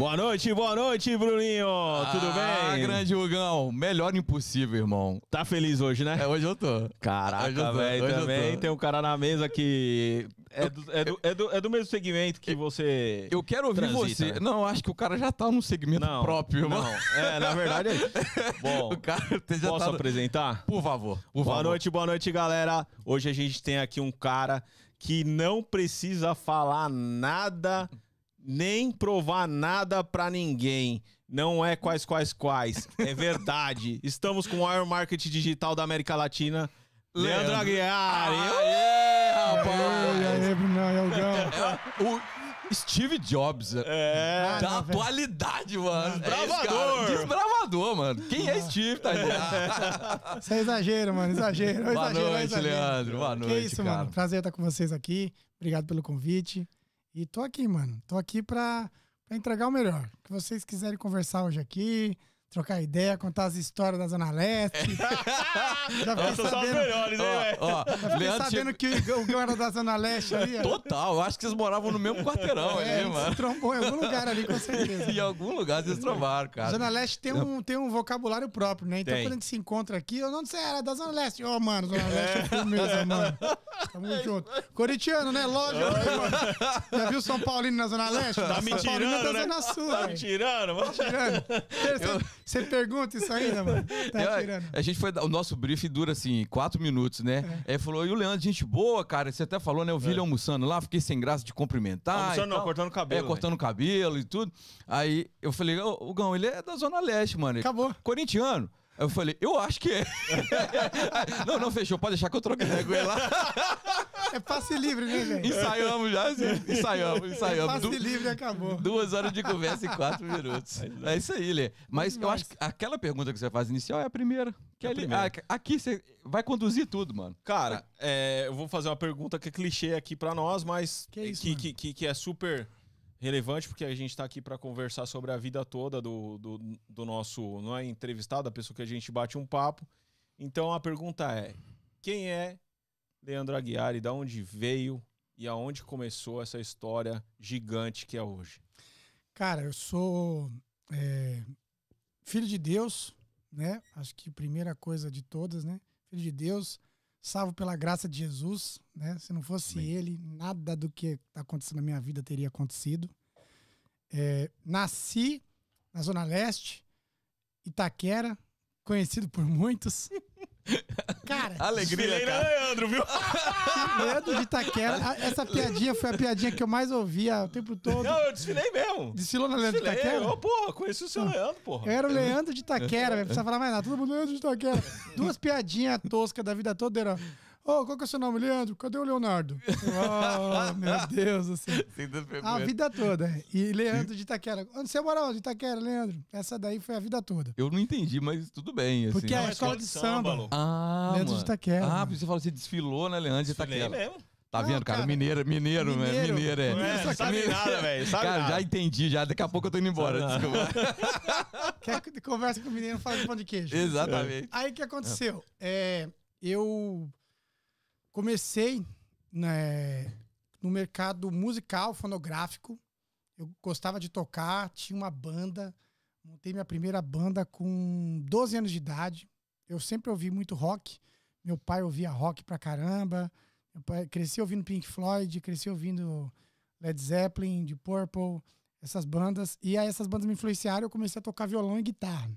Boa noite, boa noite, Bruninho. Tudo Ah, bem? grande Hugão. Melhor impossível, irmão. Tá feliz hoje, né? É, hoje eu tô. Caraca, velho, também tem um cara na mesa que é do, é do, é do, é do mesmo segmento que você... Eu quero ouvir Transita, você. né? Não, acho que o cara já tá num segmento Não, próprio, irmão. Não, é, na verdade é isso. Bom, O cara já posso tá... apresentar? Por favor, por Boa favor. noite, boa noite, galera. Hoje a gente tem aqui um cara que não precisa falar nada, nem provar nada pra ninguém. Não é quais, quais, quais. É verdade. Estamos com o maior marketing digital da América Latina, Leandro, Leandro. Aguiar. Aê, rapaz! e aí, Hugão? O Steve Jobs É. Ah, da velho. atualidade, mano. Desbravador. É. Desbravador, mano. Quem é Steve, tá ligado? Isso é exagero, mano, exagero. é Boa exagero, é noite, exagero. Leandro. Boa Que noite, isso, cara. mano. Prazer estar com vocês aqui. Obrigado pelo convite. E tô aqui, mano. Tô aqui pra, pra entregar o melhor. O que vocês quiserem conversar hoje aqui, trocar ideia, contar as histórias da Zona Leste. Já fiquei Essas são as sabendo, melhores, hein, velho? Ó, ó, Leandro sabendo chegou- que o Gão era da Zona Leste ali. ó. Total, eu acho que vocês moravam no mesmo quarteirão É, ali, se mano. trombou em algum lugar ali, com certeza. Em algum lugar vocês trovaram, cara. Zona Leste tem um, tem um vocabulário próprio, né? Então Tem. quando a gente se encontra aqui, eu não sei, era da Zona Leste. Ô, mano, Zona Leste é firmeza, mano. Tamo junto. Coritiano, né? Lógico. né, mano? Já viu São Paulino na Zona Leste? Tá São me é tirando, da né? Zona Sul, Tá me tirando, mano. Tirando. Você- Você pergunta isso ainda, mano? Tá Eu- tirando. a gente foi. O nosso briefing dura assim, quatro minutos, né? É. Aí falou, e o Leandro, gente boa, cara. Você até falou, né? Eu vi ele almoçando lá, fiquei sem graça de cumprimentar. É. Almoçando e não, cortando cabelo, É, cortando cabelo e tudo. Aí eu falei, ô, o Gão, ele é da Zona Leste, mano. Acabou. Corintiano. Eu falei, eu acho que é. não, não, fechou. Pode deixar que eu troquei ideia com ele lá. É passe livre, né, velho? ensaiamos já, assim. Ensaiamos, ensaiamos. Passe Du- livre acabou. Duas horas de conversa em quatro minutos. É isso aí, Lê. Mas eu acho que aquela pergunta que você faz inicial é a primeira. Que É a ali- primeira. a- aqui você vai conduzir tudo, mano. Cara, é, eu vou fazer uma pergunta que é clichê aqui pra nós, mas Que isso, que, que, que, que é super relevante, porque a gente tá aqui pra conversar sobre a vida toda do, do, do nosso não é entrevistado, a pessoa que a gente bate um papo. Então a pergunta é: quem é Leandro Aguiar e da onde veio e aonde começou essa história gigante que é hoje? Cara, eu sou é, filho de Deus, né? Acho que primeira coisa de todas, né? Filho de Deus, salvo pela graça de Jesus, né? Se não fosse Amém. ele, nada do que está acontecendo na minha vida teria acontecido. É, nasci na Zona Leste, Itaquera, conhecido por muitos. Cara, Alegria, na cara. Leandro, viu? Leandro de Itaquera, essa piadinha foi a piadinha que eu mais ouvia o tempo todo. Não, eu desfilei mesmo. Desfilou na Leandro de Desfilei. Itaquera? Ô, porra, conheci o seu Leandro, porra. Eu era o Leandro de Itaquera, não precisa falar mais nada. Todo mundo Leandro de Itaquera. Duas piadinhas toscas da vida toda era. Ô, qual que é o seu nome, Leandro? Cadê o Leonardo? Oh, meu Deus do céu. A vida toda. E Leandro de Itaquera. Onde você mora onde? Itaquera, Leandro. Essa daí foi a vida toda. Eu não entendi, mas tudo bem. Assim. Porque é é escola de samba. louco. Ah, Leandro de mano. Itaquera, Ah, porque você falou que você desfilou, né, Leandro de Desfilei Itaquera. mesmo. Tá Não, vendo, cara? cara. Mineiro, mineiro, né? Mineiro. Mineiro, é. Não é, Mineiro, sabe nada, velho. Cara, nada. já entendi, já. Daqui a pouco eu tô indo embora. Desculpa. Quer que conversa com o menino fala de pão de queijo. Exatamente. Aí o que aconteceu? É, eu comecei né, no mercado musical, fonográfico. Eu gostava de tocar, tinha uma banda. Montei minha primeira banda com 12 anos de idade. Eu sempre ouvi muito rock. Meu pai ouvia rock pra caramba. Meu pai cresci ouvindo Pink Floyd, cresci ouvindo Led Zeppelin, de Purple, essas bandas. E aí essas bandas me influenciaram, eu comecei a tocar violão e guitarra.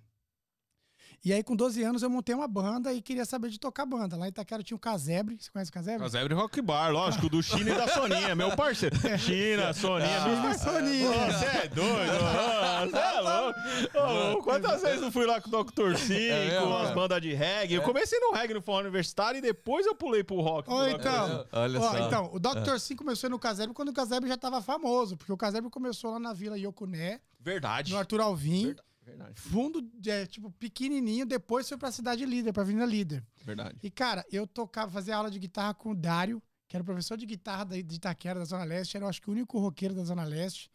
E aí, com 12 anos, eu montei uma banda e queria saber de tocar banda. Lá em Itaquera tinha o Casebre. Você conhece o Casebre? Casebre Rock Bar, lógico, do China e da Soninha, meu parceiro. China, Soninha, China meu e Soninha. Você é doido, você é louco. Ô, quantas vezes eu fui lá com o Dr. Sim, É com as bandas de reggae? Eu comecei no reggae no forró universitário e depois eu pulei pro rock. Então, Olha só. É. então, o Dr. Sim começou no Casebre quando o Casebre já estava famoso, porque o Casebre começou lá na Vila Yokuné, Verdade. no Arthur Alvim, Verdade. Verdade. fundo, é, tipo, pequenininho, depois foi pra Cidade Líder, pra Avenida Líder. Verdade. E, cara, eu tocava, fazia aula de guitarra com o Dário, que era o professor de guitarra da- de Itaquera, da Zona Leste, era, eu acho que o único roqueiro da Zona Leste.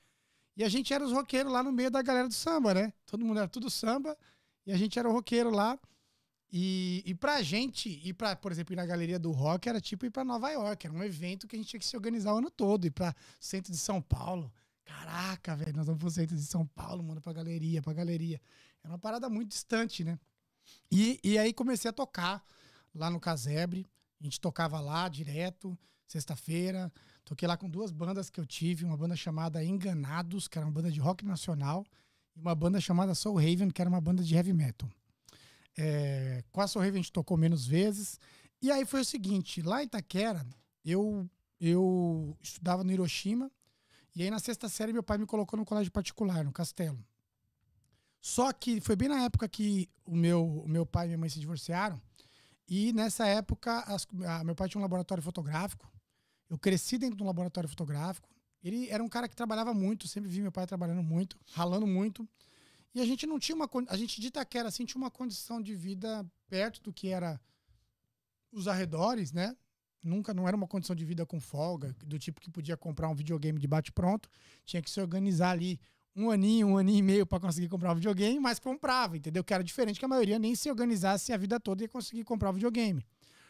E a gente era os roqueiros lá no meio da galera do samba, né? Todo mundo era tudo samba, e a gente era o roqueiro lá. E, e pra gente ir pra, por exemplo, ir na galeria do rock era tipo ir pra Nova York, era um evento que a gente tinha que se organizar o ano todo, ir pra centro de São Paulo. Caraca, velho, nós vamos centro de São Paulo, mano, pra galeria, pra galeria. Era uma parada muito distante, né? E, e aí comecei a tocar lá no Casebre. A gente tocava lá direto, sexta-feira. Toquei lá com duas bandas que eu tive, uma banda chamada Enganados, que era uma banda de rock nacional, e uma banda chamada Soul Raven, que era uma banda de heavy metal. É, com a Soul Raven a gente tocou menos vezes. E aí foi o seguinte, lá em Itaquera, eu, eu estudava no Hiroshima, e aí na sexta série meu pai me colocou no colégio particular, no Castelo. Só que foi bem na época que o meu, o meu pai e minha mãe se divorciaram, e nessa época, as, a, meu pai tinha um laboratório fotográfico. Eu cresci dentro de um laboratório fotográfico. Ele era um cara que trabalhava muito, sempre vi meu pai trabalhando muito, ralando muito. E a gente não tinha uma. A gente de Itaquera, assim, tinha uma condição de vida perto do que era os arredores, né? Nunca não era uma condição de vida com folga, do tipo que podia comprar um videogame de bate-pronto. Tinha que se organizar ali um aninho, um aninho e meio para conseguir comprar um videogame, mas comprava, entendeu? Que era diferente que a maioria nem se organizasse a vida toda ia conseguir comprar um videogame.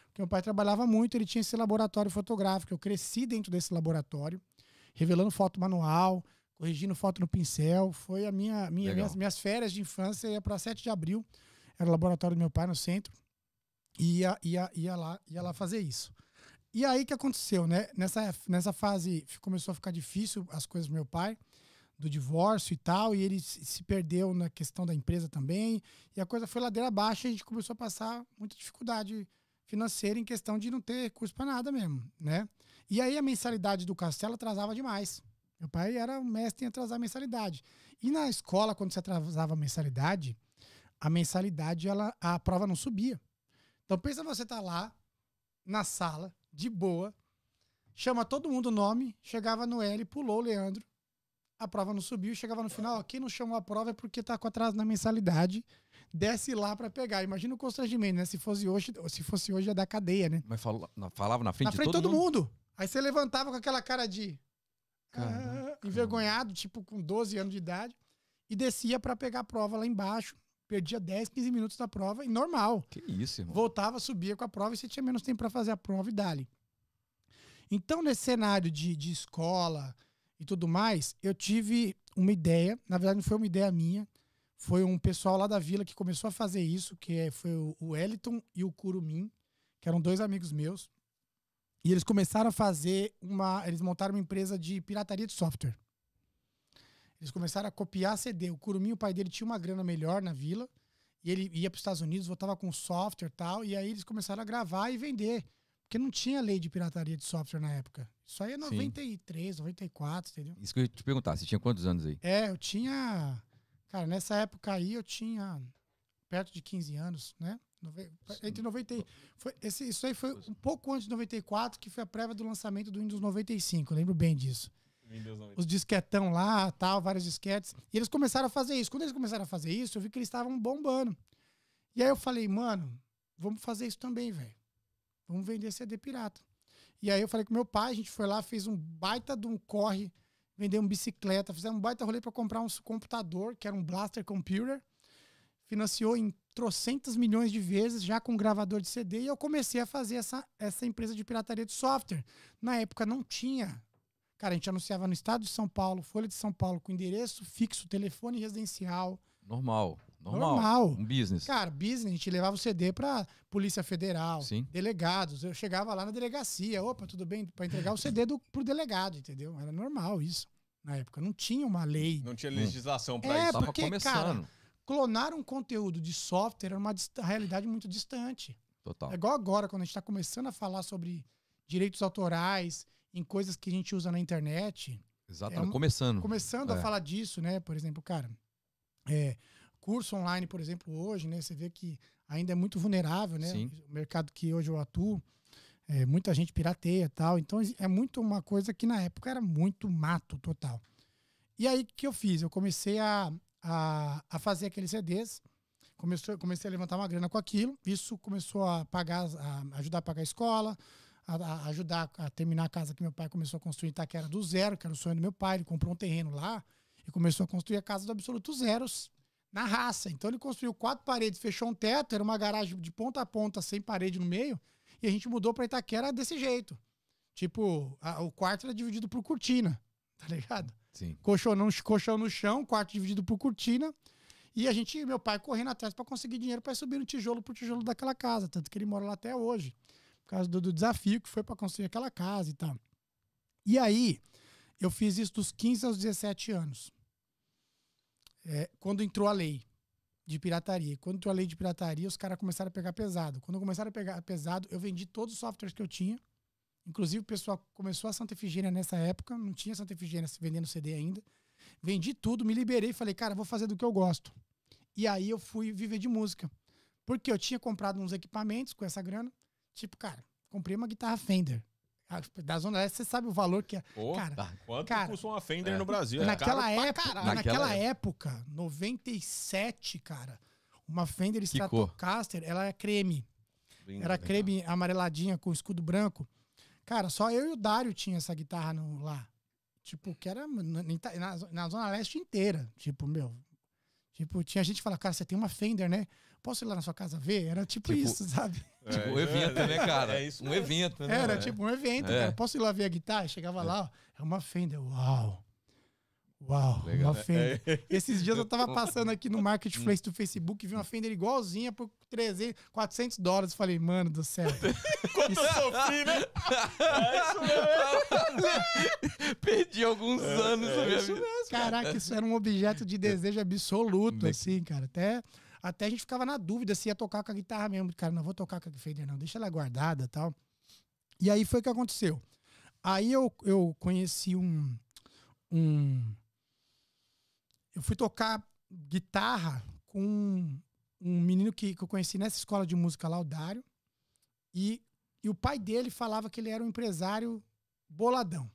Porque meu pai trabalhava muito, ele tinha esse laboratório fotográfico. Eu cresci dentro desse laboratório, revelando foto manual, corrigindo foto no pincel. Foi a minha, minha minhas, minhas férias de infância, ia para 7 de abril, era o laboratório do meu pai no centro, e ia, ia, ia, lá, ia lá fazer isso. E aí que aconteceu, né? Nessa, nessa fase começou a ficar difícil as coisas do meu pai do divórcio e tal, e ele se perdeu na questão da empresa também, e a coisa foi ladeira abaixo e a gente começou a passar muita dificuldade financeira em questão de não ter recurso para nada mesmo, né? E aí a mensalidade do castelo atrasava demais. Meu pai era mestre em atrasar a mensalidade. E na escola, quando você atrasava a mensalidade, a mensalidade, ela, a prova não subia. Então pensa você tá lá, na sala, de boa, chama todo mundo o nome, chegava no L, pulou o Leandro, a prova não subiu, chegava no final, ó, quem não chamou a prova é porque tá com atraso na mensalidade, desce lá para pegar. Imagina o constrangimento, né? Se fosse hoje, se fosse hoje é da cadeia, né? Mas fala, falava na frente, na frente de todo, todo mundo? mundo. Aí você levantava com aquela cara de ah, envergonhado, tipo com 12 anos de idade, e descia para pegar a prova lá embaixo. Perdia 10, 15 minutos da prova, e normal. Que isso, irmão. Voltava, subia com a prova e você tinha menos tempo para fazer a prova e dali. Então, nesse cenário de, de escola, e tudo mais, eu tive uma ideia, na verdade não foi uma ideia minha, foi um pessoal lá da vila que começou a fazer isso, que é, foi o Wellington e o Curumim, que eram dois amigos meus. E eles começaram a fazer uma. Eles montaram uma empresa de pirataria de software. Eles começaram a copiar CD. O Curumim, o pai dele, tinha uma grana melhor na vila. E ele ia para os Estados Unidos, voltava com software e tal. E aí eles começaram a gravar e vender. Porque não tinha lei de pirataria de software na época. Isso aí é 93, Sim. 94, entendeu? Isso que eu ia te perguntar, você tinha quantos anos aí? É, eu tinha. Cara, nessa época aí eu tinha perto de 15 anos, né? Entre 90 foi esse, Isso aí foi um pouco antes de 94, que foi a prévia do lançamento do Windows 95. Eu lembro bem disso. Os disquetão lá, tal, vários disquetes. E eles começaram a fazer isso. Quando eles começaram a fazer isso, eu vi que eles estavam bombando. E aí eu falei, mano, vamos fazer isso também, velho. Vamos vender CD pirata. E aí eu falei com meu pai, a gente foi lá, fez um baita de um corre, vendeu uma bicicleta, fizemos um baita rolê para comprar um computador, que era um Blaster Computer. Financiou em trocentas milhões de vezes, já com gravador de CD, e eu comecei a fazer essa, essa empresa de pirataria de software. Na época não tinha. Cara, a gente anunciava no estado de São Paulo, Folha de São Paulo, com endereço fixo, telefone residencial. Normal. Normal. Normal. Um business. Cara, business, a gente levava o CD pra Polícia Federal, Sim. delegados. Eu chegava lá na delegacia, opa, tudo bem, para entregar o CD do, pro delegado, entendeu? Era normal isso. Na época não tinha uma lei. Não tinha legislação hum. para é, isso. Tava porque, começando. Cara, clonar um conteúdo de software era uma realidade muito distante. Total. É igual agora, quando a gente está começando a falar sobre direitos autorais em coisas que a gente usa na internet. Exatamente, é começando. Começando é. a falar disso, né? Por exemplo, cara, é, curso online, por exemplo, hoje, né? Você vê que ainda é muito vulnerável, né? Sim. O mercado que hoje eu atuo, é, muita gente pirateia e tal. Então é muito uma coisa que na época era muito mato total. E aí o que eu fiz? Eu comecei a, a, a fazer aqueles CDs, comecei, comecei a levantar uma grana com aquilo. Isso começou a pagar, a ajudar a pagar a escola, a, a, ajudar a terminar a casa que meu pai começou a construir em Itaquera do zero, que era o sonho do meu pai. Ele comprou um terreno lá e começou a construir a casa do absoluto zeros na raça. Então ele construiu quatro paredes, fechou um teto, era uma garagem de ponta a ponta, sem parede no meio, e a gente mudou para Itaquera desse jeito. Tipo, a, o quarto era dividido por cortina, tá ligado? Sim. Colchão no, colchão no chão, quarto dividido por cortina. E a gente, meu pai correndo atrás para conseguir dinheiro para subir no tijolo por tijolo daquela casa. Tanto que ele mora lá até hoje. Por causa do, do desafio que foi para construir aquela casa e tal. E aí, eu fiz isso dos 15 aos 17 anos. É, quando entrou a lei de pirataria. Quando entrou a lei de pirataria, os caras começaram a pegar pesado. Quando começaram a pegar pesado, eu vendi todos os softwares que eu tinha. Inclusive, o pessoal começou a Santa Efigênia nessa época, não tinha Santa Efigênia vendendo CD ainda. Vendi tudo, me liberei falei, cara, vou fazer do que eu gosto. E aí eu fui viver de música. Porque eu tinha comprado uns equipamentos com essa grana. Tipo, cara, comprei uma guitarra Fender. Ah, Da Zona Leste, você sabe o valor que é. Pô, cara, Tá. quanto cara, custa uma Fender é. no Brasil? É naquela, caro pra época, naquela, Naquela época, 97, cara, uma Fender? Stratocaster, ela é creme. Lindo, Era né? creme amareladinha com escudo branco. Cara, só eu e o Dário tinha essa guitarra no- lá. Tipo, que era na, na- na Zona Leste inteira. Tipo, meu. Tipo, tinha gente que falava, cara, você tem uma Fender, né? Posso ir lá na sua casa ver? Era tipo, Tipo, isso, sabe? É, Tipo, um é, evento, é, né, cara? É isso um mesmo. evento, né? Era É. tipo um evento, É. cara. Posso ir lá ver a guitarra? Chegava lá, ó, é uma Fender. Uau! Uau, Legal. uma Fender. É, Esses dias eu tava passando aqui no Marketplace do Facebook e vi uma Fender igualzinha por 300, 400 dólares. Falei, mano do céu. Quanto eu sofri, né? É isso mesmo. Perdi alguns anos da minha vida. Caraca, isso era um objeto de desejo absoluto, assim, cara. Até, até a gente ficava na dúvida se ia tocar com a guitarra mesmo. Cara, não vou tocar com a Fender, não. Deixa ela guardada tal. E aí foi o que aconteceu. Aí eu, eu conheci um, um. Eu fui tocar guitarra com um, um menino que, que eu conheci nessa escola de música lá, o Dário. E, e o pai dele falava que ele era um empresário boladão.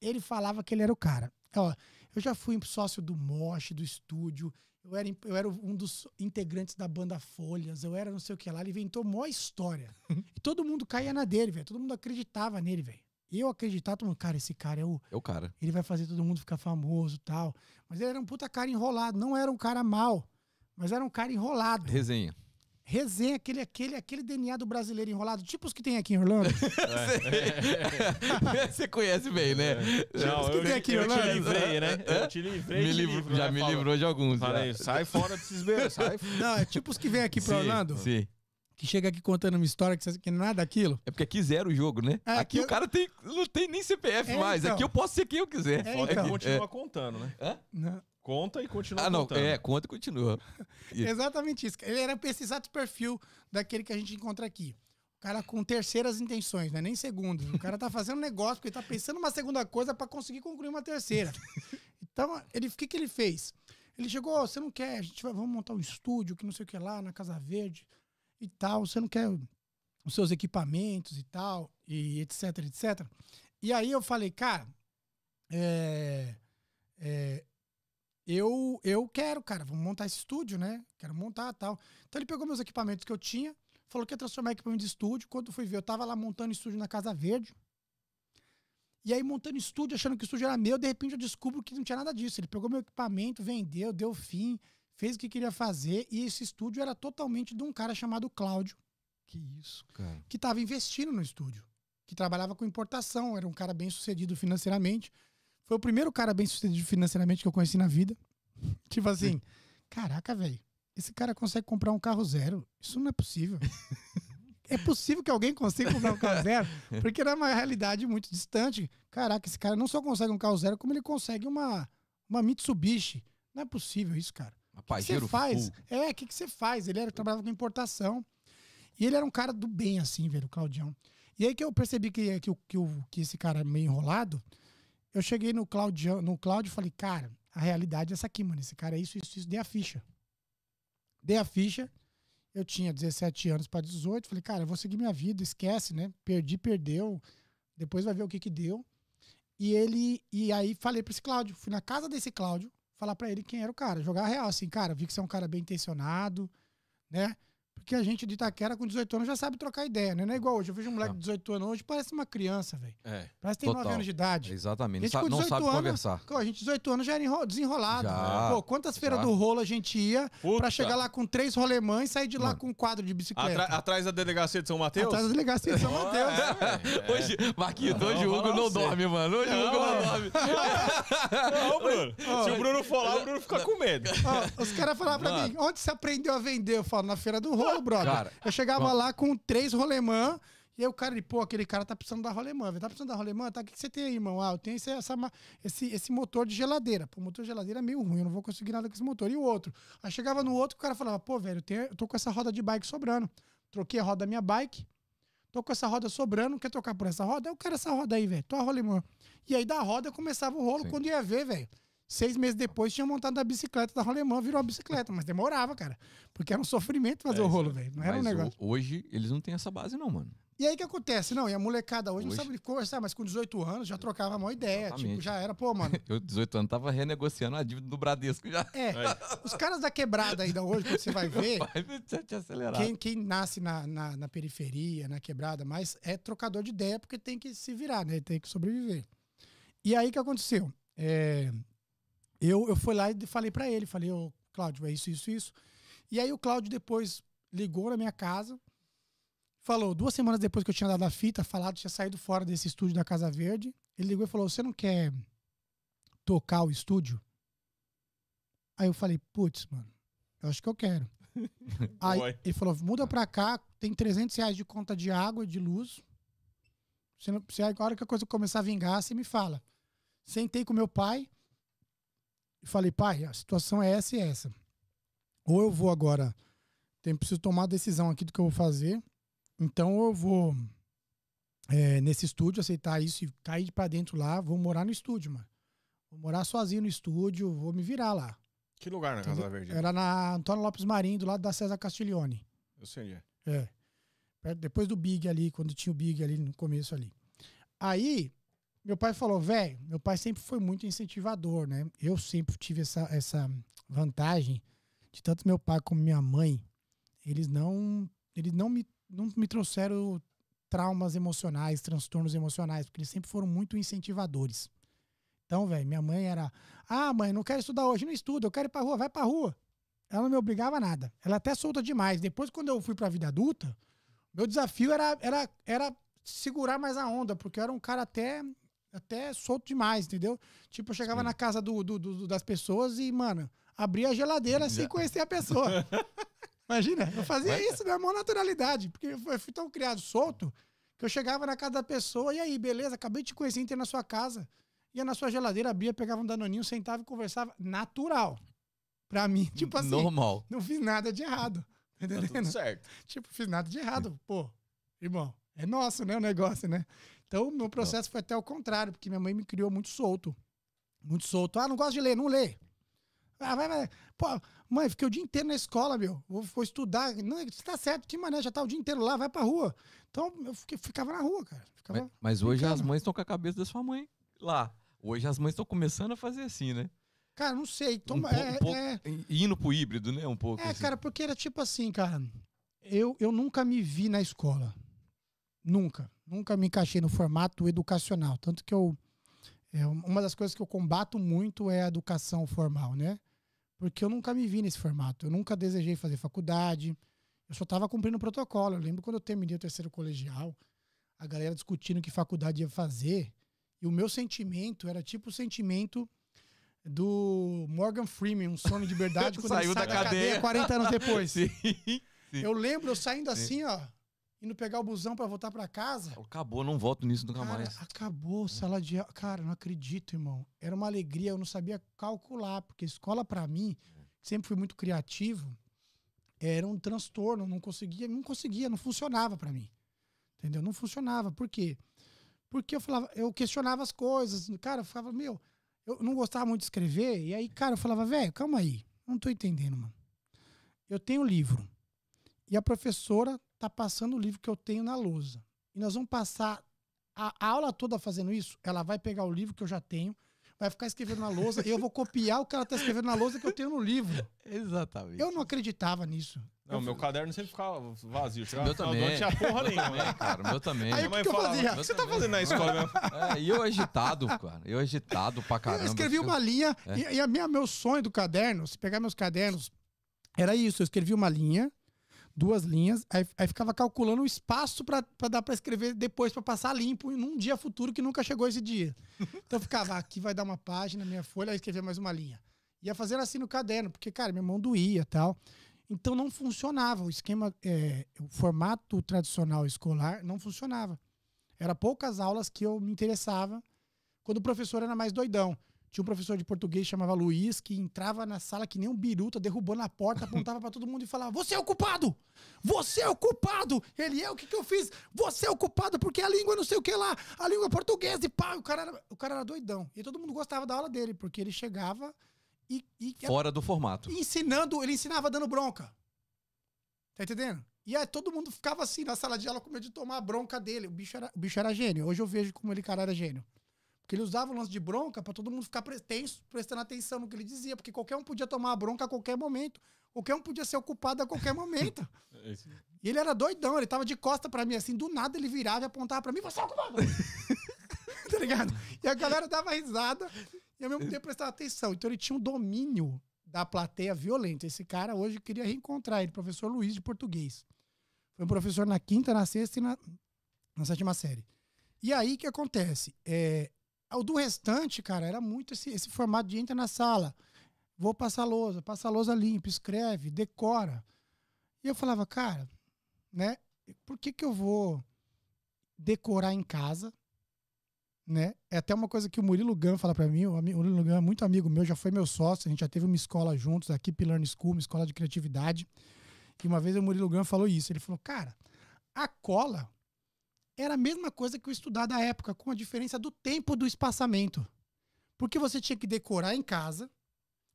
Ele falava que ele era o cara. Ó, eu já fui sócio do Mosh, do estúdio. Eu era, eu era um dos integrantes da banda Folhas. Eu era não sei o que lá. Ele inventou mó história. e todo mundo caía na dele, velho. Todo mundo acreditava nele, velho. E eu acreditava, todo mundo, cara, esse cara é o. É o cara. Ele vai fazer todo mundo ficar famoso e tal. Mas ele era um puta cara enrolado. Não era um cara mal, mas era um cara enrolado. Resenha. Resenha, aquele, aquele, aquele DNA do brasileiro enrolado, tipo os que tem aqui em Orlando. Você conhece bem, né? Não, que eu, tem aqui, eu te Orlando? livrei, né? Eu te livrei. Me te livro- livro, já né? me Fala- livrou de alguns. já. Falei, sai fora desses sai fora. Não, é tipo os que vem aqui pra Sim, Orlando, Sim. que chega aqui contando uma história que, você- que não é nada daquilo. É porque aqui zero o jogo, né? É, aqui aqui o eu- cara tem, não tem nem CPF É, mais. então. Aqui eu posso ser quem eu quiser. É, que então. continua contando, né? Hã? Não. Conta e continua Ah, não. contando. É, conta e continua. Exatamente isso. Ele era esse exato perfil daquele que a gente encontra aqui. O cara com terceiras intenções, não é nem segundas. O cara tá fazendo negócio porque ele tá pensando uma segunda coisa pra conseguir concluir uma terceira. Então, ele, o que, que ele fez? Ele chegou, "Ó, você não quer, a gente vai, vamos montar um estúdio, que não sei o que lá, na Casa Verde e tal, você não quer os seus equipamentos e tal, e etc, etc. E aí eu falei, cara, é, é, eu, eu quero, cara, vamos montar esse estúdio, né? Quero montar tal. Então ele pegou meus equipamentos que eu tinha, falou que ia transformar em equipamento de estúdio. Quando fui ver, eu tava lá montando estúdio na Casa Verde. E aí, montando estúdio, achando que o estúdio era meu, de repente eu descubro que não tinha nada disso. Ele pegou meu equipamento, vendeu, deu fim, fez o que queria fazer. E esse estúdio era totalmente de um cara chamado Cláudio, Que isso, cara. que estava investindo no estúdio, que trabalhava com importação, era um cara bem sucedido financeiramente. Foi o primeiro cara bem sucedido financeiramente que eu conheci na vida. Tipo assim, caraca, velho, esse cara consegue comprar um carro zero. Isso não é possível. é possível que alguém consiga comprar um carro zero? Porque era uma realidade muito distante. Caraca, esse cara não só consegue um carro zero, como ele consegue uma, uma Mitsubishi. Não é possível isso, cara. O que você faz? full. É, o que, que você faz? Ele era, trabalhava com importação. E ele era um cara do bem, assim, velho, o Claudião. E aí que eu percebi que, que, que, que esse cara meio enrolado, eu cheguei no Claudião, no Cláudio e falei, cara, a realidade é essa aqui, mano. Esse cara é isso, isso, isso. Dei a ficha. Dei a ficha. Eu tinha 17 anos para 18. Falei, cara, eu vou seguir minha vida, esquece, né? Perdi, perdeu. Depois vai ver o que que deu. E ele. E aí falei pra esse Cláudio. Fui na casa desse Cláudio falar pra ele quem era o cara. Jogar real, assim, cara, vi que você é um cara bem intencionado, né? Porque a gente de Itaquera com 18 anos já sabe trocar ideia, né? Não é igual hoje. Eu vejo um moleque de 18 anos hoje, parece uma criança, velho. É. Parece que tem 9 Total. anos de idade. Exatamente. Gente Não, não 18 sabe anos, conversar. Pô, a gente, 18 anos, já era enro- desenrolado. Já. Pô, quantas feiras Já. do rolo a gente ia Puta. pra chegar lá com três rolemãs e sair de lá Mano. com um quadro de bicicleta? Atra- atrás da delegacia de São Mateus? Atrás da delegacia de São Mateus. É, Hoje, Marquinhos, Não, hoje o Hugo não dorme, mano. Hoje o Hugo Não, não é. dorme. Não, Bruno. Se o Bruno for lá, o Bruno fica com medo. Os caras falavam pra mim, onde você aprendeu a vender? Eu falo, na feira do rolo, brother. Cara, eu chegava lá com três rolemã, e aí o cara, ele, pô, aquele cara tá precisando da rolemã. Tá precisando da rolemã? Tá, o que que você tem aí, irmão? Ah, eu tenho esse, essa esse, esse motor de geladeira. Pô, o motor de geladeira é meio ruim, eu não vou conseguir nada com esse motor. E o outro? Aí chegava no outro, o cara falava, pô, velho, eu, tenho- eu tô com essa roda de bike sobrando. Troquei a roda da minha bike, tô com essa roda sobrando, quer trocar por essa roda? Eu quero essa roda aí, velho. Tô a rolemã. E aí da roda começava o rolo Sim. quando ia ver, velho. Seis meses depois tinha montado a bicicleta da rolemã, virou uma bicicleta, mas demorava, cara. Porque era um sofrimento fazer É, o rolo, velho. Não era um negócio. ho- hoje eles não têm essa base, não, mano. E aí o que acontece? Não, e a molecada hoje, não Hoje- sabe conversar, mas com 18 anos já trocava a maior ideia. Tipo, Exatamente. já era, pô, mano. Eu, 18 anos, tava renegociando a dívida do Bradesco já. É, os caras da quebrada ainda hoje, quando você vai ver, quem, quem nasce na, na, na periferia, na quebrada, mas é trocador de ideia porque tem que se virar, né? Tem que sobreviver. E aí o que aconteceu? É, eu, eu fui lá e falei pra ele, falei, ô, Cláudio, é isso, isso, isso. E aí o Cláudio depois ligou na minha casa, falou, duas semanas depois que eu tinha dado a fita, falado, tinha saído fora desse estúdio da Casa Verde, ele ligou e falou, você não quer tocar o estúdio? Aí eu falei, putz, mano, eu acho que eu quero. Aí Foi. ele falou, muda pra cá, tem 300 reais de conta de água de luz. Você não, você, a hora que a coisa começar a vingar, você me fala. Sentei com meu pai e falei, pai, a situação é essa e essa. Ou eu vou agora, tem, preciso tomar a decisão aqui do que eu vou fazer. Então eu vou é, nesse estúdio aceitar isso e cair pra dentro lá, vou morar no estúdio, mano. Vou morar sozinho no estúdio, vou me virar lá. Que lugar na Casa Verde? Era na Antônio Lopes Marinho, do lado da César Castiglione. Eu sei é. É. Depois do Big ali, quando tinha o Big ali no começo ali. Aí, meu pai falou, velho, meu pai sempre foi muito incentivador, né? Eu sempre tive essa, essa vantagem de tanto meu pai como minha mãe, eles não, eles não me, não me trouxeram traumas emocionais, transtornos emocionais, porque eles sempre foram muito incentivadores. Então, velho, minha mãe era, ah, mãe, não quero estudar hoje, não estuda, eu quero ir pra rua, vai pra rua. Ela não me obrigava a nada. Ela até solta demais. Depois, quando eu fui pra vida adulta, meu desafio era, era, era segurar mais a onda, porque eu era um cara até, até solto demais, entendeu? Tipo, eu chegava Sim. na casa do, do- do- das pessoas e, mano, abria a geladeira sem conhecer a pessoa. Imagina, eu fazia isso na maior naturalidade, porque eu fui- tão criado solto que eu chegava na casa da pessoa, e aí, beleza, acabei de te conhecer, entrei na sua casa, ia na sua geladeira, abria, pegava um danoninho, sentava e conversava natural. Pra mim, tipo assim, Normal. não fiz nada de errado. Tá Tá tudo certo. Tipo, fiz nada de errado. Pô, irmão, é nosso, né, o negócio, né? Então, meu processo foi até o contrário, porque minha mãe me criou muito solto. Muito solto. Ah, não gosto de ler, não lê. Ah, vai, vai. Pô, mãe, fiquei o dia inteiro na escola, meu. Vou, vou estudar. Não, você tá certo, que mané, já tá o dia inteiro lá, vai pra rua. Então, eu fiquei- ficava na rua, cara. Ficava... Mas, mas hoje as mães estão com a cabeça da sua mãe lá. Hoje as mães estão começando a fazer assim, né? Cara, não sei. Toma, um, é, um pouco, é- Indo pro híbrido, né? Um pouco. É, assim. cara, porque era tipo assim, cara. Eu, eu nunca me vi na escola. Nunca. Nunca me encaixei no formato educacional. Tanto que eu. é, uma das coisas que eu combato muito é a educação formal, né? Porque eu nunca me vi nesse formato. Eu nunca desejei fazer faculdade. Eu só estava cumprindo o protocolo. Eu lembro quando eu terminei o terceiro colegial, a galera discutindo que faculdade ia fazer. E o meu sentimento era tipo o sentimento do Morgan Freeman, um sono de verdade, quando Saiu ele sai da da cadeia cadeia. 40 anos depois. Sim. Eu lembro eu saindo assim, ó, indo pegar o busão pra voltar pra casa. Acabou, não volto nisso nunca Cara, mais. acabou sala de aula. Cara, não acredito, irmão. Era uma alegria, eu não sabia calcular, porque escola pra mim, sempre fui muito criativo, era um transtorno, não conseguia, não conseguia, não funcionava pra mim. Entendeu? Não funcionava. Por quê? Porque eu falava, eu questionava as coisas, cara, eu falava, meu, eu não gostava muito de escrever, e aí, cara, eu falava, velho, calma aí, não tô entendendo, mano. Eu tenho livro, e a professora tá passando o livro que eu tenho na lousa. E nós vamos passar a, a aula toda fazendo isso. Ela vai pegar o livro que eu já tenho, vai ficar escrevendo na lousa e eu vou copiar o que ela tá escrevendo na lousa que eu tenho no livro. Exatamente. Eu não acreditava nisso. Não, meu caderno sempre ficava vazio. Chegava Meu também. ano, tinha porra nenhuma. É, cara, meu também. Aí Minha o mãe que que eu falava, fazia? o que você tá fazendo na escola mesmo? É, e eu agitado, cara. Eu agitado pra caramba. eu escrevi uma linha É. e, e a minha, meu sonho do caderno, se pegar meus cadernos, era isso. Eu escrevi uma linha, duas linhas, aí, aí ficava calculando o espaço pra dar pra escrever depois, pra passar limpo num dia futuro que nunca chegou esse dia. Então eu ficava, aqui vai dar uma página, minha folha, aí escrevia mais uma linha. Ia fazendo assim no caderno, porque, cara, minha mão doía tal. Então não funcionava. O esquema, é, o formato tradicional escolar não funcionava. Era poucas aulas que eu me interessava quando o professor era mais doidão. Tinha um professor de português que chamava Luiz, que entrava na sala que nem um biruta, derrubando a porta, apontava pra todo mundo e falava: Você é o culpado! Você é o culpado! Ele é, o que, que eu fiz? Você é o culpado porque a língua não sei o que lá, a língua portuguesa e pá. O cara era, o cara era doidão. E todo mundo gostava da aula dele, porque ele chegava e, e Fora do formato. ensinando, ele ensinava dando bronca. Tá entendendo? E aí todo mundo ficava assim na sala de aula com medo de tomar a bronca dele. O bicho era, o bicho era gênio. Hoje eu vejo como ele, cara, era gênio. Porque ele usava o lance de bronca pra todo mundo ficar tenso, prestando atenção no que ele dizia. Porque qualquer um podia tomar a bronca a qualquer momento. Qualquer um podia ser ocupado a qualquer momento. E ele era doidão, ele tava de costa pra mim, assim, do nada ele virava e apontava pra mim, você é o culpado! tá ligado? E a galera dava risada e ao mesmo tempo prestava atenção. Então ele tinha um domínio da plateia violento. Esse cara hoje eu queria reencontrar ele, professor Luiz de português. Foi um professor na quinta, na sexta e na, na sétima série. E aí o que acontece? É, do restante, cara, era muito esse, esse formato de entra na sala, vou passar lousa, passa lousa limpa, escreve, decora. E eu falava, cara, né? Por que que eu vou decorar em casa? Né? É até uma coisa que o Murilo Gan fala pra mim. O Murilo Gan é muito amigo meu, já foi meu sócio. A gente já teve uma escola juntos, a Keep Learn School, uma escola de criatividade. E uma vez o Murilo Gan falou isso. Ele falou, cara, a cola era a mesma coisa que eu estudar da época, com a diferença do tempo do espaçamento. Porque você tinha que decorar em casa.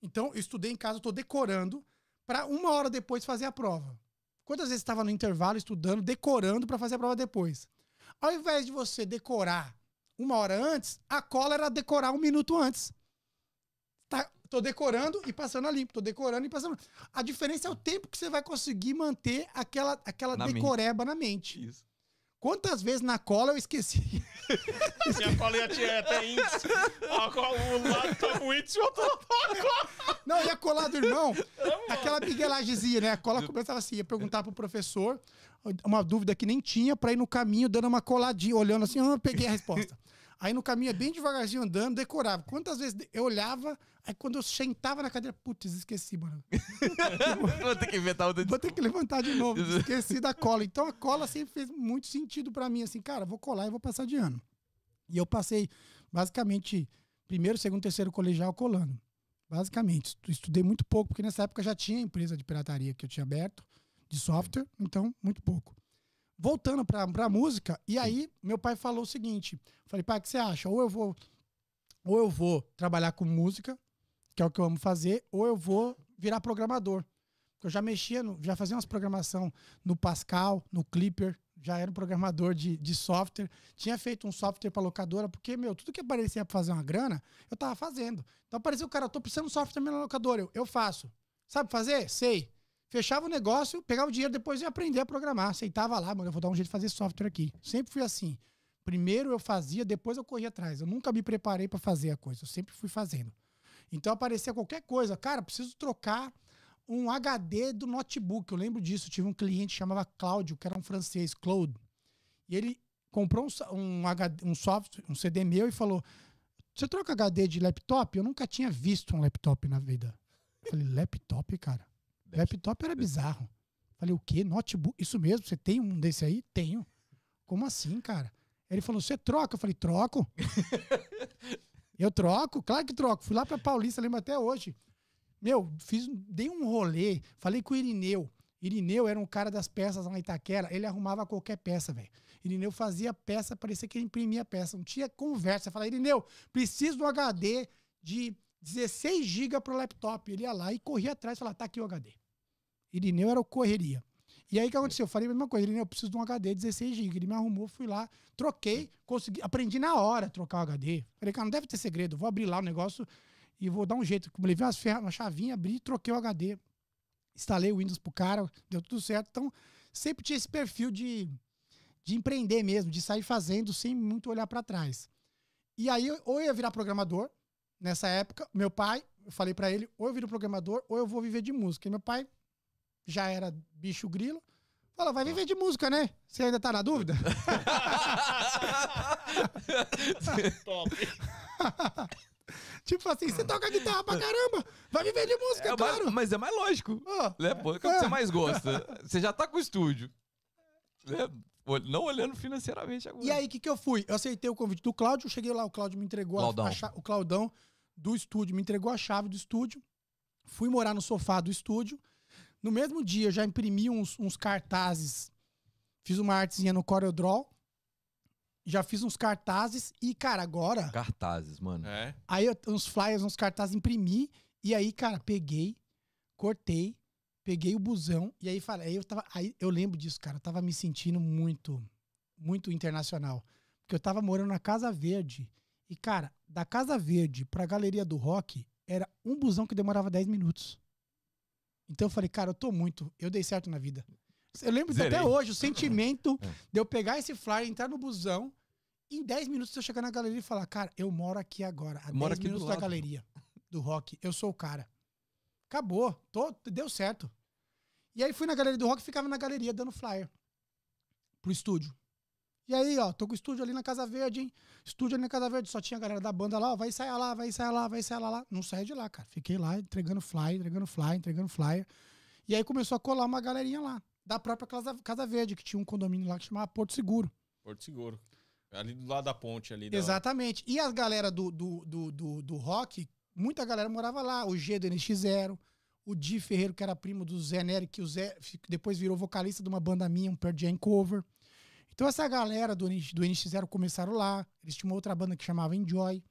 Então, eu estudei em casa, estou decorando, para uma hora depois fazer a prova. Quantas vezes estava no intervalo estudando, decorando para fazer a prova depois? Ao invés de você decorar uma hora antes, a cola era decorar um minuto antes. Tá, tô decorando e passando a limpo, tô decorando e passando. A diferença é o tempo que você vai conseguir manter aquela, aquela Na mente. decoreba na mente. Isso. Quantas vezes na cola eu esqueci? Minha cola ia tinha até índice. A cola, um lado tá com índice e o outro não tá. Não, ia colar do irmão. aquela miguelagemzinha, né? A cola começava assim, ia perguntar pro professor uma dúvida que nem tinha pra ir no caminho dando uma coladinha, olhando assim, ah, peguei a resposta. Aí no caminho, bem devagarzinho andando, decorava. Quantas vezes eu olhava, aí quando eu sentava na cadeira, putz, esqueci, mano. Vou ter que inventar outra Vou ter que levantar de novo. Esqueci da cola. Então a cola sempre fez muito sentido pra mim, assim, cara, vou colar e vou passar de ano. E eu passei, basicamente, primeiro, segundo, terceiro colegial colando. Basicamente. Estu- Estudei muito pouco, porque nessa época já tinha empresa de pirataria que eu tinha aberto, de software, então, muito pouco. Voltando pra, pra música, e aí meu pai falou o seguinte: falei, pai, o que você acha? Ou eu vou, ou eu vou trabalhar com música, que é o que eu amo fazer, ou eu vou virar programador. Eu já mexia, no- já fazia umas programação no Pascal, no Clipper, já era um programador de, de software. Tinha feito um software para locadora, porque, meu, tudo que aparecia para fazer uma grana, eu tava fazendo. Então apareceu o cara, tô precisando de software na locadora. Eu, eu faço. Sabe fazer? Sei. Fechava o negócio, pegava o dinheiro, depois ia aprender a programar. Aceitava lá, mano, eu vou dar um jeito de fazer software aqui. Sempre fui assim. Primeiro eu fazia, depois eu corria atrás. Eu nunca me preparei para fazer a coisa, eu sempre fui fazendo. Então aparecia qualquer coisa, cara, preciso trocar um HD do notebook. Eu lembro disso. Tive um cliente que chamava Cláudio, que era um francês, Claude. E ele comprou um, um, HD, um software, um CD meu e falou: Você troca HD de laptop? Eu nunca tinha visto um laptop na vida. Eu falei: Laptop, cara? Laptop era bizarro. Falei: O quê? Notebook? Isso mesmo? Você tem um desse aí? Tenho. Como assim, cara? Ele falou: Você troca? Eu falei: Troco. Eu troco, claro que troco. Fui lá pra Paulista, lembro até hoje. Meu, fiz, dei um rolê, falei com o Irineu. Irineu era um cara das peças lá em Itaquera, ele arrumava qualquer peça, velho. Irineu fazia peça, parecia que ele imprimia peça, não tinha conversa. Eu falei, Irineu, preciso um HD de 16 GB pro laptop. Ele ia lá e corria atrás e falava, tá aqui o HD. Irineu era o correria. E aí o que aconteceu? Eu falei a mesma coisa. Ele, eu preciso de um HD 16 GB. Ele me arrumou, fui lá, troquei, consegui, aprendi na hora trocar o HD. Falei, cara, não deve ter segredo. Vou abrir lá o negócio e vou dar um jeito. Como levei umas ferras, uma chavinha, abri, troquei o HD. Instalei o Windows pro cara, deu tudo certo. Então, sempre tinha esse perfil de, de empreender mesmo, de sair fazendo sem muito olhar para trás. E aí, ou eu ia virar programador, nessa época, meu pai, eu falei para ele, ou eu viro programador, ou eu vou viver de música. E meu pai já era bicho grilo. Fala, vai viver de música, né? Você ainda tá na dúvida? Top. tipo assim, você toca guitarra pra caramba, vai viver de música, É claro. mais- mas é mais lógico. Ó, Né? Pô, o que É. você mais gosta? Você já tá com o estúdio. Né? Não olhando financeiramente agora. E aí, o que, que eu fui? Eu aceitei o convite do Cláudio, cheguei lá, o Cláudio me entregou a, Claudão. a cha- o Claudão do estúdio, me entregou a chave do estúdio. Fui morar no sofá do estúdio. No mesmo dia, eu já imprimi uns, uns cartazes. Fiz uma artezinha no CorelDRAW. Já fiz uns cartazes. E, cara, agora... Cartazes, mano. É. Aí eu, uns flyers, uns cartazes, imprimi. E aí, cara, peguei, cortei, peguei o busão. E aí, falei, aí eu tava. Aí eu lembro disso, cara. Eu tava me sentindo muito, muito internacional. Porque eu tava morando na Casa Verde. E, cara, da Casa Verde pra Galeria do Rock, era um busão que demorava 10 minutos. Então eu falei, cara, eu tô muito. Eu dei certo na vida. Eu lembro até hoje o sentimento É. de eu pegar esse flyer, entrar no busão. Em 10 minutos eu chegar na galeria e falar, cara, eu moro aqui agora, a Eu moro 10 aqui do minutos da lado. galeria do rock. Eu sou o cara. Acabou. Tô, deu certo. E aí fui na galeria do rock e ficava na galeria dando flyer pro estúdio. E aí, ó, tô com o estúdio ali na Casa Verde, hein? Estúdio ali na Casa Verde, só tinha a galera da banda lá, ó, vai ensaiar lá, vai ensaiar lá, vai ensaiar lá, lá. Não saia de lá, cara. Fiquei lá entregando flyer, entregando flyer, entregando flyer. E aí começou a colar uma galerinha lá, da própria Casa, Casa Verde, que tinha um condomínio lá que chamava Porto Seguro. Porto Seguro. Ali do lado da ponte ali. Da... Exatamente. E as galera do, do, do, do, do rock, muita galera morava lá. O G do NX0, o Di Ferreiro, que era primo do Zé Nery, que o Zé depois virou vocalista de uma banda minha, um Pearl Jam cover. Então essa galera do, do NX0 começaram lá. Eles tinham uma outra banda que chamava Enjoy.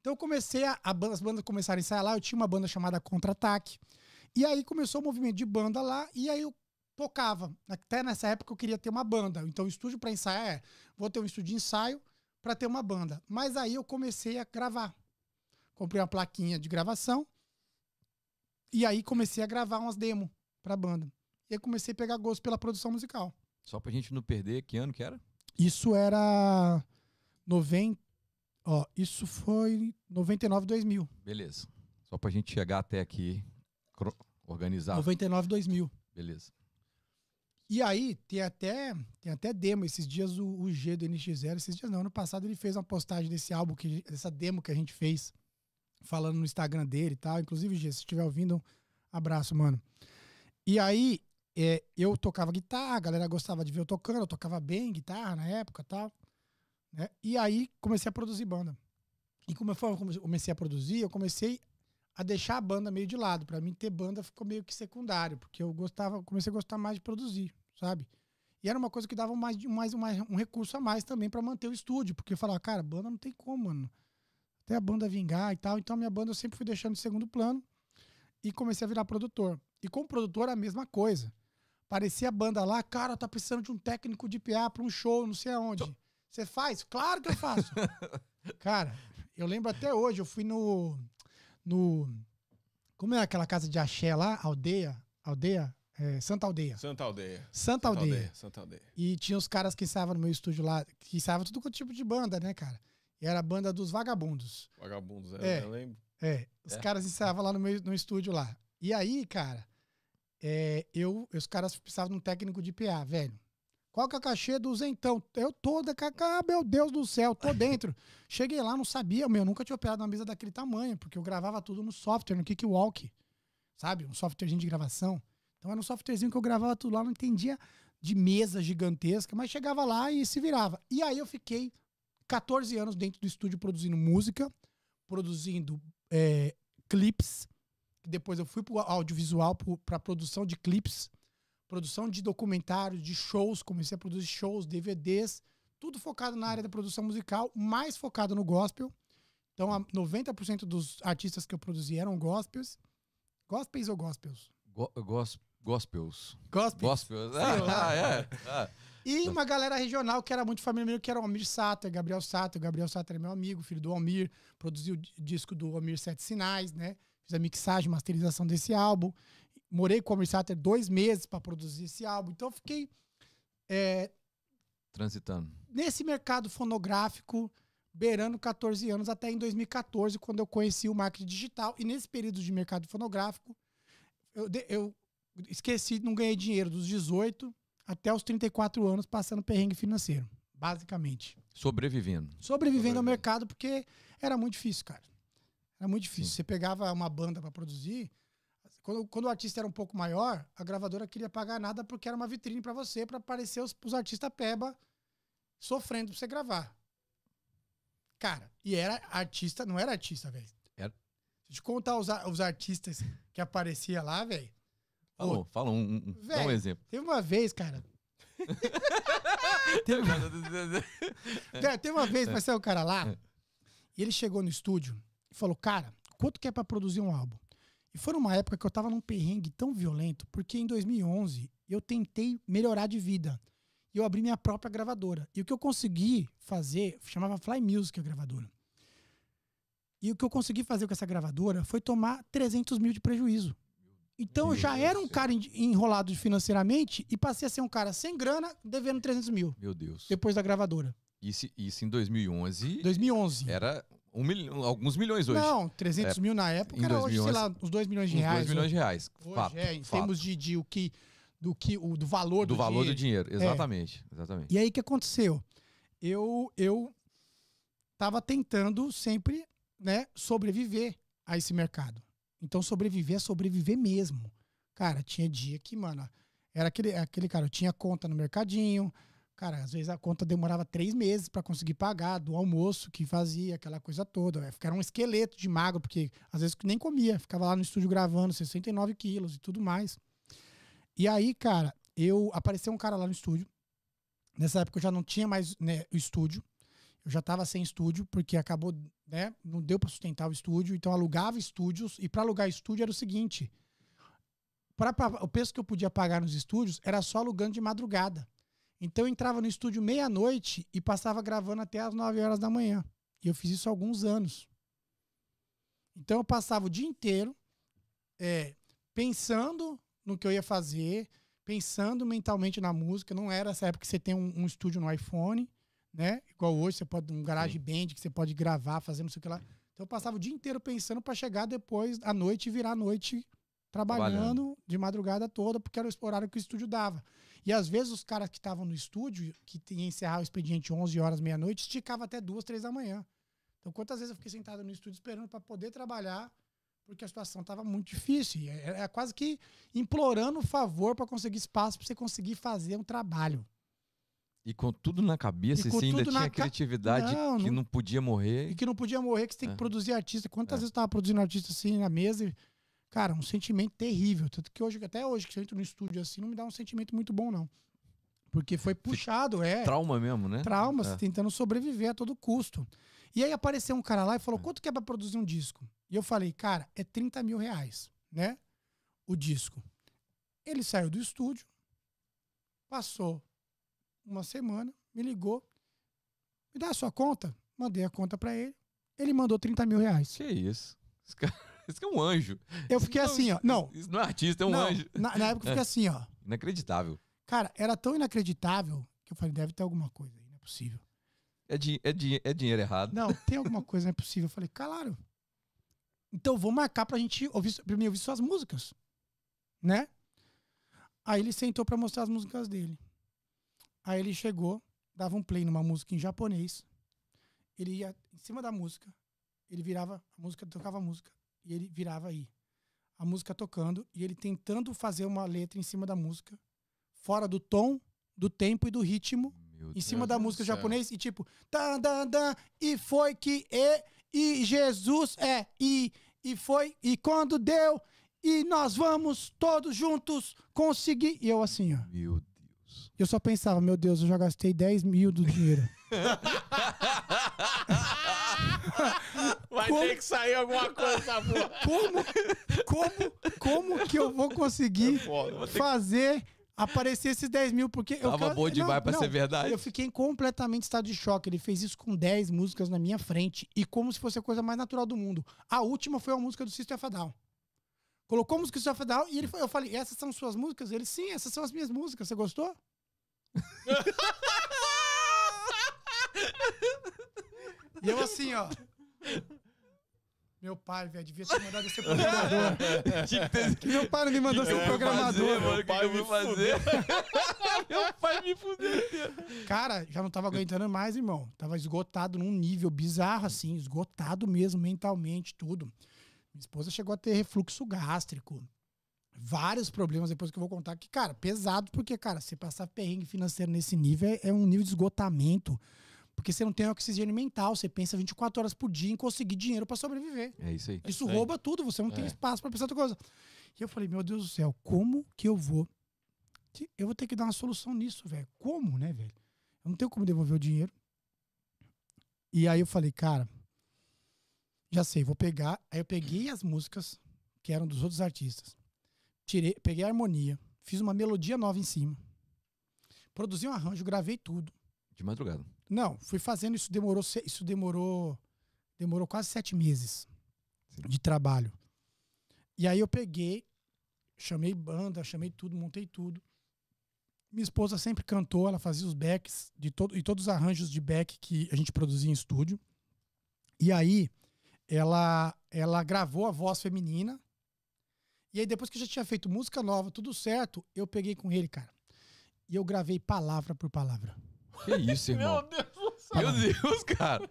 Então eu comecei a, a as bandas começaram a ensaiar lá. Eu tinha uma banda chamada Contra-Ataque. E aí começou o movimento de banda lá. E aí eu tocava. Até nessa época eu queria ter uma banda. Então o estúdio para ensaiar é vou ter um estúdio de ensaio para ter uma banda. Mas aí eu comecei a gravar. Comprei uma plaquinha de gravação e aí comecei a gravar umas demos pra banda. E aí comecei a pegar gosto pela produção musical. Só pra gente não perder, que ano que era? Isso era 90, ó, isso foi 99 2000. Beleza. Só pra gente chegar até aqui, organizar. 99 2000. Beleza. E aí, tem até, tem até demo. Esses dias o, o G do NX0, esses dias não, ano passado ele fez uma postagem desse álbum, que, dessa demo que a gente fez, falando no Instagram dele e tal. Inclusive, G, se estiver ouvindo, um abraço, mano. E aí, é, eu tocava guitarra, a galera gostava de ver eu tocando, eu tocava bem guitarra na época tal. Né? E aí, comecei a produzir banda. E como eu comecei a produzir, eu comecei a deixar a banda meio de lado. Pra mim, ter banda ficou meio que secundário, porque eu gostava, comecei a gostar mais de produzir, sabe? E era uma coisa que dava mais, mais, mais um recurso a mais também pra manter o estúdio, porque eu falava, cara, banda não tem como, mano. Até a banda vingar e tal. Então a minha banda eu sempre fui deixando de segundo plano e comecei a virar produtor. E como produtor, a mesma coisa. Parecia a banda lá, cara, tá precisando de um técnico de PA pra um show, não sei aonde. Você faz? Claro que eu faço. cara, eu lembro até hoje, eu fui no. no como é aquela casa de axé lá? Aldeia? Aldeia? É, Santa Aldeia. Santa Aldeia. Santa Aldeia. Santa Aldeia. E tinha os caras que estavam no meu estúdio lá, que estavam tudo com tipo de banda, né, cara? E era a banda dos vagabundos. Vagabundos, É. é. eu lembro. É, os É. caras ensaiavam lá no meu no estúdio lá. E aí, cara, é, eu, os caras precisavam de um técnico de PA, velho. Qual que é a cachê do Zentão? Eu tô, da ah, meu Deus do céu, tô dentro. Cheguei lá, não sabia, meu, nunca tinha operado uma mesa daquele tamanho, porque eu gravava tudo no software, no Kickwalk, sabe? Um softwarezinho de gravação. Então era um softwarezinho que eu gravava tudo lá, não entendia de mesa gigantesca, mas chegava lá e se virava. E aí eu fiquei 14 anos dentro do estúdio produzindo música, produzindo é, clips. Depois eu fui para o audiovisual, para produção de clips, produção de documentários, de shows. Comecei a produzir shows, DVDs, tudo focado na área da produção musical, mais focado no gospel. Então, a 90% dos artistas que eu produzi eram gospels. Gospels ou gospels? Go gos- Gospels. Gospel. Gospels. Lá. ah, é. Ah, E uma galera regional que era muito família que era o Almir Sater, Gabriel Sater. Gabriel Sater é meu amigo, filho do Almir. Produziu o di- disco do Almir Sete Sinais, né? Fiz a mixagem, masterização desse álbum. Morei com o Almir Sater dois meses para produzir esse álbum. Então eu fiquei é, transitando. nesse mercado fonográfico beirando 14 anos até em 2014, quando eu conheci o marketing digital. E nesse período de mercado fonográfico, eu, eu esqueci, não ganhei dinheiro dos 18 até os 34 anos passando perrengue financeiro, basicamente. Sobrevivendo. Sobrevivendo ao mercado porque era muito difícil, cara. Era muito difícil. Sim. Você pegava uma banda para produzir, quando, quando o artista era um pouco maior, a gravadora queria pagar nada porque era uma vitrine para você, para aparecer os, os artistas peba sofrendo pra você gravar. Cara, e era artista, não era artista, velho. Era. Se eu te contar os, os artistas que aparecia lá, velho. Fala, um- fala um, um- um- dá um exemplo. Teve uma vez, cara. teve, Cara, teve uma vez, vai ser o cara lá, É. e ele chegou no estúdio e falou, cara, quanto que é pra produzir um álbum? E foi numa época que eu tava num perrengue tão violento, porque em 2011 eu tentei melhorar de vida. E eu abri minha própria gravadora. E o que eu consegui fazer, chamava Fly Music a gravadora. E o que eu consegui fazer com essa gravadora foi tomar 300 mil de prejuízo. Então eu já era um cara en- enrolado financeiramente e passei a ser um cara sem grana, devendo 300 mil Meu Deus. depois da gravadora. Isso, isso em 2011 2011. era um alguns milhões hoje. Não, 300 mil na época era hoje, sei 2011, lá, uns 2 milhões de reais. 2 milhões de reais. Hoje, fato, é, em fato. termos de, de o que, do, que, o, do valor do do, valor do dinheiro. dinheiro. Exatamente. Exatamente. E aí o que aconteceu? Eu eu tava tentando sempre, né, sobreviver a esse mercado. Então sobreviver é sobreviver mesmo. Cara, tinha dia que, mano, era aquele, aquele cara, eu tinha conta no mercadinho. Cara, às vezes a conta demorava três meses para conseguir pagar do almoço que fazia, aquela coisa toda. Eu ficava um esqueleto de magro, porque às vezes nem comia. Ficava lá no estúdio gravando 69 quilos e tudo mais. E aí, cara, eu apareceu um cara lá no estúdio. Nessa época eu já não tinha mais né, o estúdio. Eu já estava sem estúdio, porque acabou, né? Não deu para sustentar o estúdio, então alugava estúdios. E para alugar estúdio era o seguinte: pra, pra- o preço que eu podia pagar nos estúdios era só alugando de madrugada. Então eu entrava no estúdio meia-noite e passava gravando até as 9 horas da manhã. E eu fiz isso há alguns anos. Então eu passava o dia inteiro é, pensando no que eu ia fazer, pensando mentalmente na música. Não era essa época que você tem um, um estúdio no iPhone, né? Igual hoje, você pode um garage band que você pode gravar, fazer não sei o que lá. Então eu passava o dia inteiro pensando para chegar depois à noite e virar a noite trabalhando, Trabalhando. de madrugada toda, porque era o horário que o estúdio dava. E às vezes os caras que estavam no estúdio, que ia encerrar o expediente 11 horas, meia-noite, esticava até duas, três da manhã. Então quantas vezes eu fiquei sentado no estúdio esperando para poder trabalhar, porque a situação estava muito difícil. E Era era quase que implorando o favor para conseguir espaço para você conseguir fazer um trabalho. E com tudo na cabeça, E você ainda tudo na tinha ca- criatividade Não, que não- não podia morrer. E que não podia morrer, que você tem que É. produzir artista. Quantas É. vezes eu tava produzindo artista assim na mesa e, cara, um sentimento terrível. Tanto que hoje, até hoje, que eu entro no estúdio assim, não me dá um sentimento muito bom, não. Porque foi puxado, é. Trauma mesmo, né? Trauma, É. tentando sobreviver a todo custo. E aí apareceu um cara lá e É. falou: quanto que é pra produzir um disco? E eu falei, cara, é 30 mil reais, né? O disco. Ele saiu do estúdio, passou uma semana, me ligou, me dá a sua conta. Mandei a conta pra ele. Ele mandou 30 mil reais. Que isso? Esse cara, esse cara é um anjo. Eu fiquei Isso assim, ó. Não. Isso não é artista, é um não, anjo. Na, na época eu fiquei assim, ó. Inacreditável. Cara, era tão inacreditável que eu falei, deve ter alguma coisa aí, não é possível. É, di é, di é dinheiro errado. Não, tem alguma coisa, não é possível. Eu falei, claro. Então vou marcar pra gente ouvir, primeiro ouvir suas músicas. Né? Aí ele sentou pra mostrar as músicas dele. Aí ele chegou, dava um play numa música em japonês. Ele ia em cima da música, ele virava, a música tocava a música, e ele virava aí. A música tocando, e ele tentando fazer uma letra em cima da música, fora do tom, do tempo e do ritmo, Meu em Deus. cima da Deus do música céu. japonês e tipo dan, dan, dan, e foi que e e Jesus é e e foi e quando deu e nós vamos todos juntos conseguir e eu assim ó Meu. Eu só pensava meu Deus eu já gastei 10 mil do dinheiro Vai Como? ter que sair alguma coisa dessa porra. Como, como, como que eu vou conseguir É foda. fazer aparecer esses 10 mil? Porque eu Tava boa demais não, pra não, ser verdade. Eu fiquei completamente em estado de choque. Ele fez isso com 10 músicas na minha frente e como se fosse a coisa mais natural do mundo. A última foi a música do a Down. Colocou a música do a Down e ele, foi- eu falei, essas são suas músicas? Ele, sim, essas são as minhas músicas. Você gostou? e eu assim, ó. Meu pai, velho, devia ter mandado eu ser programador. Que Que meu pai não me mandou ser É, programador. fazer, que pai que eu me fazer? Meu pai me fudeu. Cara, já não tava aguentando mais, irmão. Tava esgotado num nível bizarro, assim, esgotado mesmo, mentalmente, tudo. Minha esposa chegou a ter refluxo gástrico. Vários problemas depois que eu vou contar. Que, cara, pesado, porque, cara, você passar perrengue financeiro nesse nível é, é um nível de esgotamento. Porque você não tem oxigênio mental. Você pensa 24 horas por dia em conseguir dinheiro pra sobreviver. É isso aí. Isso isso aí. rouba tudo, você não tem É. espaço pra pensar outra coisa. E eu falei, meu Deus do céu, como que eu vou? Eu vou ter que dar uma solução nisso, velho. Como, né, velho? Eu não tenho como devolver o dinheiro. E aí eu falei, cara, já sei, vou pegar. Aí eu peguei as músicas que eram dos outros artistas. Tirei, peguei a harmonia, fiz uma melodia nova em cima. Produzi um arranjo, gravei tudo. De madrugada. Não, fui fazendo isso demorou isso demorou demorou quase sete meses Sim. de trabalho. E aí eu peguei, chamei banda, chamei tudo, montei tudo. Minha esposa sempre cantou, ela fazia os backs de todo e todos os arranjos de back que a gente produzia em estúdio. E aí ela ela gravou a voz feminina. E aí depois que eu já tinha feito música nova, tudo certo, eu peguei com ele, cara. E eu gravei palavra por palavra. Que isso, irmão? Meu Deus do céu. Meu Deus, cara.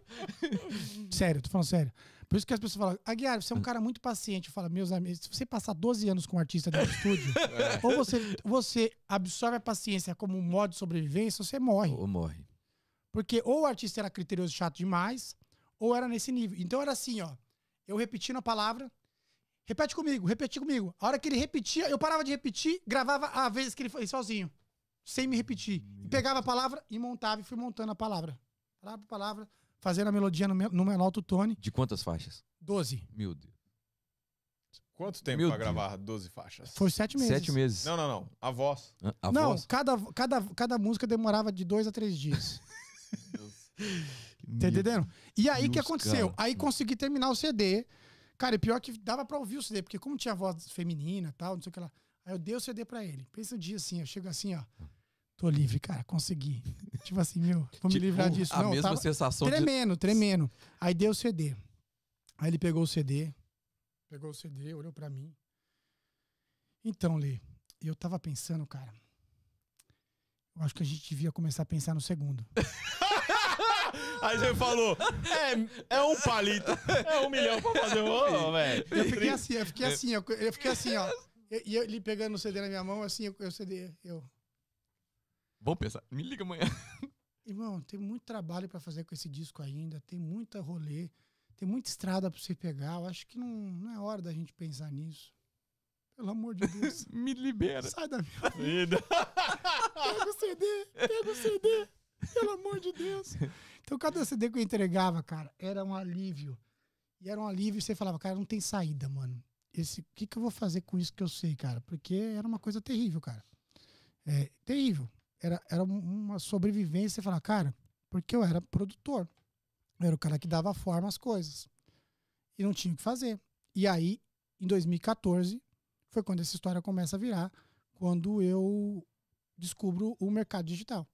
Sério, tô falando sério. Por isso que as pessoas falam, Aguiar, você é um cara muito paciente. Eu falo, meus amigos, se você passar 12 anos com um artista dentro do estúdio, ou você, você absorve a paciência como um modo de sobrevivência, ou você morre. Ou morre. Porque ou o artista era criterioso e chato demais, ou era nesse nível. Então era assim, ó. Eu repetindo a palavra, repete comigo, repete comigo. A hora que ele repetia, eu parava de repetir, gravava a vez que ele foi sozinho, sem me repetir. E pegava a palavra e montava e fui montando a palavra. Palavra por palavra, fazendo a melodia no, no menor alto tone. De quantas faixas? 12. Meu Deus. Quanto tempo Meu pra Deus. gravar 12 faixas? Foi sete meses. Sete meses. Não, não, não. A voz. Hã? A Não, voz? cada, cada, cada música demorava de dois a três dias. Tá entendendo? E aí o que aconteceu? cara. Aí consegui terminar o CD. Cara, e pior que dava pra ouvir o CD, porque como tinha voz feminina e tal, não sei o que lá. Aí eu dei o CD pra ele. Pensa um dia assim, eu chego assim, ó. Tô livre, cara, consegui. tipo assim, meu, vou me Tipo, livrar disso. A não, mesma sensação de... tremendo, tremendo. Aí deu o CD. Aí ele pegou o CD, pegou o CD, olhou pra mim. Então, Lê, eu tava pensando, cara. Eu acho que a gente devia começar a pensar no segundo. Aí você falou, é, é um palito, é um milhão pra fazer o velho. Eu fiquei assim, eu fiquei assim, ó, eu fiquei assim, ó. E e ele pegando o CD na minha mão, assim, eu, eu CD, eu. Vamos pensar. Me liga amanhã. Irmão, tem muito trabalho pra fazer com esse disco ainda, tem muita rolê, tem muita estrada pra você pegar. Eu acho que não, não é hora da gente pensar nisso. Pelo amor de Deus. Me libera. Sai da minha. Vida. Pega o CD, pega o CD. Pelo amor de Deus. Então, cada CD que eu entregava, cara, era um alívio. E era um alívio você falava, cara, não tem saída, mano. Esse, o que, que eu vou fazer com isso que eu sei, cara? Porque era uma coisa terrível, cara. É, terrível. Era, era um- uma sobrevivência. Você falava, cara, porque eu era produtor. Eu era o cara que dava forma às coisas. E não tinha o que fazer. E aí, em 2014, foi quando essa história começa a virar. Quando eu descubro o mercado digital.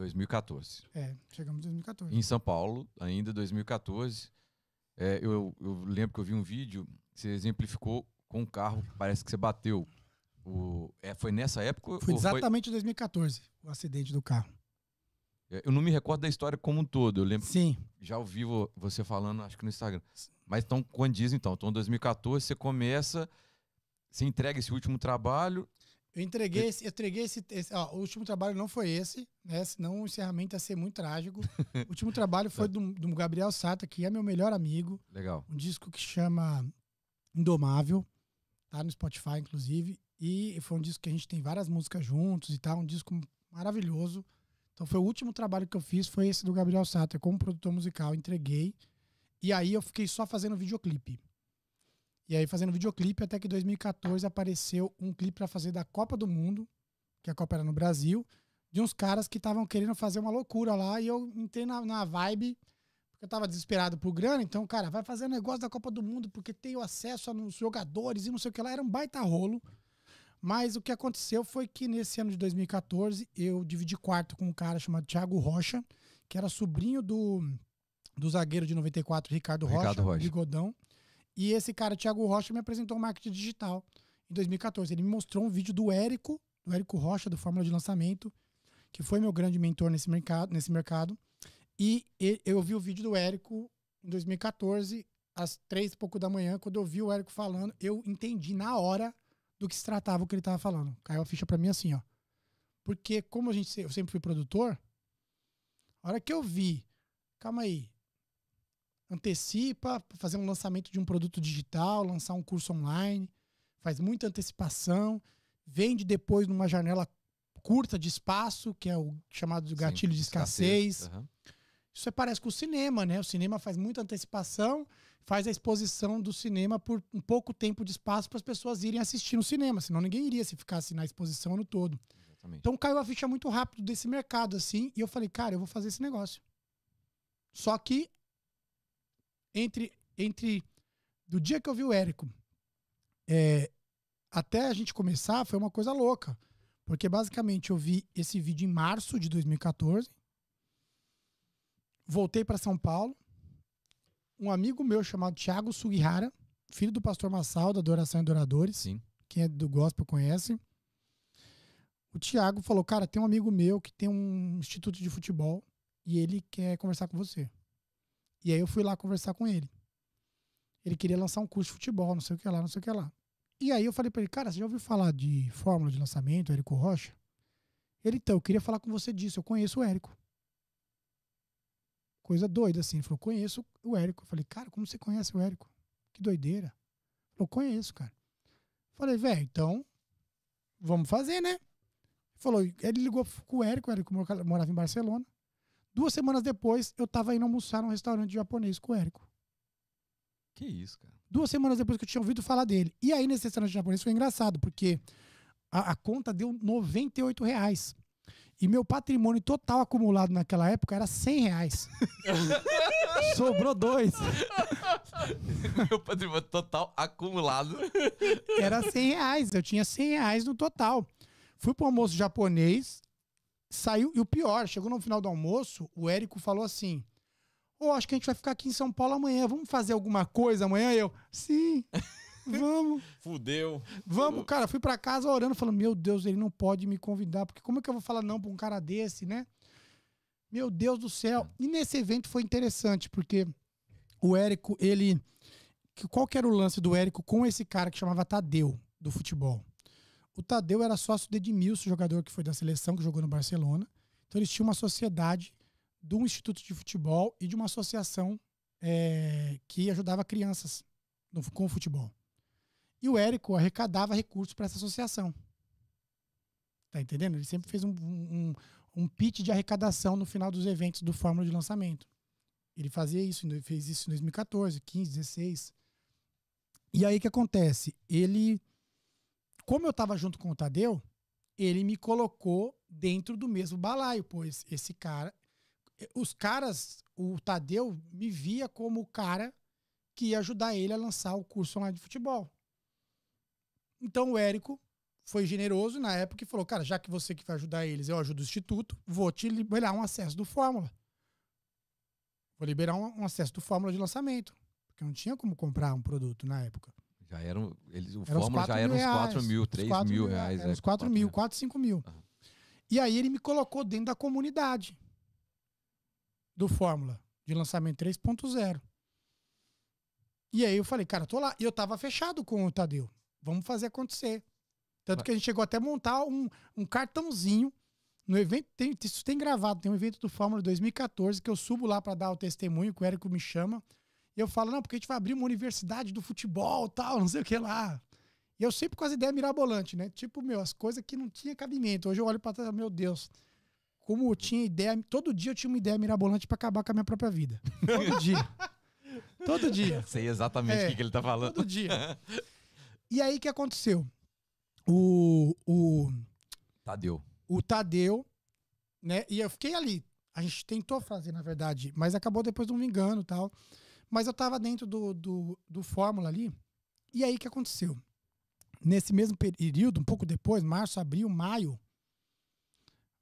2014. É, chegamos em 2014. Em São Paulo, ainda 2014. é, eu, eu lembro que eu vi um vídeo você exemplificou com um carro, parece que você bateu. O, é, foi nessa época? Foi exatamente em 2014 o acidente do carro. é, eu não me recordo da história como um todo. Eu lembro Sim. já ouvi vo- você falando, acho que no Instagram. Mas então, condiz então. Então, em 2014, você começa, você entrega esse último trabalho. Eu entreguei esse, eu entreguei esse, esse- ó, o último trabalho não foi esse, né? Senão o encerramento ia ser muito trágico. o último trabalho foi do, do Gabriel Sata, que é meu melhor amigo. Legal. Um disco que chama Indomável, tá no Spotify, inclusive. E foi um disco que a gente tem várias músicas juntos e tal, um disco maravilhoso. Então foi o último trabalho que eu fiz, foi esse do Gabriel Satter, como produtor musical, entreguei. E aí eu fiquei só fazendo videoclipe. E aí fazendo videoclipe até que em 2014 apareceu um clipe para fazer da Copa do Mundo, que a Copa era no Brasil, de uns caras que estavam querendo fazer uma loucura lá e eu entrei na, na vibe porque eu tava desesperado por grana, então, cara, vai fazer um negócio da Copa do Mundo porque tenho acesso nos jogadores e não sei o que lá, era um baita rolo. Mas o que aconteceu foi que nesse ano de 2014 eu dividi quarto com um cara chamado Thiago Rocha, que era sobrinho do, do zagueiro de 94, Ricardo Rocha, Ricardo Rocha. Bigodão. E esse cara, Thiago Rocha, me apresentou o marketing digital em 2014. Ele me mostrou um vídeo do Érico, do Érico Rocha, do Fórmula de Lançamento, que foi meu grande mentor nesse mercado. Nesse mercado. E eu vi o vídeo do Érico em 2014, às três e pouco da manhã, quando eu vi o Érico falando, eu entendi na hora do que se tratava o que ele tava falando. Caiu a ficha pra mim assim, ó. Porque como a gente, eu sempre fui produtor, a hora que eu vi, calma aí, antecipa fazer um lançamento de um produto digital, lançar um curso online, faz muita antecipação, vende depois numa janela curta de espaço, que é o chamado de gatilho Sim, de escassez. Isso é, parece com o cinema, né? O cinema faz muita antecipação, faz a exposição do cinema por um pouco tempo de espaço para as pessoas irem assistir no cinema, senão ninguém iria se ficasse na exposição no todo. Exatamente. Então caiu a ficha muito rápido desse mercado, assim, e eu falei, cara, eu vou fazer esse negócio. Só que entre, entre do dia que eu vi o Érico é, até a gente começar, foi uma coisa louca. Porque basicamente eu vi esse vídeo em março de 2014. Voltei para São Paulo. Um amigo meu chamado Thiago Sugihara, filho do pastor Massal, da Adoração e Adoradores Sim. quem é do gospel conhece. O Thiago falou: Cara, tem um amigo meu que tem um instituto de futebol e ele quer conversar com você. E aí eu fui lá conversar com ele. Ele queria lançar um curso de futebol, não sei o que lá, não sei o que lá. E aí eu falei pra ele: Cara, você já ouviu falar de fórmula de lançamento, Érico Rocha? Ele, então, eu queria falar com você disso. Eu conheço o Érico. Coisa doida assim. Ele falou: Conheço o Érico. Eu falei: Cara, como você conhece o Érico? Que doideira. Ele falou: Conheço, cara. Falei, velho, então vamos fazer, né? Falou, ele ligou com o Érico, o Érico mora- morava em Barcelona. Duas semanas depois, eu tava indo almoçar num restaurante japonês com o Érico. Que isso, cara. Duas semanas depois que eu tinha ouvido falar dele. E aí, nesse restaurante japonês, foi engraçado, porque a, a conta deu 98 reais. E meu patrimônio total acumulado naquela época era 100 reais. Sobrou dois. Meu patrimônio total acumulado. Era 100 reais. Eu tinha 100 reais no total. Fui pro almoço japonês, saiu. E o pior, chegou no final do almoço, o Érico falou assim: Ô, acho que a gente vai ficar aqui em São Paulo amanhã. Vamos fazer alguma coisa amanhã? Eu, sim, vamos, Fudeu. vamos. Cara, fui pra casa orando, falando: Meu Deus, ele não pode me convidar, porque como é que eu vou falar não pra um cara desse, né? Meu Deus do céu. E nesse evento foi interessante, porque o Érico, ele. Qual que era o lance do Érico com esse cara que chamava Tadeu, do futebol? O Tadeu era sócio do Edmilson, jogador que foi da seleção, que jogou no Barcelona. Então eles tinham uma sociedade de um instituto de futebol e de uma associação eh, que ajudava crianças no- com o futebol. E o Érico arrecadava recursos para essa associação. Tá entendendo? Ele sempre fez um, um, um pitch de arrecadação no final dos eventos do Fórmula de Lançamento. Ele fazia isso, fez isso em 2014, 15, 16. E aí o que acontece? Ele, como eu estava junto com o Tadeu, ele me colocou dentro do mesmo balaio, pois esse cara, os caras, o Tadeu me via como o cara que ia ajudar ele a lançar o curso online de futebol. Então o Érico foi generoso na época e falou: Cara, já que você que vai ajudar eles, eu ajudo o Instituto, vou te liberar um acesso do Fórmula. Vou liberar um, um acesso do Fórmula de lançamento. Porque não tinha como comprar um produto na época. Já eram. Eles, o Fórmula já 4 era uns mil 4 reais, mil, uns 3 4 mil mil, reais. Era uns 4 mil, mil. 4, 5 mil. Aham. E aí ele me colocou dentro da comunidade do Fórmula de lançamento 3.0. E aí eu falei, cara, tô lá. E eu tava fechado com o Tadeu. Vamos fazer acontecer. Tanto Vai. que a gente chegou até a montar um, um cartãozinho no evento. Tem, isso tem gravado, tem um evento do Fórmula 2014 que eu subo lá para dar o testemunho, que o Érico me chama. Eu falo, não, porque a gente vai abrir uma universidade do futebol tal, não sei o que lá. E eu sempre com as ideias mirabolantes, né? Tipo, meu, as coisas que não tinha cabimento. Hoje eu olho pra trás, meu Deus. Como eu tinha ideia, todo dia eu tinha uma ideia mirabolante pra acabar com a minha própria vida. Todo dia. Todo dia. Sei exatamente o É, que, que ele tá falando. Todo dia. E aí, o que aconteceu? O, o, Tadeu. o Tadeu, né? E eu fiquei ali. A gente tentou fazer, na verdade, mas acabou depois não me engano e tal. Mas eu tava dentro do, do, do Fórmula ali. E aí, o que aconteceu? Nesse mesmo período, um pouco depois, março, abril, maio.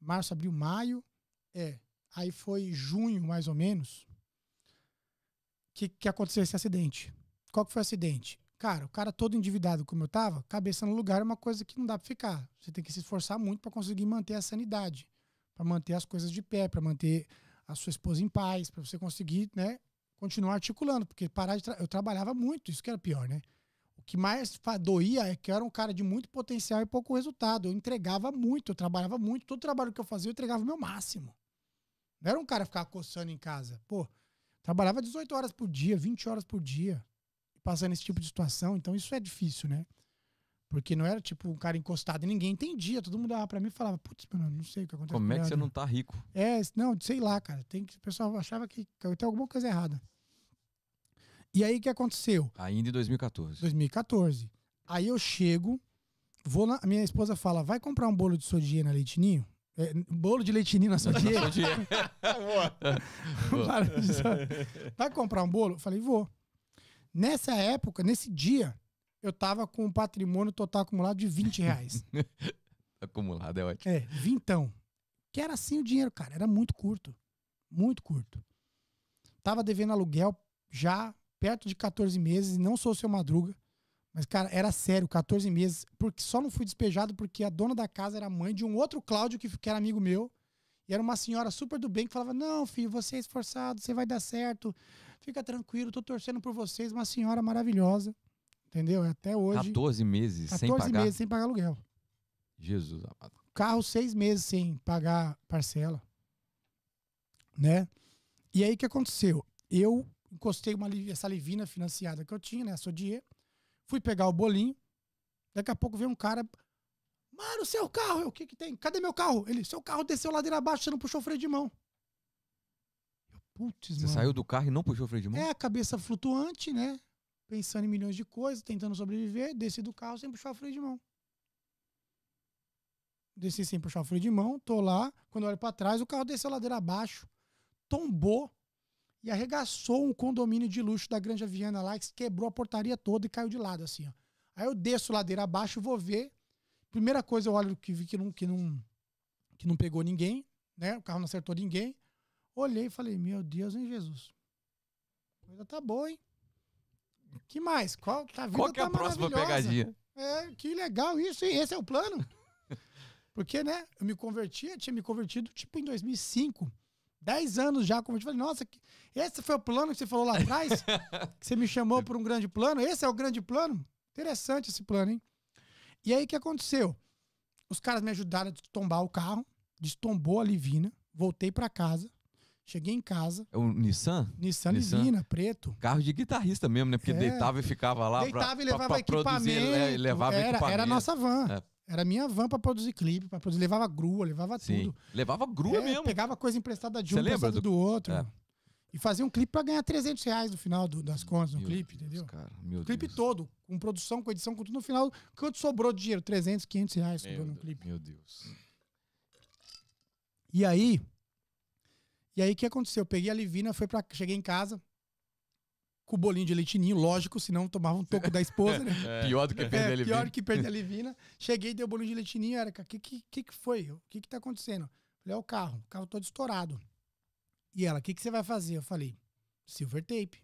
Março, abril, maio. É. Aí foi junho, mais ou menos. Que, que aconteceu esse acidente. Qual que foi o acidente? Cara, o cara todo endividado como eu tava, cabeça no lugar é uma coisa que não dá pra ficar. Você tem que se esforçar muito pra conseguir manter a sanidade, Pra manter as coisas de pé, pra manter a sua esposa em paz, pra você conseguir, né, continuar articulando, porque parar de tra eu trabalhava muito, isso que era pior, né? O que mais doía é que eu era um cara de muito potencial e pouco resultado. Eu entregava muito, eu trabalhava muito, todo trabalho que eu fazia eu entregava o meu máximo. Não era um cara ficar coçando em casa. Pô, trabalhava 18 horas por dia, 20 horas por dia, passando esse tipo de situação, então isso é difícil, né? Porque não era tipo um cara encostado e ninguém entendia. Todo mundo olhava pra mim e falava, putz, mano, não sei o que aconteceu. Como com é que você Leandro." não tá rico? É, não, sei lá, cara. Tem que, o pessoal achava que, que eu tinha alguma coisa errada. E aí o que aconteceu? Ainda em 2014. 2014. Aí eu chego, vou na. Minha esposa fala: vai comprar um bolo de sodier na leitinho? É, bolo de leitinho na de só- vai comprar um bolo? Eu falei, vou. Nessa época, nesse dia, eu tava com um patrimônio total acumulado de 20 reais. Acumulado, é ótimo. É, vintão. Que era assim o dinheiro, cara. Era muito curto. Muito curto. Tava devendo aluguel já perto de 14 meses. Não sou seu madruga. Mas, cara, era sério, 14 meses. Porque só não fui despejado porque a dona da casa era mãe de um outro Cláudio que, que era amigo meu. E era uma senhora super do bem que falava: Não, filho, você é esforçado, você vai dar certo. Fica tranquilo, tô torcendo por vocês. Uma senhora maravilhosa. Entendeu? Até hoje. 14 meses sem 14 pagar. meses sem pagar aluguel Jesus amado. carro seis meses sem pagar parcela, né? E aí o que aconteceu? Eu encostei uma essa livina financiada que eu tinha, né? A Sodier, fui pegar o bolinho. Daqui a pouco veio um cara, mano, seu carro, eu, o que que tem? Cadê meu carro? Ele, seu carro desceu ladeira abaixo, você não puxou o freio de mão. Eu, Putz, Você mano. saiu do carro e não puxou o freio de mão? É a cabeça flutuante, né? Pensando em milhões de coisas, tentando sobreviver, desci do carro sem puxar o freio de mão. Desci sem puxar o freio de mão, tô lá. Quando olho pra trás, o carro desceu a ladeira abaixo, tombou e arregaçou um condomínio de luxo da Granja Viana lá, que quebrou a portaria toda e caiu de lado, assim, ó. Aí eu desço ladeira abaixo, vou ver. Primeira coisa, eu olho que vi que não, que não, que não pegou ninguém, né? O carro não acertou ninguém. Olhei e falei, meu Deus, hein, Jesus? Coisa tá boa, hein? Que mais? Qual, tá, a Qual que é tá a próxima pegadinha? É, que legal isso? Esse é o plano? Porque, né, eu me converti, eu tinha me convertido, tipo, em 2005. 10 anos já converti. Falei, nossa, que- esse foi o plano que você falou lá atrás? que você me chamou por um grande plano? Esse é o grande plano? Interessante esse plano, hein? E aí, o que aconteceu? Os caras me ajudaram a tombar o carro, destombou a Livina, voltei pra casa, cheguei em casa, É o Nissan? Nissan, Nissan. Livina, preto. Carro de guitarrista mesmo, né? Porque É. deitava e ficava lá pra, Deitava e pra- levava pra produzir, equipamento. e levava era, equipamento. era a nossa van. É. Era a minha van pra produzir clipe, para produzir. Levava grua, levava Sim. tudo. Levava grua É, mesmo. Pegava coisa emprestada de um, emprestada do- do, outro. É. E fazia um clipe pra ganhar 300 reais no final do- das contas, no Meu clipe, Deus, entendeu? Cara, meu O clipe Deus. todo, com produção, com edição, com tudo no final. Quanto sobrou de dinheiro? 300, 500 reais sobrou no clipe. Meu Deus. E aí, e aí o que aconteceu? Eu peguei a Livina, foi para cheguei em casa com o bolinho de leitinho, lógico, senão tomava um toco da esposa, né? Pior do que perder É, ele pior que perder a Livina. Cheguei, dei o bolinho de leitinho, Erika, o que, que, que que foi? O que que tá acontecendo? Falei, é o carro, o carro todo estourado. E ela, o que que você vai fazer? Eu falei, silver tape.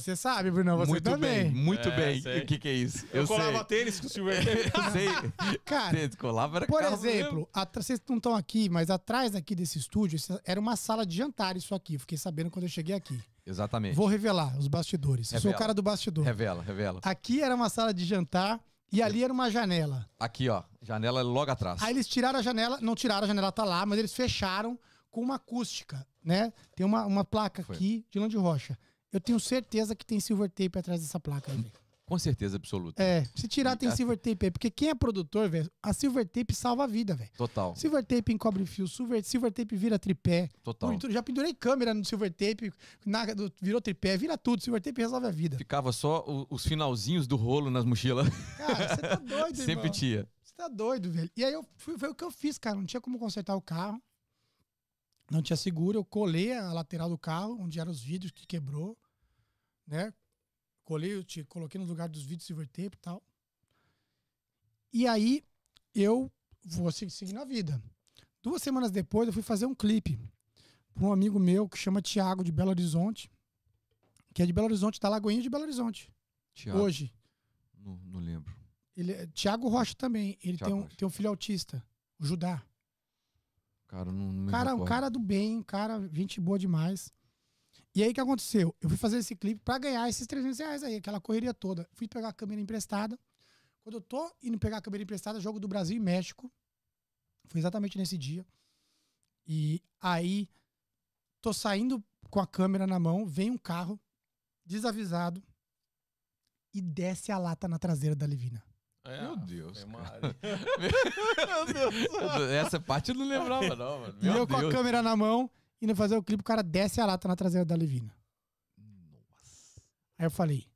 Você sabe, Bruno, você muito também. bem, muito É, bem. sei. O que, que é isso? Eu, colava tênis com o Silver. Eu sei. Cara, colava era por exemplo, atra- vocês não estão aqui, mas atrás aqui desse estúdio, era uma sala de jantar isso aqui. Fiquei sabendo quando eu cheguei aqui. Exatamente. Vou revelar os bastidores. Eu sou o Revela. cara do bastidor. Revela, revela. Aqui era uma sala de jantar e ali era uma janela. Aqui, ó. Janela logo atrás. Aí eles tiraram a janela, não tiraram, a janela tá lá, mas eles fecharam com uma acústica, né? Tem uma, uma placa Foi. aqui de lã de rocha. Eu tenho certeza que tem silver tape atrás dessa placa aí. velho. Com certeza absoluta. É, se tirar tem silver tape aí, porque quem é produtor, velho, a silver tape salva a vida, velho. Total, Silver tape encobre fio, silver, silver tape vira tripé. total. Já pendurei câmera no silver tape, na- virou tripé, vira tudo. Silver tape resolve a vida. Ficava só o- os finalzinhos do rolo nas mochilas. Cara, você tá doido, Sempre irmão. tinha. Você tá doido, velho. E aí eu fui, foi o que eu fiz, cara. Não tinha como consertar o carro. Não tinha seguro. Eu colei a lateral do carro, onde eram os vidros que quebrou, né? Colei, eu te- coloquei no lugar dos vidros silver tape e tal. E aí eu vou se- seguir na vida. Duas semanas depois eu fui fazer um clipe para um amigo meu que chama Tiago de Belo Horizonte, que é de Belo Horizonte, da Lagoinha de Belo Horizonte. Thiago, Hoje. Não, não lembro. Ele, é- Tiago Rocha também. Ele Thiago tem um, Rocha. tem um filho autista, o Judá. Cara, não, não Cara, um cara do bem, um cara, gente boa demais. E aí o que aconteceu? Eu fui fazer esse clipe pra ganhar esses 300 reais aí, aquela correria toda. Fui pegar a câmera emprestada. Quando eu tô indo pegar a câmera emprestada, jogo do Brasil e México. Foi exatamente nesse dia. E aí, tô saindo com a câmera na mão, vem um carro desavisado e desce a lata na traseira da Livina. É, Meu ah, Deus, é. Meu Deus. Essa parte eu não lembrava, não, mano. E Meu eu com a Deus. câmera na mão, indo fazer o clipe, o cara desce a lata na traseira da Livina. Aí eu falei,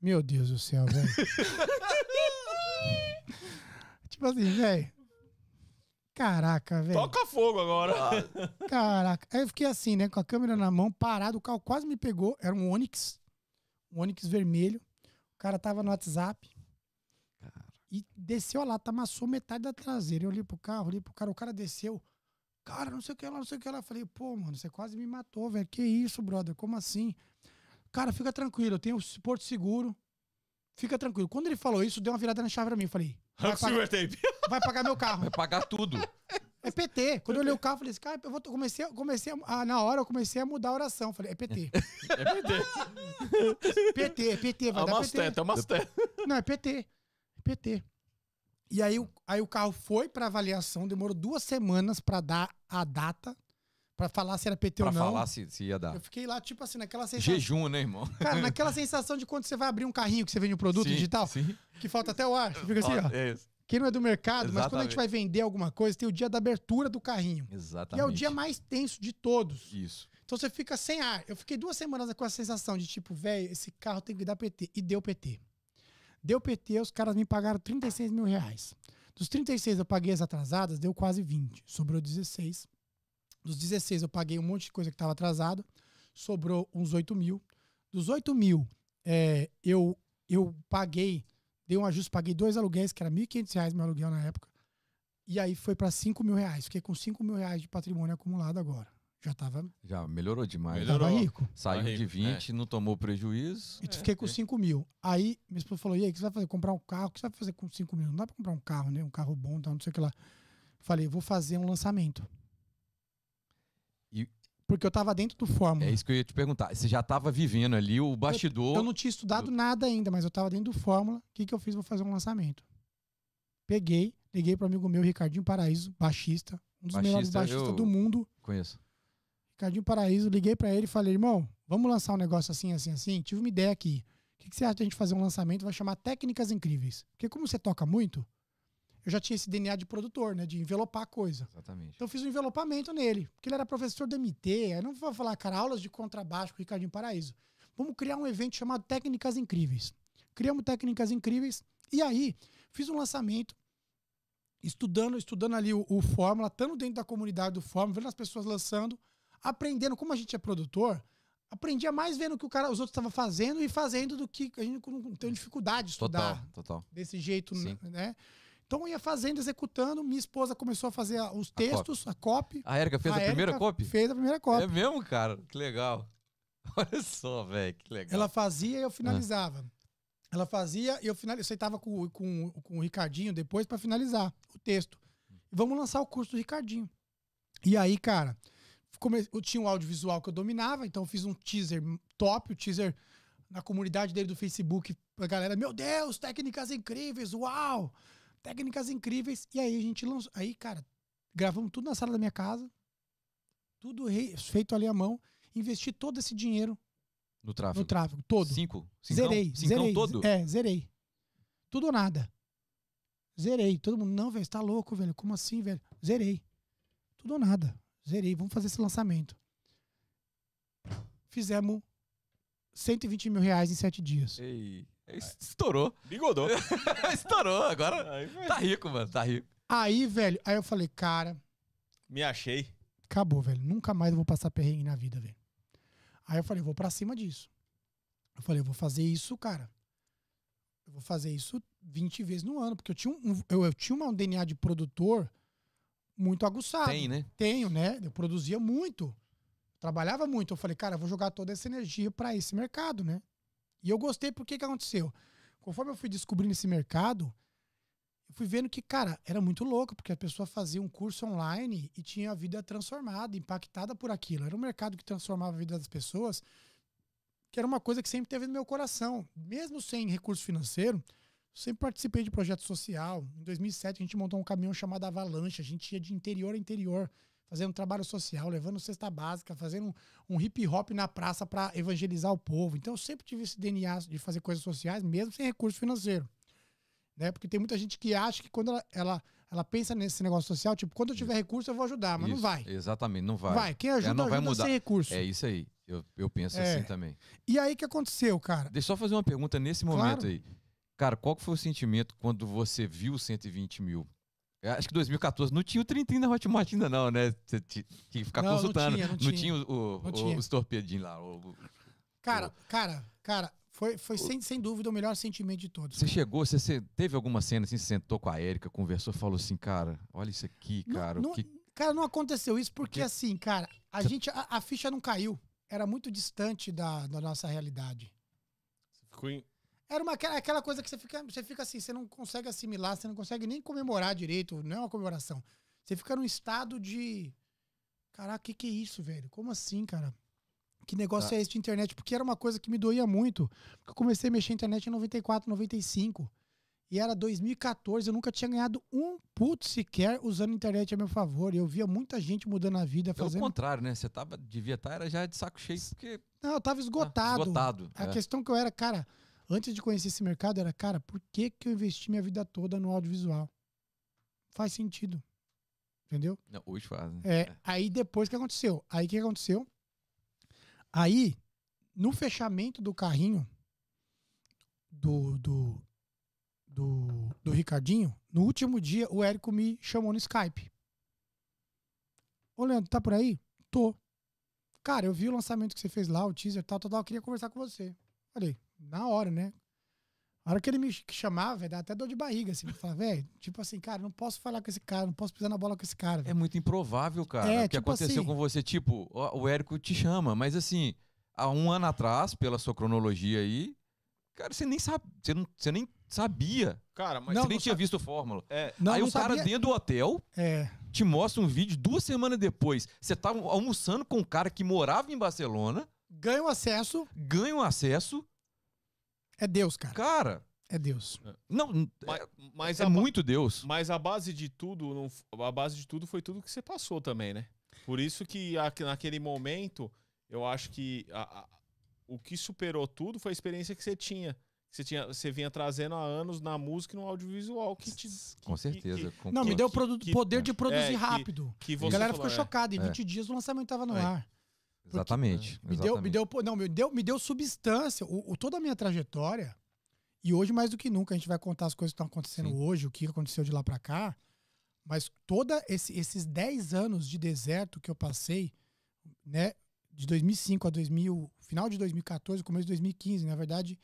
meu Deus do céu, velho. tipo assim, velho. Caraca, velho. Toca fogo agora. Caraca. Aí eu fiquei assim, né? Com a câmera na mão, parado. O carro quase me pegou. Era um Onix. Um Onix vermelho. O cara tava no WhatsApp. E desceu a lata, amassou metade da traseira. Eu olhei pro carro, olhei pro cara. O cara desceu. Cara, não sei o que lá, não sei o que lá. Eu falei, pô, mano, você quase me matou, velho. Que isso, brother? Como assim? Cara, fica tranquilo. Eu tenho o Porto Seguro. Fica tranquilo. Quando ele falou isso, deu uma virada na chave pra mim. Eu falei, vai pagar, vai pagar meu carro. Vai pagar tudo. É PT. Quando eu olhei o carro, eu falei assim, cara, eu vou, comecei, a- comecei a, ah, na hora eu comecei a mudar a oração. Falei, é PT. É PT. PT, é PT, vai dar Umas PT. tetas, umas tetas. Não, é PT. É PT. E aí, o- aí o carro foi pra avaliação, demorou duas semanas pra dar a data, pra falar se era PT Pra ou não. falar se, se ia dar. Eu fiquei lá, tipo assim, naquela sensação. Jejum, né, irmão? Cara, naquela sensação de quando você vai abrir um carrinho que você vende um produto Sim, digital, Sim. que falta até o ar. Fica assim, ó. É isso. Quem não é do mercado, mas quando a gente Exatamente. vai vender alguma coisa, tem o dia da abertura do carrinho. Exatamente. E é o dia mais tenso de todos. Isso. Então você fica sem ar. Eu fiquei duas semanas com a sensação de tipo, velho, esse carro tem que dar PT. E deu PT. Deu PT, os caras me pagaram 36 mil reais. Dos 36 eu paguei as atrasadas, deu quase 20. Sobrou 16. Dos 16 eu paguei um monte de coisa que estava atrasado. Sobrou uns 8 mil. Dos 8 mil, é, eu, eu paguei, dei um ajuste, paguei dois aluguéis, que era 1.500 reais meu aluguel na época. E aí foi para 5 mil reais. Fiquei com 5 mil reais de patrimônio acumulado agora. Já tava, Já melhorou demais. Melhorou. tava rico. Saiu Tá de rico, 20, não tomou prejuízo. E fiquei com 5 mil. Aí minha esposa falou: e aí, o que você vai fazer? Comprar um carro? O que você vai fazer com 5 mil? Não dá pra comprar um carro, né? Um carro bom, tal, não sei o que lá. Falei: vou fazer um lançamento. E- Porque eu tava dentro do Fórmula. É isso que eu ia te perguntar. Você já estava vivendo ali o bastidor. Eu não tinha estudado nada ainda, mas eu tava dentro do Fórmula. O que, que eu fiz? Vou fazer um lançamento. Peguei, liguei para amigo meu, Ricardinho Paraíso, baixista, um dos melhores Baixista, baixistas eu- do mundo. Conheço. Ricardinho Paraíso, liguei pra ele e falei, irmão, vamos lançar um negócio assim, assim, assim? Tive uma ideia aqui. O que, que você acha de a gente fazer um lançamento? Vai chamar Técnicas Incríveis. Porque como você toca muito, eu já tinha esse DNA de produtor, né? De envelopar a coisa. Exatamente. Então eu fiz um envelopamento nele. Porque ele era professor do MT. Aí não vou falar, cara, aulas de contrabaixo com o Ricardinho Paraíso. Vamos criar um evento chamado Técnicas Incríveis. Criamos Técnicas Incríveis. E aí, fiz um lançamento. Estudando, estudando ali o, o Fórmula, estando dentro da comunidade do Fórmula, vendo as pessoas lançando, aprendendo. Como a gente é produtor, aprendia mais vendo o que o cara, os outros estavam fazendo e fazendo do que a gente não tem dificuldade de estudar Total, total. desse jeito, Sim. né? Então eu ia fazendo, executando. Minha esposa começou a fazer a- os textos, a copy. A Érica fez a, primeira Érica copy? Fez a primeira copy. É mesmo, cara? Que legal. Olha só, velho, que legal. Ela fazia e eu finalizava. Ela fazia e eu finalizava. Eu sentava com, com, com o Ricardinho depois para finalizar o texto. E vamos lançar o curso do Ricardinho. E aí, cara, come- eu tinha um audiovisual que eu dominava, então eu fiz um teaser top, o teaser na comunidade dele do Facebook, a galera, meu Deus, técnicas incríveis, uau! Técnicas incríveis. E aí a gente lançou. Aí, cara, gravamos tudo na sala da minha casa, tudo re- feito ali à mão, investi todo esse dinheiro No tráfego. no tráfego, todo. Cinco? Cincão? Zerei, Cincão zerei. todo? É, zerei. Tudo ou nada. Zerei. Todo mundo, não, velho, você tá louco, velho. Como assim, velho? Zerei. Tudo ou nada. Zerei. Vamos fazer esse lançamento. Fizemos 120 mil reais em sete dias. Ei, estourou. Bigodou. estourou. Agora tá rico, mano. Tá rico. Aí, velho, aí eu falei, cara, Me achei. acabou, velho. Nunca mais eu vou passar perrengue na vida, velho. Aí eu falei, vou pra cima disso. Eu falei, eu vou fazer isso, cara. Eu vou fazer isso 20 vezes no ano, porque eu tinha um, eu, eu tinha um DNA de produtor muito aguçado. Tem, né? Tenho, né? Eu produzia muito. Trabalhava muito. Eu falei, cara, eu vou jogar toda essa energia pra esse mercado, né? E eu gostei porque que aconteceu? Conforme eu fui descobrindo esse mercado, eu fui vendo que, cara, era muito louco, porque a pessoa fazia um curso online e tinha a vida transformada, impactada por aquilo. Era um mercado que transformava a vida das pessoas, que era uma coisa que sempre teve no meu coração. Mesmo sem recurso financeiro, sempre participei de projeto social. Em 2007, a gente montou um caminhão chamado Avalanche. A gente ia de interior a interior, fazendo trabalho social, levando cesta básica, fazendo um, um hip hop na praça para evangelizar o povo. Então, eu sempre tive esse DNA de fazer coisas sociais, mesmo sem recurso financeiro né? Porque tem muita gente que acha que quando ela, ela, ela pensa nesse negócio social, tipo, quando eu tiver recurso eu vou ajudar, mas não Isso, vai. Exatamente, não vai. Vai, quem ajuda, não vai ajuda mudar. sem recurso. É isso aí. Eu, eu penso É. assim também. E aí o que aconteceu, cara? Deixa eu só fazer uma pergunta nesse momento Claro. aí. Cara, qual que foi o sentimento quando você viu os 120 mil? Eu acho que 2014 não tinha o 30 na Hotmart ainda não, né? Você ti- tinha que ficar Não, não consultando. tinha, não tinha. o- o- Não o- tinha. os torpedinhos lá. o- o- Cara, cara, cara, foi, foi sem, sem dúvida o melhor sentimento de todos. Você chegou, você, você teve alguma cena assim, você sentou com a Érica, conversou, falou assim, cara, olha isso aqui, Não- cara. não- que... Cara, não aconteceu isso porque, Porque- assim, cara, a Cê- gente, a, a ficha não caiu. Era muito distante da, da nossa realidade. Ficou em- Era uma, aquela- coisa que você fica, você fica assim, você não consegue assimilar, você não consegue nem comemorar direito, não é uma comemoração. Você fica num estado de. Caraca, o que, que é isso, velho? Como assim, cara? Que negócio Tá. é esse de internet? Porque era uma coisa que me doía muito. Porque eu comecei a mexer na internet em 94, 95. E era 2014, eu nunca tinha ganhado um puto sequer usando a internet a meu favor. E eu via muita gente mudando a vida, Pelo fazendo. contrário, né? Você tava, devia estar era já de saco cheio, porque Não, eu tava ah, esgotado. esgotado. A é. questão que eu era, cara, antes de conhecer esse mercado, era, cara, por que, que eu investi minha vida toda no audiovisual? Faz sentido. Entendeu? Não, hoje faz, né? É, aí depois o que aconteceu? Aí o que aconteceu? Aí, no fechamento do carrinho do, do, do, do Ricardinho, no último dia, o Érico me chamou no Skype. Ô, Leandro, tá por aí? Tô. Cara, eu vi o lançamento que você fez lá, o teaser tal, tal, tal, eu queria conversar com você. Falei, na hora, né? A hora que ele me ch- chamava, velho, dá até dor de barriga, assim. Eu falava, velho, tipo assim, cara, não posso falar com esse cara, não posso pisar na bola com esse cara. velho. É muito improvável, cara. É, o que tipo aconteceu assim- com você, tipo, o Érico te chama, mas assim, há um ano atrás, pela sua cronologia aí, cara, você nem sabe, você, não, você nem sabia. Cara, mas Não, você nem não tinha sabe- visto Fórmula. é, Não, aí não o cara sabia- dentro do hotel É, te mostra um vídeo duas semanas depois. Você tá almoçando com um cara que morava em Barcelona, ganha o acesso, ganha um acesso. É Deus, cara. Cara, É Deus. não, mas, mas é a ba- muito Deus. Mas a base de tudo, não a base de tudo foi tudo que você passou também, né? Por isso que a- naquele momento, eu acho que a- a- o que superou tudo foi a experiência que você tinha. Que Você, tinha, você vinha trazendo há anos na música e no audiovisual que te. que- Com que- certeza. Que, com- Não, me que- deu que- que- poder de produzir é, que- rápido. que A você galera falou, ficou é. chocada. Em É. 20 dias o lançamento tava no É. Exatamente. Me deu, me deu, não, me deu, me deu substância. O, o- toda a minha trajetória, e hoje mais do que nunca, a gente vai contar as coisas que estão acontecendo Sim. hoje, o que aconteceu de lá pra cá. Mas toda esse- esses 10 anos de deserto que eu passei, né, de 2005 a 2000, final de 2014, começo de 2015, na verdade,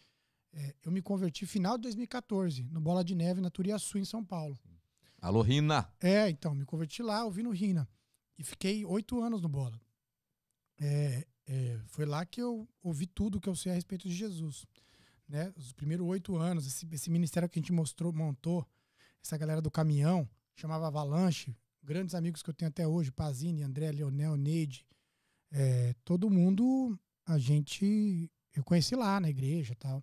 é, eu me converti final de 2014, no Bola de Neve, na Turiaçu, em São Paulo. Alô, Rina. É, então, me converti lá, ouvindo Rina. E fiquei oito anos no Bola. É, é, foi lá que eu ouvi tudo que eu sei a respeito de Jesus. Né? Os primeiros oito anos, esse, esse ministério que a gente mostrou, montou, essa galera do caminhão, chamava Avalanche, grandes amigos que eu tenho até hoje, Pazini, André, Leonel, Neide, é, todo mundo a gente, eu conheci lá na igreja tal.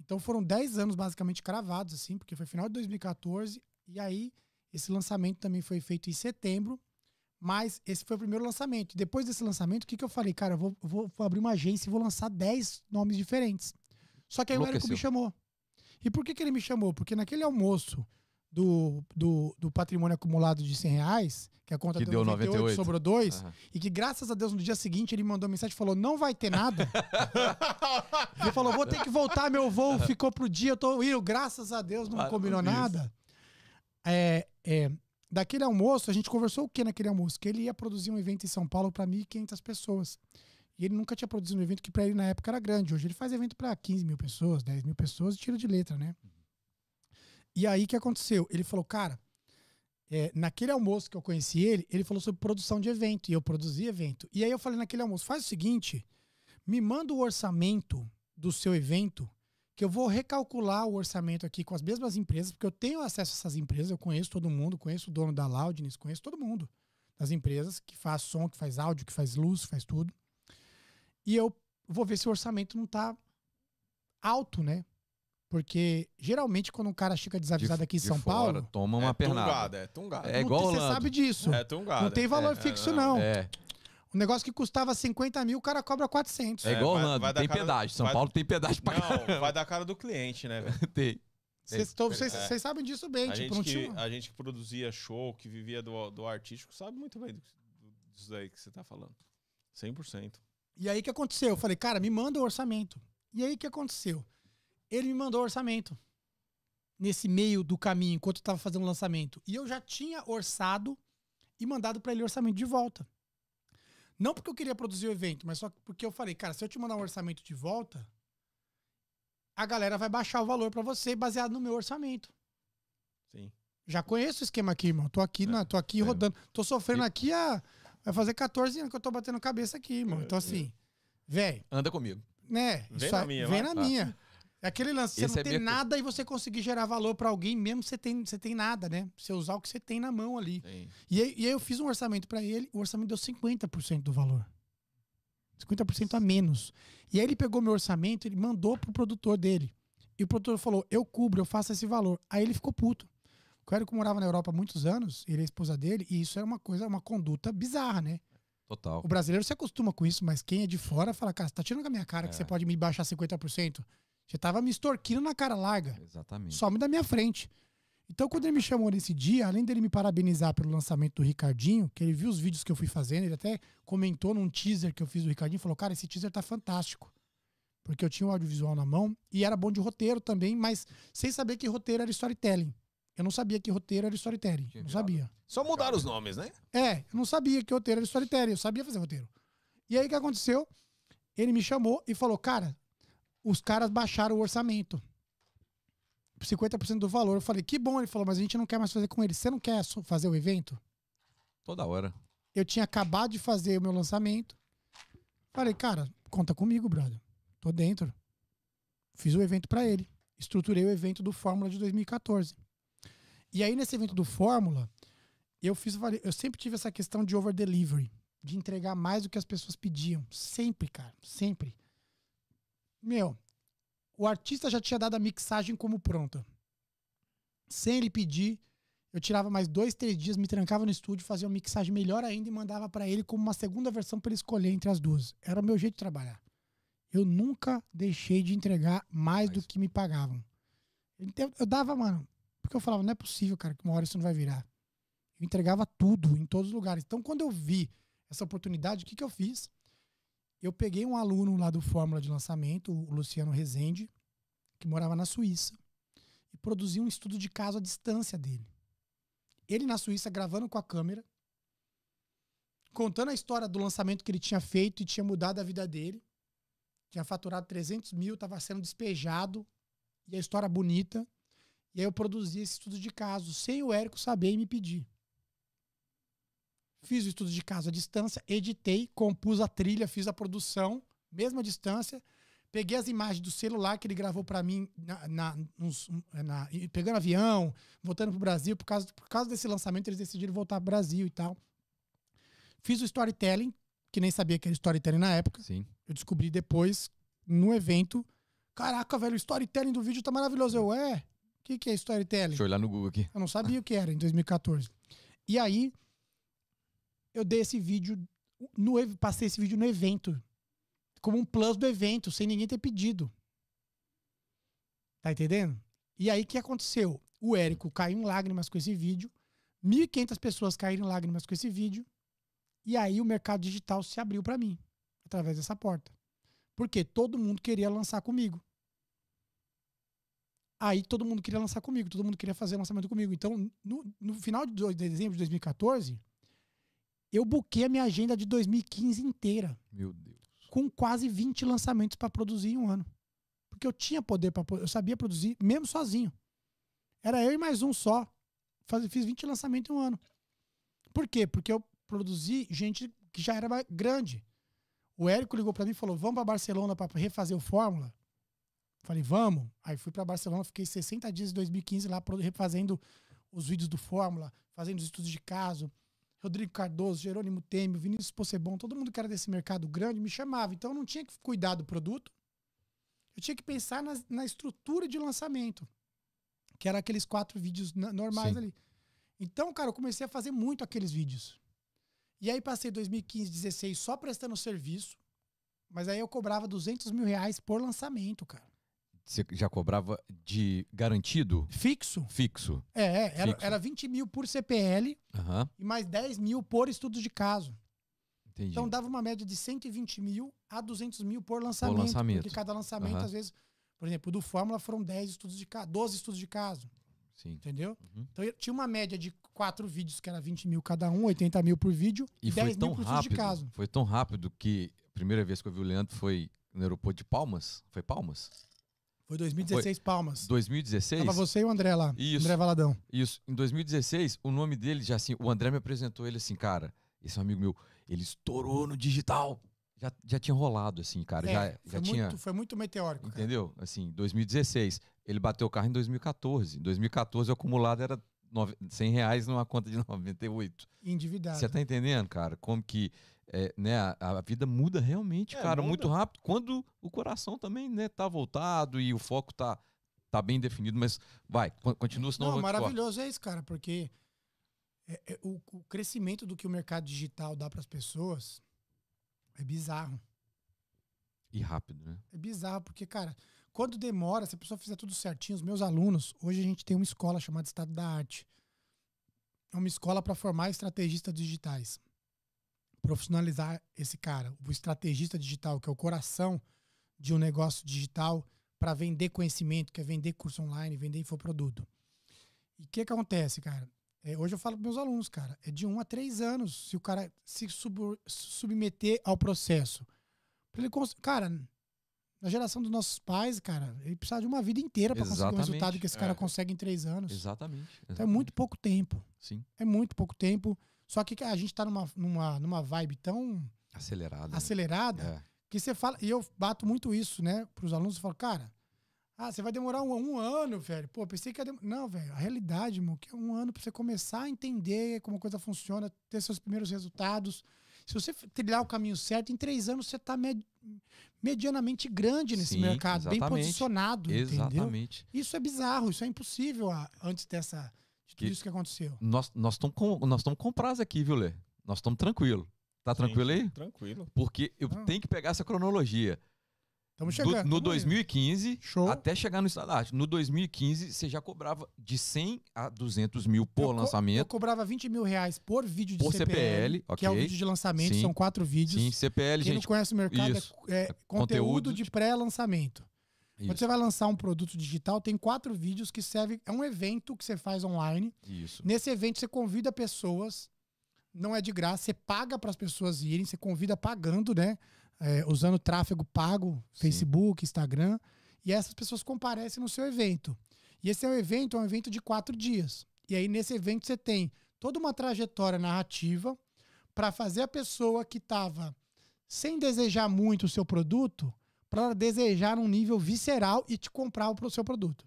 Então foram dez anos basicamente cravados, assim, porque foi final de 2014, e aí esse lançamento também foi feito em setembro, Mas esse foi o primeiro lançamento. Depois desse lançamento, o que, que eu falei? Cara, eu vou, vou, vou abrir uma agência e vou lançar 10 nomes diferentes. Só que aí o Érico me chamou. E por que, que ele me chamou? Porque naquele almoço do, do, do patrimônio acumulado de 100 reais, que a conta que deu 98, 98. sobrou 2, uhum. e que graças a Deus no dia seguinte ele mandou mensagem e falou: não vai ter nada. ele falou: vou ter que voltar, meu voo ficou pro dia, eu tô indo, graças a Deus não ah, combinou nada. É, é, daquele almoço, a gente conversou o que naquele almoço? Que ele ia produzir um evento em São Paulo para 1.500 pessoas. E ele nunca tinha produzido um evento que para ele na época era grande. Hoje ele faz evento para 15 mil pessoas, 10 mil pessoas e tira de letra, né? E aí o que aconteceu? Ele falou, cara, é, naquele almoço que eu conheci ele, ele falou sobre produção de evento. E eu produzi evento. E aí eu falei naquele almoço, faz o seguinte, me manda o orçamento do seu evento, que eu vou recalcular o orçamento aqui com as mesmas empresas, porque eu tenho acesso a essas empresas, eu conheço todo mundo, conheço o dono da Loudness, conheço todo mundo das empresas que faz som, que faz áudio, que faz luz, que faz tudo. E eu vou ver se o orçamento não tá alto, né? Porque geralmente quando um cara chega desavisado de, aqui em São fora, Paulo. Toma uma é pernada. Tungada, é tungada. É igual Você sabe disso. É tungada. Não tem valor é, fixo, é, não. É. Um negócio que custava 50 mil, o cara cobra 400. É igual é, Orlando, vai, vai tem pedágio. São vai, Paulo tem pedágio pra Não, vai dar cara do cliente, né, velho? tem. Vocês é. sabem disso bem. A, tipo, gente que, a gente que produzia show, que vivia do, do artístico, sabe muito bem disso aí que você tá falando. 100%. E aí o que aconteceu? Eu falei, cara, me manda o orçamento. E aí o que aconteceu? Ele me mandou o orçamento. Nesse meio do caminho, enquanto eu tava fazendo o lançamento. E eu já tinha orçado e mandado para ele o orçamento de volta. Não porque eu queria produzir o evento, mas só porque eu falei, cara, se eu te mandar um orçamento de volta, a galera vai baixar o valor para você baseado no meu orçamento. Sim. Já conheço o esquema aqui, irmão. Tô aqui, é, na, tô aqui é. rodando. Tô sofrendo aqui a Vai fazer 14 anos que eu tô batendo cabeça aqui, irmão. Então, assim, velho. Anda comigo. Né? Vem na minha, Vem na minha. É aquele lance, você Esse não é tem nada e você conseguir gerar valor para alguém, mesmo você tem, você tem nada, né? Você usar o que você tem na mão ali. E aí, e aí, eu fiz um orçamento para ele, o orçamento deu 50% do valor. 50% a menos. E aí ele pegou meu orçamento, ele mandou pro produtor dele. E o produtor falou: "Eu cubro, eu faço esse valor". Aí ele ficou puto. O Érico morava na Europa há muitos anos, ele é a esposa dele, e isso era uma coisa, uma conduta bizarra, né? Total. O brasileiro se acostuma com isso, mas quem é de fora fala, cara, você tá tirando com a minha cara é. que você pode me baixar 50%. Você tava me extorquindo na cara larga. Exatamente. Some da minha frente. Então, quando ele me chamou nesse dia, além dele me parabenizar pelo lançamento do Ricardinho, que ele viu os vídeos que eu fui fazendo, ele até comentou num teaser que eu fiz do Ricardinho, falou, cara, esse teaser tá fantástico. Porque eu tinha o audiovisual na mão e era bom de roteiro também, mas sem saber que roteiro era storytelling. Eu não sabia que roteiro era storytelling. Não sabia. Só mudaram os nomes, né? É, eu não sabia que roteiro era storytelling. Eu sabia fazer roteiro. E aí o que aconteceu? Ele me chamou e falou: Cara, os caras baixaram o orçamento. 50% do valor. Eu falei: Que bom. Ele falou: Mas a gente não quer mais fazer com ele. Você não quer fazer o evento? Toda hora. Eu tinha acabado de fazer o meu lançamento. Falei: Cara, conta comigo, brother. Tô dentro. Fiz o evento para ele. Estruturei o evento do Fórmula de 2014. E aí, nesse evento do Fórmula, eu fiz. Eu sempre tive essa questão de over delivery, de entregar mais do que as pessoas pediam. Sempre, cara. Sempre. Meu, o artista já tinha dado a mixagem como pronta. Sem ele pedir, eu tirava mais dois, três dias, me trancava no estúdio, fazia uma mixagem melhor ainda e mandava para ele como uma segunda versão para ele escolher entre as duas. Era o meu jeito de trabalhar. Eu nunca deixei de entregar mais do que me pagavam. Eu dava, mano, porque eu falava, não é possível, cara, que uma hora isso não vai virar. Eu entregava tudo, em todos os lugares. Então, quando eu vi essa oportunidade, o que, que eu fiz? Eu peguei um aluno lá do Fórmula de Lançamento, o Luciano Rezende, que morava na Suíça, e produzi um estudo de caso à distância dele. Ele na Suíça gravando com a câmera, contando a história do lançamento que ele tinha feito e tinha mudado a vida dele. Tinha faturado 300 mil, estava sendo despejado, e a história bonita. E aí eu produzi esse estudo de caso, sem o Érico saber e me pedir. Fiz o estudo de caso à distância, editei, compus a trilha, fiz a produção, mesma distância. Peguei as imagens do celular que ele gravou para mim, na, na, nos, na, pegando avião, voltando pro Brasil. Por causa, por causa desse lançamento, eles decidiram voltar pro Brasil e tal. Fiz o storytelling, que nem sabia que era storytelling na época. Sim. Eu descobri depois, no evento. Caraca, velho, o storytelling do vídeo tá maravilhoso. Eu, é, que, que é storytelling? Deixa eu olhar no Google aqui. Eu não sabia o que era em 2014. E aí, eu dei esse vídeo, no, passei esse vídeo no evento, como um plus do evento, sem ninguém ter pedido. Tá entendendo? E aí o que aconteceu? O Érico caiu em lágrimas com esse vídeo, 1.500 pessoas caíram em lágrimas com esse vídeo, e aí o mercado digital se abriu para mim, através dessa porta. Porque todo mundo queria lançar comigo. Aí todo mundo queria lançar comigo, todo mundo queria fazer lançamento comigo. Então, no, no final de dezembro de 2014, eu buquei a minha agenda de 2015 inteira, Meu Deus. com quase 20 lançamentos para produzir em um ano. Porque eu tinha poder para eu sabia produzir mesmo sozinho. Era eu e mais um só. Faz- fiz 20 lançamentos em um ano. Por quê? Porque eu produzi gente que já era grande. O Érico ligou para mim e falou: "Vamos para Barcelona para refazer o Fórmula?" Falei: "Vamos". Aí fui para Barcelona, fiquei 60 dias em 2015 lá refazendo os vídeos do Fórmula, fazendo os estudos de caso. Rodrigo Cardoso, Jerônimo Temer, Vinícius Possebon, todo mundo que era desse mercado grande me chamava. Então eu não tinha que cuidar do produto. Eu tinha que pensar nas- na, estrutura de lançamento, que era aqueles quatro vídeos na- normais Sim. ali. Então, cara, eu comecei a fazer muito aqueles vídeos. E aí passei 2015, 16 só prestando serviço, mas aí eu cobrava 200 mil reais por lançamento, cara. Você já cobrava de garantido Fixo. fixo? É, é, era, Fixo. era 20 mil por CPL Aham, e mais 10 mil por estudo de caso. entendi. Então dava uma média de 120 mil a 200 mil por lançamento. lançamento. Porque cada lançamento, Aham. às vezes, por exemplo, do Fórmula foram 10 estudos de caso, 12 estudos de caso, Sim. entendeu? Uhum. Então eu tinha uma média de quatro vídeos, que era 20 mil cada um, 80 mil por vídeo, E 10 foi tão mil por estudo de rápido, caso. foi tão rápido que a primeira vez que eu vi o Leandro foi no aeroporto de Palmas. Foi Palmas? Foi 2016 Palmas. 2016? Tava você e o André lá. Isso. André Valadão. Isso. Em 2016, o nome dele já assim, o André me apresentou ele assim, cara, esse é um amigo meu, ele estourou no digital. Já, já tinha rolado assim, cara, É, já, já foi, tinha, muito, foi muito meteórico. cara. entendeu? Assim, 2016, ele bateu o carro em 2014. Em 2014 o acumulado era nove- 100 reais numa conta de 98. Endividado. Você tá entendendo, cara? Como que é, né, a, a vida muda realmente, É, cara, muda. muito rápido. Quando o coração também, né, tá voltado e o foco tá, tá bem definido, mas vai, con- continua, senão Não, maravilhoso é isso, cara, porque é- é o, o crescimento do que o mercado digital dá para as pessoas é bizarro. E rápido, né? É bizarro, porque, cara, quando demora, se a pessoa fizer tudo certinho, os meus alunos, hoje a gente tem uma escola chamada Estado da Arte. É uma escola para formar estrategistas digitais. Profissionalizar esse cara, o estrategista digital, que é o coração de um negócio digital, para vender conhecimento, que é vender curso online, vender infoproduto. E o que, que acontece, cara? É, hoje eu falo para meus alunos, cara, é de um a três anos se o cara se sub- submeter ao processo. Pra ele cara, na geração dos nossos pais, cara, ele precisa de uma vida inteira para conseguir o Exatamente, resultado que esse cara é. consegue em três anos. Exatamente. Então é muito pouco tempo. Sim. É muito pouco tempo. Só que a gente tá numa, numa, numa vibe tão Acelerado. né? acelerada É. que você fala, e eu bato muito isso, né, pros alunos, eu falo, cara, ah, você vai demorar um, um ano, velho. Pô, pensei que ia demorar. Não, velho, a realidade, irmão, que é um ano pra você começar a entender como a coisa funciona, ter seus primeiros resultados. Se você trilhar o caminho certo, em três anos você tá med- medianamente grande nesse Sim, mercado, bem exatamente. posicionado, entendeu? Exatamente. Isso é bizarro, isso é impossível ah, antes dessa, Que- isso que aconteceu. Nós estamos com, nós com prazo aqui, viu, Lê? Nós estamos tranquilo. Tá tranquilo aí? Tranquilo. Porque eu Não. tenho que pegar essa cronologia. Estamos Do- chegando. no tamo indo. 2015, Show. até chegar no estado da arte. No 2015, você já cobrava de 100 a 200 mil Eu por co- Eu lançamento. cobrava 20 mil reais por vídeo de Por CPL, CPL, que é o vídeo de lançamento, Sim. são quatro vídeos. Sim, CPL, Quem gente. não conhece o mercado é- é, É conteúdo, conteúdo de de- pré-lançamento. Quando Isso, você vai lançar um produto digital, tem quatro vídeos que servem. É um evento que você faz online. isso. Nesse evento, você convida pessoas, não é de graça, você paga para as pessoas irem, você convida pagando, né? É, usando tráfego pago, Sim. Facebook, Instagram. E essas pessoas comparecem no seu evento. E esse é um evento, é um evento de quatro dias. E aí, nesse evento, você tem toda uma trajetória narrativa para fazer a pessoa que estava sem desejar muito o seu produto, para desejar um nível visceral e te comprar o seu produto.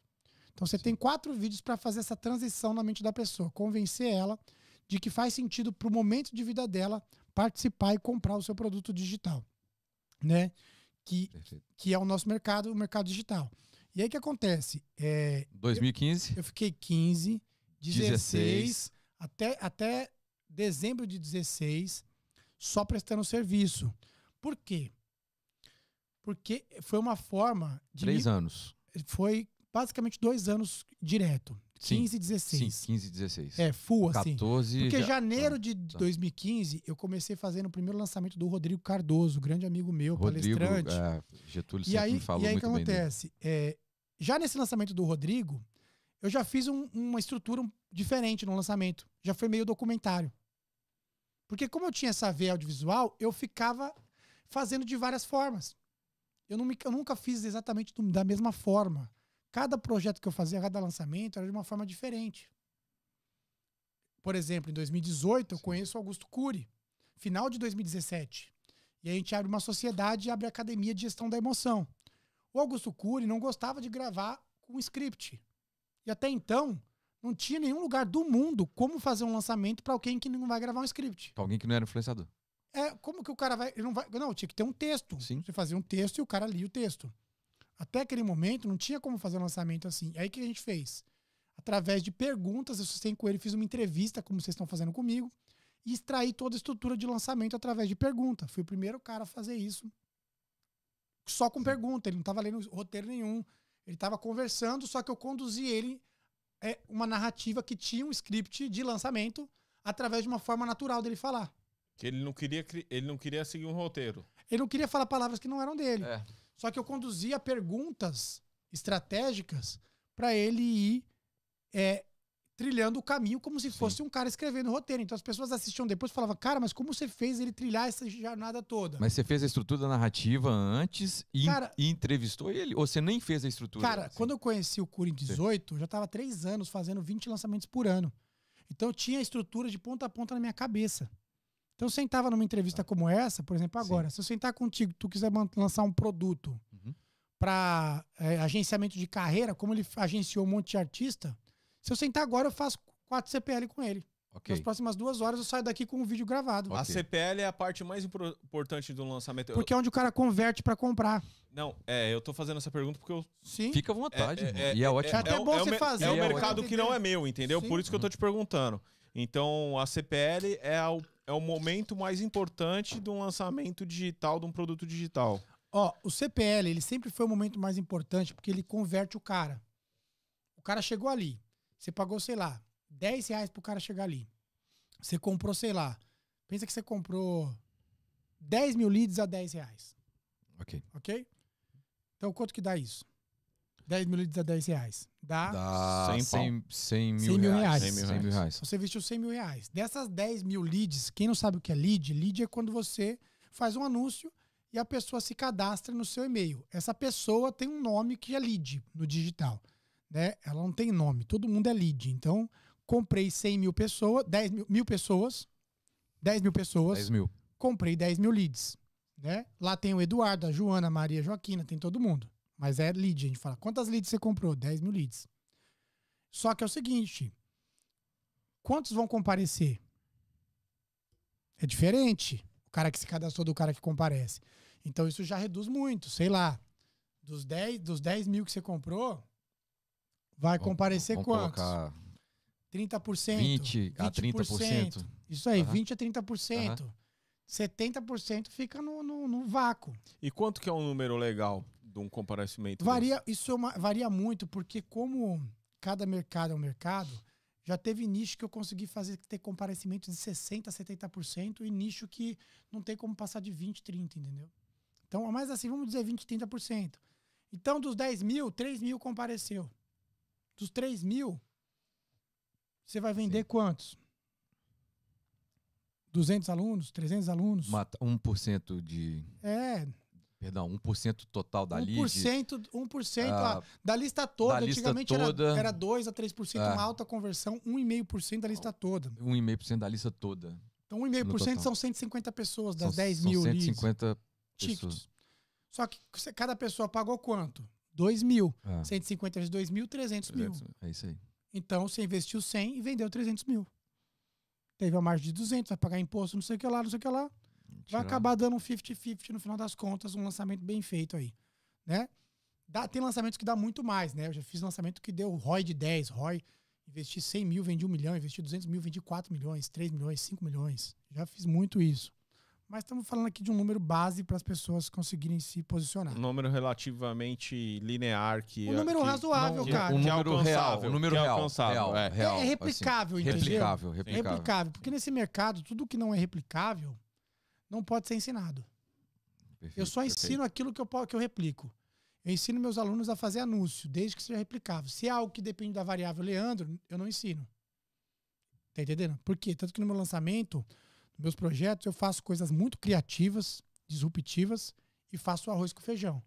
Então você tem quatro vídeos para fazer essa transição na mente da pessoa, convencer ela de que faz sentido para o momento de vida dela participar e comprar o seu produto digital, né? Que, Perfeito. que é o nosso mercado, o mercado digital. E aí o que acontece? É, 2015, eu fiquei 15, 16, 16. até, até dezembro de 16, só prestando serviço. Por quê? Porque foi uma forma de. Três anos. Foi basicamente dois anos direto. Sim, 15 e 16. Sim, 15 e 16. É, full, assim. 14 Porque já- janeiro de tá. 2015, eu comecei fazendo o primeiro lançamento do Rodrigo Cardoso, grande amigo meu, Rodrigo, palestrante. é, Getúlio E aí, me falou e aí o que acontece? É, já nesse lançamento do Rodrigo, eu já fiz um- uma estrutura diferente no lançamento. Já foi meio documentário. Porque como eu tinha essa veia audiovisual, eu ficava fazendo de várias formas. Eu, não me- eu nunca fiz exatamente do- da mesma forma. Cada projeto que eu fazia, cada lançamento, era de uma forma diferente. Por exemplo, em 2018, eu conheço o Augusto Cury, final de 2017. E a gente abre uma sociedade e abre a Academia de Gestão da Emoção. O Augusto Cury não gostava de gravar com script. E até então, não tinha nenhum lugar do mundo como fazer um lançamento para alguém que não vai gravar um script. Pra alguém que não era influenciador. É, como que o cara vai. Ele não vai. Não, tinha que ter um texto. Sim. Você fazia um texto e o cara lia o texto. Até aquele momento não tinha como fazer um lançamento assim. Aí o que a gente fez? Através de perguntas, eu sustentei com ele, fiz uma entrevista, como vocês estão fazendo comigo, e extraí toda a estrutura de lançamento através de pergunta. Fui o primeiro cara a fazer isso. Só com pergunta. Ele não estava lendo roteiro nenhum. Ele estava conversando, só que eu conduzi ele é, uma narrativa que tinha um script de lançamento através de uma forma natural dele falar. Que ele não queria, ele não queria seguir um roteiro. Ele não queria falar palavras que não eram dele. É. Só que eu conduzia perguntas estratégicas para ele ir é, trilhando o caminho como se Sim. fosse um cara escrevendo o roteiro. Então as pessoas assistiam depois e falavam, cara, mas como você fez ele trilhar essa jornada toda? Mas você fez a estrutura narrativa antes e, Cara- e entrevistou ele? Ou você nem fez a estrutura? Cara, assim? quando eu conheci o Cura em 18, eu já estava três anos fazendo 20 lançamentos por ano. Então eu tinha a estrutura de ponta a ponta na minha cabeça. Então eu sentava numa entrevista como essa, por exemplo, agora. Se eu sentar contigo, tu quiser lançar um produto Uhum. para agenciamento de carreira, como ele agenciou um monte de artista, se eu sentar agora, eu faço 4 CPL com ele. Ok. Nas próximas duas horas eu saio daqui com um vídeo gravado. A Ok. CPL é a parte mais importante do lançamento. Porque é onde o cara converte para comprar. não, é, eu tô fazendo essa pergunta porque eu. Sim. Fica à vontade, é, irmão. é, e é, é, ótimo. É até o- bom é você fazer, É o mercado que não é meu, entendeu? Sim. Por isso que eu tô te perguntando. Então, a CPL é o, é o momento mais importante de um lançamento digital, de um produto digital. Ó, o CPL, ele sempre foi o momento mais importante porque ele converte o cara. O cara chegou ali. Você pagou, sei lá, 10 reais pro cara chegar ali. Você comprou, sei lá. Pensa que você comprou 10 mil leads a 10 reais. Ok. Ok? Então, quanto que dá isso? 10 mil leads a 10 reais. Dá. Dá 100 100, 100 mil 100 mil reais. reais. 100 mil, mil reais. Você investiu 100 mil reais. Dessas 10 mil leads, quem não sabe o que é lead? Lead é quando você faz um anúncio e a pessoa se cadastra no seu e-mail. Essa pessoa tem um nome que é lead no digital. Né? Ela não tem nome, todo mundo é lead. Então, comprei 100 mil pessoas, 10 mil, mil pessoas, 10 mil pessoas, 10 mil. comprei 10 mil leads. Né? Lá tem o Eduardo, a Joana, a Maria, a Joaquina, tem todo mundo. Mas é lead, a gente fala. Quantas leads você comprou? 10 mil leads. Só que é o seguinte: quantos vão comparecer? É diferente o cara que se cadastrou do cara que comparece. Então isso já reduz muito. Sei lá, dos 10, dos 10 mil que você comprou, vai Vamos- comparecer vamos quantos? colocar 30%. 20 a 30%. Isso aí, Aham. 20 a 30%. 70% fica no, no, no vácuo. E quanto que é um número legal de um comparecimento? Varia, isso é uma- varia muito, porque como cada mercado é um mercado, já teve nicho que eu consegui fazer ter comparecimento de 60%, 70% e nicho que não tem como passar de 20%, 30%, entendeu? Então, mas assim, vamos dizer 20%, 30%. Então, dos 10 mil, 3 mil compareceu. Dos 3 mil, você vai vender Sim. quantos? 200 alunos? 300 alunos? Mata 1% de. É, Perdão, 1% total da lead. 1%, 1% Ah, ah, da lista toda. da lista Antigamente era- toda. era 2 a 3%, Ah. uma alta conversão, 1,5% da lista toda. 1,5% da lista toda. Então, No 1,5% total. são 150 pessoas das São- 10 são mil leads, 150 tickets. pessoas. Só que cada pessoa pagou quanto? 2 mil. Ah, 150 vezes 2 mil, 300 mil. é isso aí. Então, você investiu 100 e vendeu 300 mil. Teve a margem de 200, vai pagar imposto, não sei o que lá, não sei o que lá. Vai acabar dando um 50-50 no final das contas, um lançamento bem feito aí, né? Dá, tem lançamentos que dá muito mais, né? Eu já fiz lançamento que deu ROI de 10, ROI Investi 100 mil, vendi 1 milhão. Investi 200 mil, vendi 4 milhões, 3 milhões, 5 milhões. Já fiz muito isso. Mas estamos falando aqui de um número base para as pessoas conseguirem se posicionar. Um número relativamente linear que Um número que razoável, não- cara. Um que é número real. Um número é real. alcançável, real, é. real, é assim. replicável, entendeu? Replicável, É replicável. replicável. Porque nesse mercado, tudo que não é replicável não pode ser ensinado. Perfeito, Eu só perfeito. ensino aquilo que eu, que eu replico. Eu ensino meus alunos a fazer anúncio, desde que seja replicável. Se é algo que depende da variável Leandro, eu não ensino. Tá entendendo? Por quê? Tanto que no meu lançamento, nos meus projetos, eu faço coisas muito criativas, disruptivas e faço o arroz com feijão.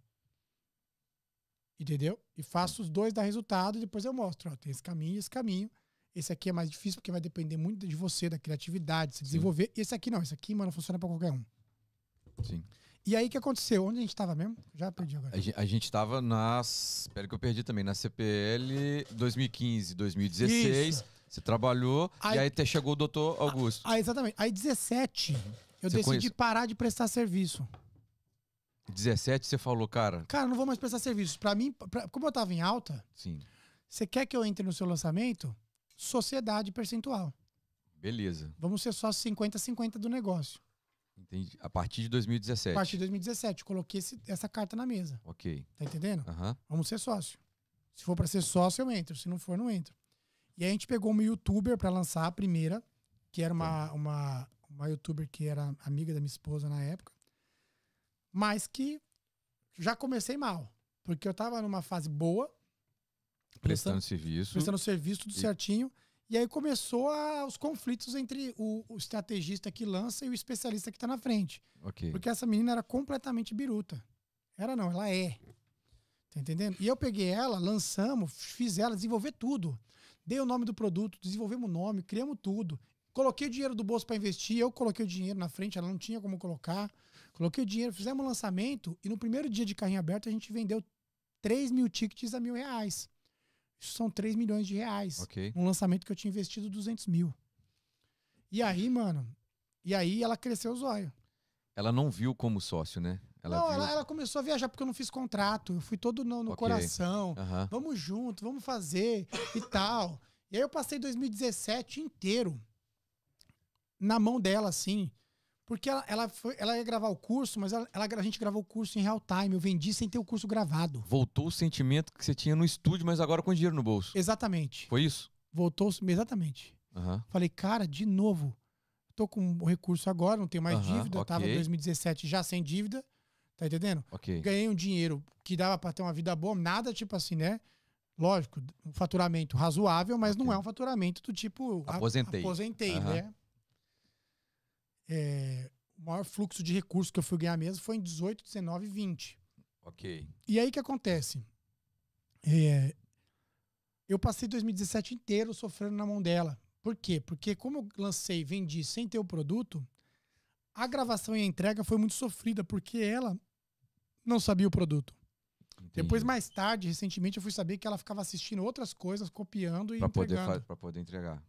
Entendeu? E faço os dois dar resultado e depois eu mostro. Ó, tem esse caminho e esse caminho. Esse aqui é mais difícil porque vai depender muito de você, da criatividade, se desenvolver. E esse aqui não. Esse aqui, mano, funciona pra qualquer um. Sim. E aí, o que aconteceu? Onde a gente tava mesmo? Já perdi agora. A gen- A gente estava nas. Espera que eu perdi também. Na CPL 2015, 2016. Isso. Você trabalhou Aí- e aí até chegou o doutor Augusto. Ah, exatamente. Aí, 17, eu Você decidi conhece- parar de prestar serviço. 17 você falou, cara. Cara, não vou mais prestar serviço. Pra mim, pra- como eu tava em alta, Sim. você quer que eu entre no seu lançamento? Sociedade percentual. Beleza. Vamos ser só 50-50 do negócio. Entendi. A partir de 2017. A partir de 2017, eu coloquei esse- essa carta na mesa. Ok. Tá entendendo? Aham. Vamos ser sócio. Se for pra ser sócio, eu entro. Se não for, não entro. E aí a gente pegou uma youtuber pra lançar a primeira, que era uma, uma, uma youtuber que era amiga da minha esposa na época. Mas que já comecei mal. Porque eu tava numa fase boa, Prestando serviço. prestando serviço, tudo E- certinho. E aí começou a- os conflitos entre o, o estrategista que lança e o especialista que tá na frente. Ok. Porque essa menina era completamente biruta. Era não, ela é. Tá entendendo? E eu peguei ela, lançamos, fiz ela desenvolver tudo. Dei o nome do produto, desenvolvemos o nome, criamos tudo. Coloquei o dinheiro do bolso para investir, eu coloquei o dinheiro na frente, ela não tinha como colocar. Coloquei o dinheiro, fizemos um lançamento e no primeiro dia de carrinho aberto a gente vendeu 3 mil tickets a mil reais. Isso são 3 milhões de reais. Ok. Um lançamento que eu tinha investido 200 mil. E aí, mano, e aí ela cresceu o zóio. Ela não viu como sócio, né? Ela não, viu. ela, ela começou a viajar porque eu não fiz contrato. Eu fui todo no, no Ok. coração. Vamos junto, vamos fazer e tal. E aí eu passei 2017 inteiro na mão dela, assim. Porque ela, ela, foi, ela ia gravar o curso, mas ela, ela- a gente gravou o curso em real time. Eu vendi sem ter o curso gravado. Voltou o sentimento que você tinha no estúdio, mas agora com dinheiro no bolso. Exatamente. Foi isso? Voltou, exatamente. Aham. Falei, cara, de novo. Tô com o recurso agora, não tenho mais Aham, dívida. Eu Tava em ok. 2017 já sem dívida. Tá entendendo? Ok. ganhei um dinheiro que dava para ter uma vida boa, nada tipo assim, né? Lógico, um faturamento razoável, mas não Ok. é um faturamento do tipo Aposentei. aposentei, Aham. né? É, o maior fluxo de recursos que eu fui ganhar mesmo foi em 18, 19 e 20. Ok. E aí o que acontece? É, eu passei 2017 inteiro sofrendo na mão dela. Por quê? Porque como eu lancei e vendi sem ter o produto, a gravação e a entrega foi muito sofrida, porque ela não sabia o produto. Depois, Entendi. mais tarde, recentemente, eu fui saber que ela ficava assistindo outras coisas, copiando e Pra poder, entregando. fa- pra poder entregar.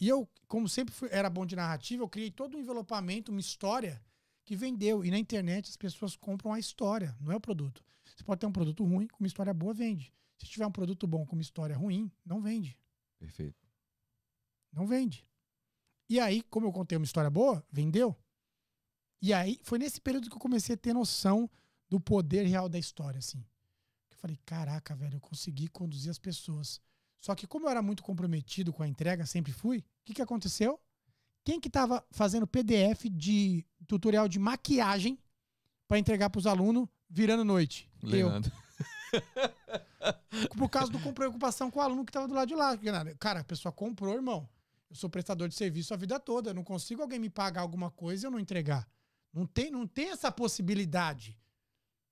E eu, como sempre fui- era bom de narrativa, eu criei todo um envelopamento, uma história que vendeu. E na internet as pessoas compram a história, não é o produto. Você pode ter um produto ruim com uma história boa, vende. Se tiver um produto bom com uma história ruim, não vende. Perfeito. Não vende. E aí, como eu contei uma história boa, vendeu. E aí, foi nesse período que eu comecei a ter noção do poder real da história, assim. Eu falei, caraca, velho, eu consegui conduzir as pessoas. Só que como eu era muito comprometido com a entrega, sempre fui, o que, que aconteceu? Quem que tava fazendo PDF de tutorial de maquiagem para entregar para os alunos virando noite? Eu. Leandro. Por causa do preocupação com o aluno que tava do lado de lá. Cara, a pessoa comprou, irmão. Eu sou prestador de serviço a vida toda. Eu não consigo alguém me pagar alguma coisa e eu não entregar. Não tem, não tem essa possibilidade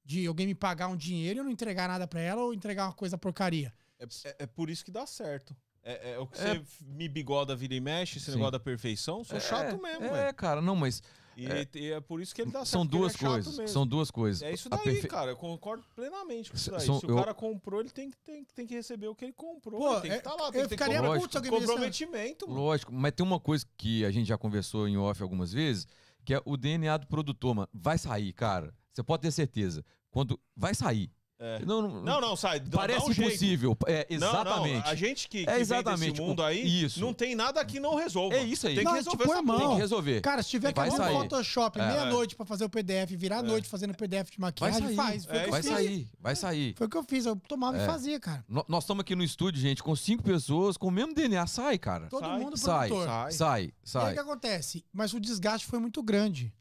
de alguém me pagar um dinheiro e eu não entregar nada pra ela ou entregar uma coisa porcaria. É, é- é por isso que dá certo. É, é o que É. você me bigoda, vira e mexe, esse Sim. negócio da perfeição. Sou chato mesmo, é. É, cara, não, mas E é. e é por isso que ele dá certo. são ele duas é coisas. São duas coisas. É isso daí, perfe- cara. Eu concordo plenamente com isso daí. são- Se o eu- cara comprou, ele tem que, tem, tem que receber o que ele comprou. Pô, ele tem que é- estar lá. eu Tem que ter ficaria Lógico. alguém me dissesse- comprometimento, mano. Lógico, mas tem uma coisa que a gente já conversou em off algumas vezes, que é o DNA do produtor, mano. Vai sair, cara. Você pode ter certeza. Quando vai sair. É. Não, não, Não, não, sai. dá- parece dá um jeito. impossível. É, Não, exatamente. Não, a gente que, que É vem exatamente, desse mundo tipo, aí, isso. não tem nada que não resolva. É isso aí. Tem que Não, resolver tipo, essa mão. Tem que resolver. Cara, se tiver que Vai abrir um sair. Photoshop É. meia-noite pra fazer o PDF, virar a É. noite fazendo PDF de Vai maquiagem, sair. faz. É Vai sair, vai sair. Foi o que eu fiz. Eu tomava É. e fazia, cara. No- Nós estamos aqui no estúdio, gente, com cinco pessoas, com o mesmo DNA. Sai, cara. Todo Sai. mundo Sai, produtor. sai. Sai, E aí sai. o que acontece? Mas o desgaste foi muito grande.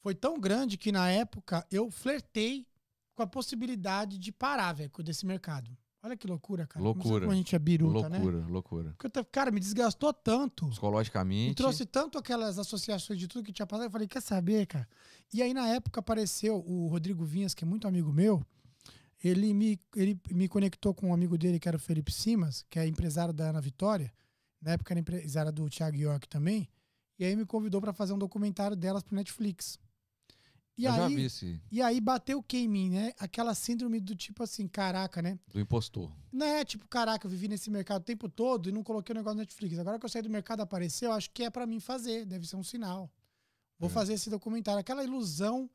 Foi tão grande que na época eu flertei com a possibilidade de parar, velho, desse mercado. Olha que loucura, cara. Loucura. Como a gente é biruta, né? Loucura, loucura. Cara, me desgastou tanto. Me Psicologicamente. trouxe tanto aquelas associações de tudo que tinha passado. Eu falei, quer saber, cara? E aí, na época, apareceu o Rodrigo Vinhas, que é muito amigo meu. Ele me, ele me conectou com um amigo dele, que era o Felipe Simas, que é empresário da Ana Vitória. Na época era empresário do Thiago York também. E aí me convidou para fazer um documentário delas pro Netflix. E eu já aí, vi esse e aí bateu o que em mim, né? Aquela síndrome do tipo assim, caraca, né? do impostor. Não é tipo, caraca, eu vivi nesse mercado o tempo todo e não coloquei o negócio no Netflix. Agora que eu saí do mercado apareceu, acho que é pra mim fazer, deve ser um sinal. Vou É. fazer esse documentário. Aquela ilusão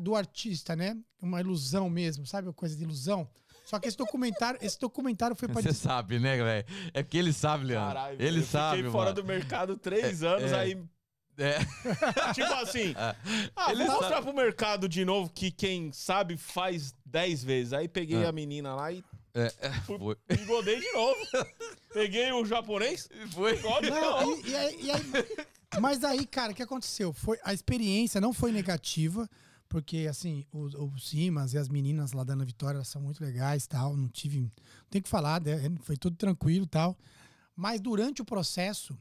do artista, né? Uma ilusão mesmo, sabe? Uma coisa de ilusão. Só que esse documentário, esse documentário foi pra Você sabe, né, velho? É porque ele sabe, Leandro. Caralho, ele eu sabe, fiquei fora mano. do mercado três anos, é. aí, É. tipo assim, ah, Ele vou sabe. mostrar pro mercado de novo que quem sabe faz dez vezes. Aí peguei É. a menina lá e É, é, foi. engodei de novo. peguei o japonês, Foi. engode de Não, novo. e- e aí- e aí- mas aí, cara, o que aconteceu? Foi, a experiência não foi negativa, porque, assim, o, o Simas e as meninas lá da Ana Vitória elas são muito legais tal. Não tive. Não tem o que falar, né? foi tudo tranquilo tal. Mas durante o processo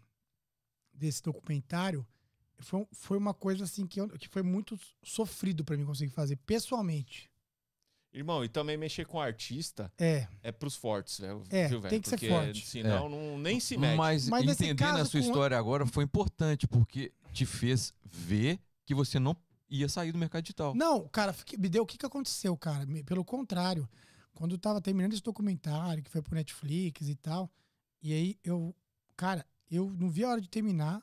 desse documentário, foi, foi uma coisa assim que, eu- que foi muito sofrido pra mim conseguir fazer pessoalmente. Irmão, e também mexer com artista É, é pros fortes, velho. É, viu, tem que ser Porque forte. Senão não, nem se mete. Mas, Mas entender a sua com- história agora foi importante, porque te fez ver que você não ia sair do mercado digital. Não, cara, me deu o que, que aconteceu, cara. Pelo contrário, quando eu tava terminando esse documentário, que foi pro Netflix e tal, e aí eu, cara, eu não vi a hora de terminar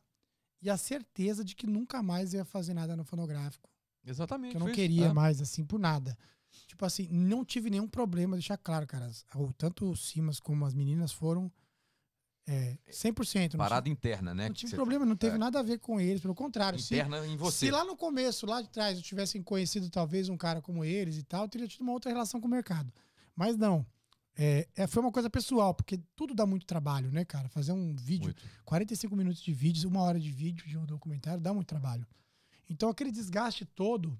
e a certeza de que nunca mais ia fazer nada no fonográfico. Exatamente. Que eu não isso. queria É. mais, assim, por nada. Tipo assim, não tive nenhum problema, deixar claro, cara. Tanto o Simas como as meninas foram é, 100%. Não Parada interna, né? Não tive problema, não teve é. nada a ver com eles, pelo contrário. Se, Interna em você. se lá no começo, lá de trás, eu tivessem conhecido talvez um cara como eles e tal, eu teria tido uma outra relação com o mercado. Mas não. É, é, foi uma coisa pessoal, porque tudo dá muito trabalho, né, cara? Fazer um vídeo, Muito. 45 minutos de vídeos, uma hora de vídeo de um documentário, dá muito trabalho. Então, aquele desgaste todo.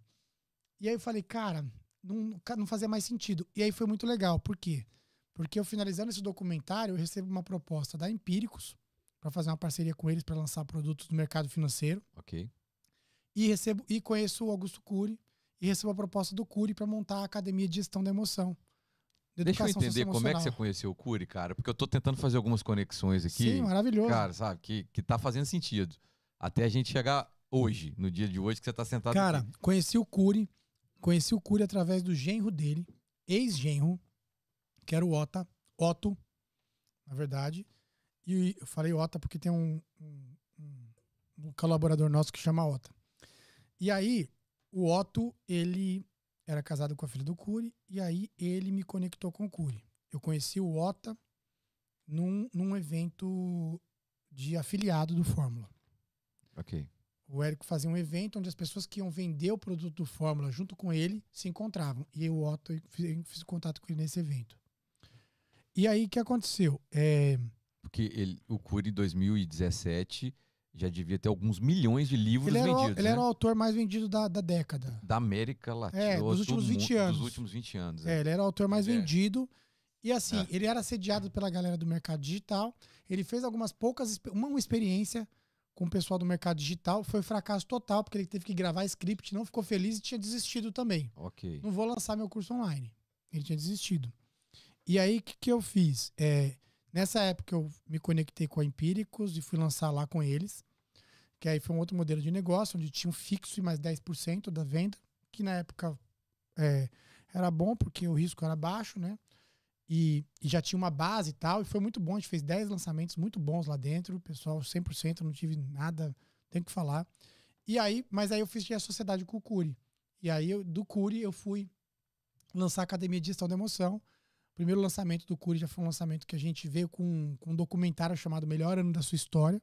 E aí eu falei, cara, não, não fazia mais sentido. E aí foi muito legal. Por quê? Porque eu finalizando esse documentário, eu recebo uma proposta da Empíricos para fazer uma parceria com eles para lançar produtos do mercado financeiro Ok. e recebo e conheço o Augusto Cury e recebo a proposta do Cury para montar a academia de gestão da emoção. De Deixa eu entender como é que você conheceu o Curi, cara, porque eu tô tentando fazer algumas conexões aqui. Sim, maravilhoso. Cara, sabe, que, que tá fazendo sentido. Até a gente chegar hoje, no dia de hoje, que você tá sentado Cara, aqui. conheci o Cury, conheci o Cury através do genro dele, ex-genro, que era o Ota, Otto, na verdade. E eu falei Ota porque tem um, um- um- um colaborador nosso que chama Ota. E aí, o Otto, ele era casado com a filha do Cury, e aí ele me conectou com o Cury. Eu conheci o Ota num, num evento de afiliado do Fórmula. Ok. O Érico fazia um evento onde as pessoas que iam vender o produto do Fórmula junto com ele se encontravam. E eu, Otto, fiz, fiz contato com ele nesse evento. E aí, o que aconteceu? É, Porque ele, o Curi, em 2017, já devia ter alguns milhões de livros ele era, o, vendidos. ele né? era o autor mais vendido da, da década. Da América Latina. É, dos últimos 20 mundo- anos. Dos últimos 20 anos. É, ele era o autor mais É. vendido. E assim, É. ele era assediado pela galera do mercado digital. Ele fez algumas poucas, uma, uma experiência com o pessoal do mercado digital. Foi fracasso total, porque ele teve que gravar script, não ficou feliz e tinha desistido também. Ok. não vou lançar meu curso online. Ele tinha desistido. E aí, o que, que eu fiz? É, nessa época, eu me conectei com a Empíricos e fui lançar lá com eles. Que aí foi um outro modelo de negócio, onde tinha um fixo e mais 10% da venda, que na época é, era bom, porque o risco era baixo, né? E, e já tinha uma base e tal, e foi muito bom. A gente fez 10 lançamentos muito bons lá dentro, pessoal 100%, não tive nada, tem que falar. E aí, mas aí eu fiz a sociedade com o Curi. E aí, eu- do Curi, eu fui lançar a Academia de Gestão da Emoção. O primeiro lançamento do Curi já foi um lançamento que a gente veio com, com um documentário chamado Melhor Ano da Sua História.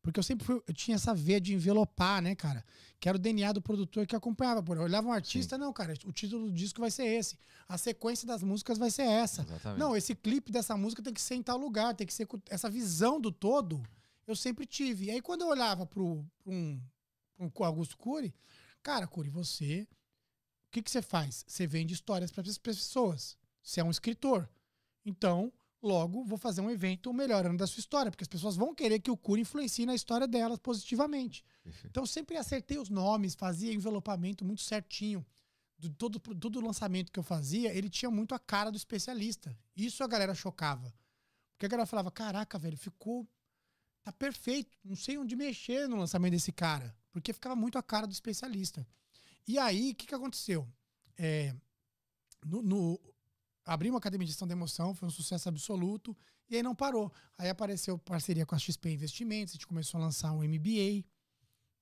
Porque eu sempre fui, eu tinha essa veia de envelopar, né, cara? Que era o DNA do produtor que acompanhava. Eu olhava um artista, não, cara, o título do disco vai ser esse. A sequência das músicas vai ser essa. Exatamente. Não, esse clipe dessa música tem que ser em tal lugar, tem que ser. Essa visão do todo, eu sempre tive. E aí, quando eu olhava pro, pro um, pro Augusto Cury, cara, Cury, você. O que, que você faz? Você vende histórias para as pessoas. Você é um escritor. Então, logo, vou fazer um evento o melhor ano da sua história, porque as pessoas vão querer que o Cury influencie na história delas positivamente. Perfeito. Então, sempre acertei os nomes, fazia envelopamento muito certinho. Do, todo, todo lançamento que eu fazia, ele tinha muito a cara do especialista. Isso a galera chocava. Porque a galera falava: caraca, velho, ficou. Tá perfeito. Não sei onde mexer no lançamento desse cara. Porque ficava muito a cara do especialista. E aí, o que, que aconteceu? É, no, no, abri uma academia de gestão da emoção, foi um sucesso absoluto. E aí não parou. Aí apareceu parceria com a XP Investimentos, a gente começou a lançar um MBA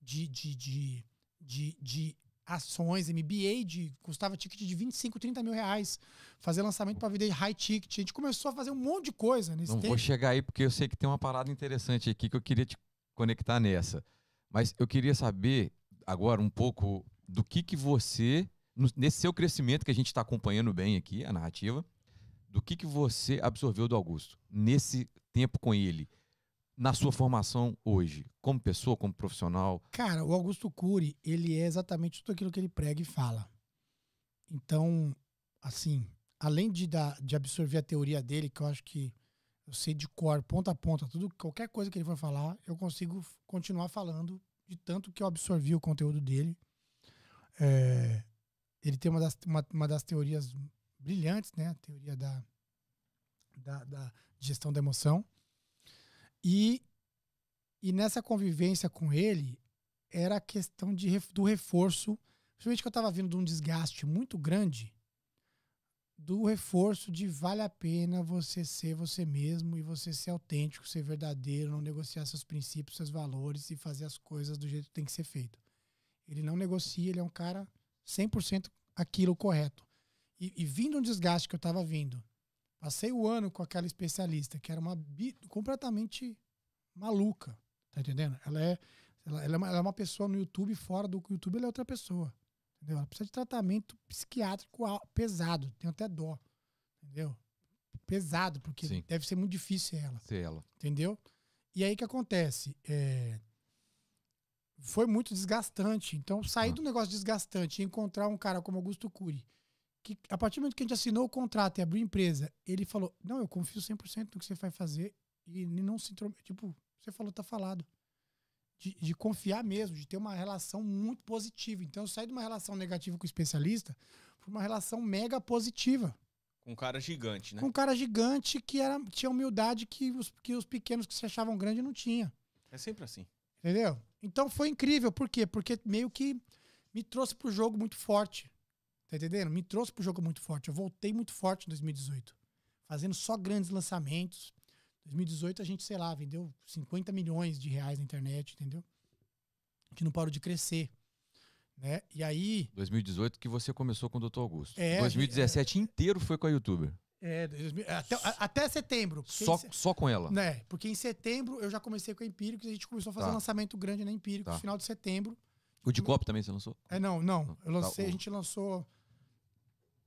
de, de, de, de, de ações, MBA, de, custava ticket de 25, 30 mil reais. Fazer lançamento para vender high ticket. A gente começou a fazer um monte de coisa nesse Não tempo. vou chegar aí porque eu sei que tem uma parada interessante aqui que eu queria te conectar nessa. Mas eu queria saber agora um pouco do que que você, nesse seu crescimento que a gente está acompanhando bem aqui, a narrativa, do que que você absorveu do Augusto nesse tempo com ele, na sua formação hoje, como pessoa, como profissional. Cara, o Augusto Cury, ele é exatamente tudo aquilo que ele prega e fala. Então, assim, além de, de absorver a teoria dele, que eu acho que eu sei de cor, ponta a ponta, tudo, qualquer coisa que ele for falar, eu consigo continuar falando de tanto que eu absorvi o conteúdo dele. É, ele tem uma das, uma, uma das teorias brilhantes, né? A teoria da, da, da gestão da emoção. E, e nessa convivência com ele, era a questão de, do reforço, principalmente que eu estava vindo de um desgaste muito grande, do reforço de vale a pena você ser você mesmo e você ser autêntico, ser verdadeiro, não negociar seus princípios, seus valores e fazer as coisas do jeito que tem que ser feito. Ele não negocia, ele é um cara 100% aquilo correto. E, e vindo um desgaste que eu estava vindo, passei o ano com aquela especialista, que era uma completamente maluca, tá entendendo? Ela é, ela, ela é, uma, ela é uma pessoa no YouTube, fora do YouTube ela é outra pessoa. Entendeu? Ela precisa de tratamento psiquiátrico pesado, tem até dó. Entendeu? Pesado, porque Sim. deve ser muito difícil ela Ser ela. entendeu? E aí o que acontece? É, Foi muito desgastante. Então, sair Ah. do negócio desgastante e encontrar um cara como Augusto Cury, que a partir do momento que a gente assinou o contrato e abriu a empresa, ele falou: Não, eu confio 100% no que você vai fazer. E não se intromete. Tipo, você falou, tá falado. De, de confiar mesmo, de ter uma relação muito positiva. Então, eu saí de uma relação negativa com o especialista para uma relação mega positiva Com um cara gigante, né? com um cara gigante que era, tinha humildade que os, que os pequenos que se achavam grandes não tinham. É sempre assim. Entendeu? Então foi incrível. Por quê? Porque meio que me trouxe pro jogo muito forte. Tá entendendo? Me trouxe pro jogo muito forte. Eu voltei muito forte em 2018. Fazendo só grandes lançamentos. 2018 a gente, sei lá, vendeu 50 milhões de reais na internet, entendeu? Que não parou de crescer. Né? E aí, 2018 que você começou com o Dr. Augusto. É, 2017 inteiro foi com a youtuber. É, 2000 até, até setembro. Só, em só com ela. Né? Porque em setembro eu já comecei com a Empíricos e a gente começou a fazer Tá. um lançamento grande na Empíricos, Tá. no final de setembro. O de copo também você lançou? É, não, não. Eu Tá, lancei, o- a gente lançou.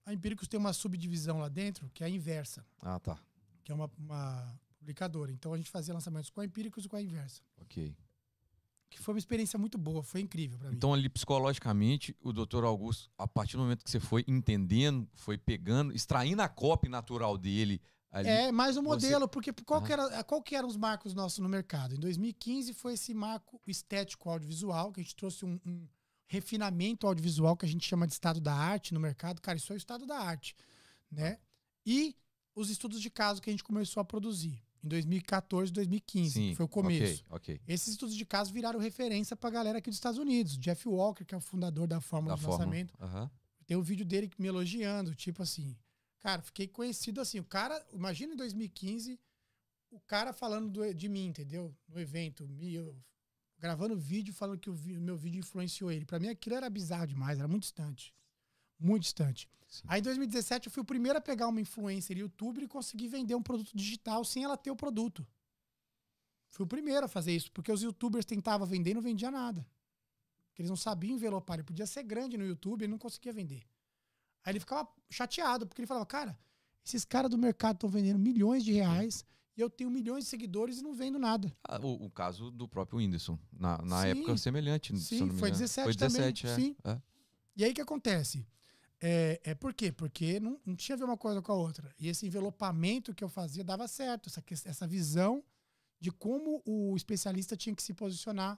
A Empíricos tem uma subdivisão lá dentro, que é a inversa, Ah, tá. que é uma, uma publicadora. Então a gente fazia lançamentos com a Empíricos e com a inversa. Ok. Que foi uma experiência muito boa, foi incrível pra mim. Então, ali, psicologicamente, o doutor Augusto, a partir do momento que você foi entendendo, foi pegando, extraindo a cópia natural dele ali. É, mais um você- modelo, porque qual, que era, qual que eram os marcos nossos no mercado? Em 2015 foi esse marco estético audiovisual, que a gente trouxe um, um refinamento audiovisual que a gente chama de estado da arte no mercado. Cara, isso é o estado da arte, né? E os estudos de caso que a gente começou a produzir em 2014, 2015, Sim, que foi o começo. Ok, ok. Esses estudos de caso viraram referência pra galera aqui dos Estados Unidos. Jeff Walker, que é o fundador da Fórmula Da de forma. Lançamento, Aham. tem um vídeo dele me elogiando, tipo assim. Cara, fiquei conhecido assim. O cara, imagina em 2015, o cara falando do- de mim, entendeu? No evento, me, eu, gravando vídeo, falando que o, o meu vídeo influenciou ele. Pra mim aquilo era bizarro demais, era muito distante. Muito distante. Sim. Aí em 2017 eu fui o primeiro a pegar uma influencer youtuber e conseguir vender um produto digital sem ela ter o produto. Fui o primeiro a fazer isso, porque os youtubers tentavam vender e não vendia nada. Porque eles não sabiam envelopar. Ele podia ser grande no YouTube e não conseguia vender. Aí ele ficava chateado, porque ele falava, cara, esses caras do mercado estão vendendo milhões de reais e eu tenho milhões de seguidores e não vendo nada. Ah, o, o caso do próprio Whindersson, na, na Sim. época semelhante. se Sim, me foi engano. 17 Foi 17, também, é. sim. é. E aí o que acontece? É, é por quê? Porque não, não tinha a ver uma coisa com a outra. E esse envelopamento que eu fazia dava certo, essa, essa visão de como o especialista tinha que se posicionar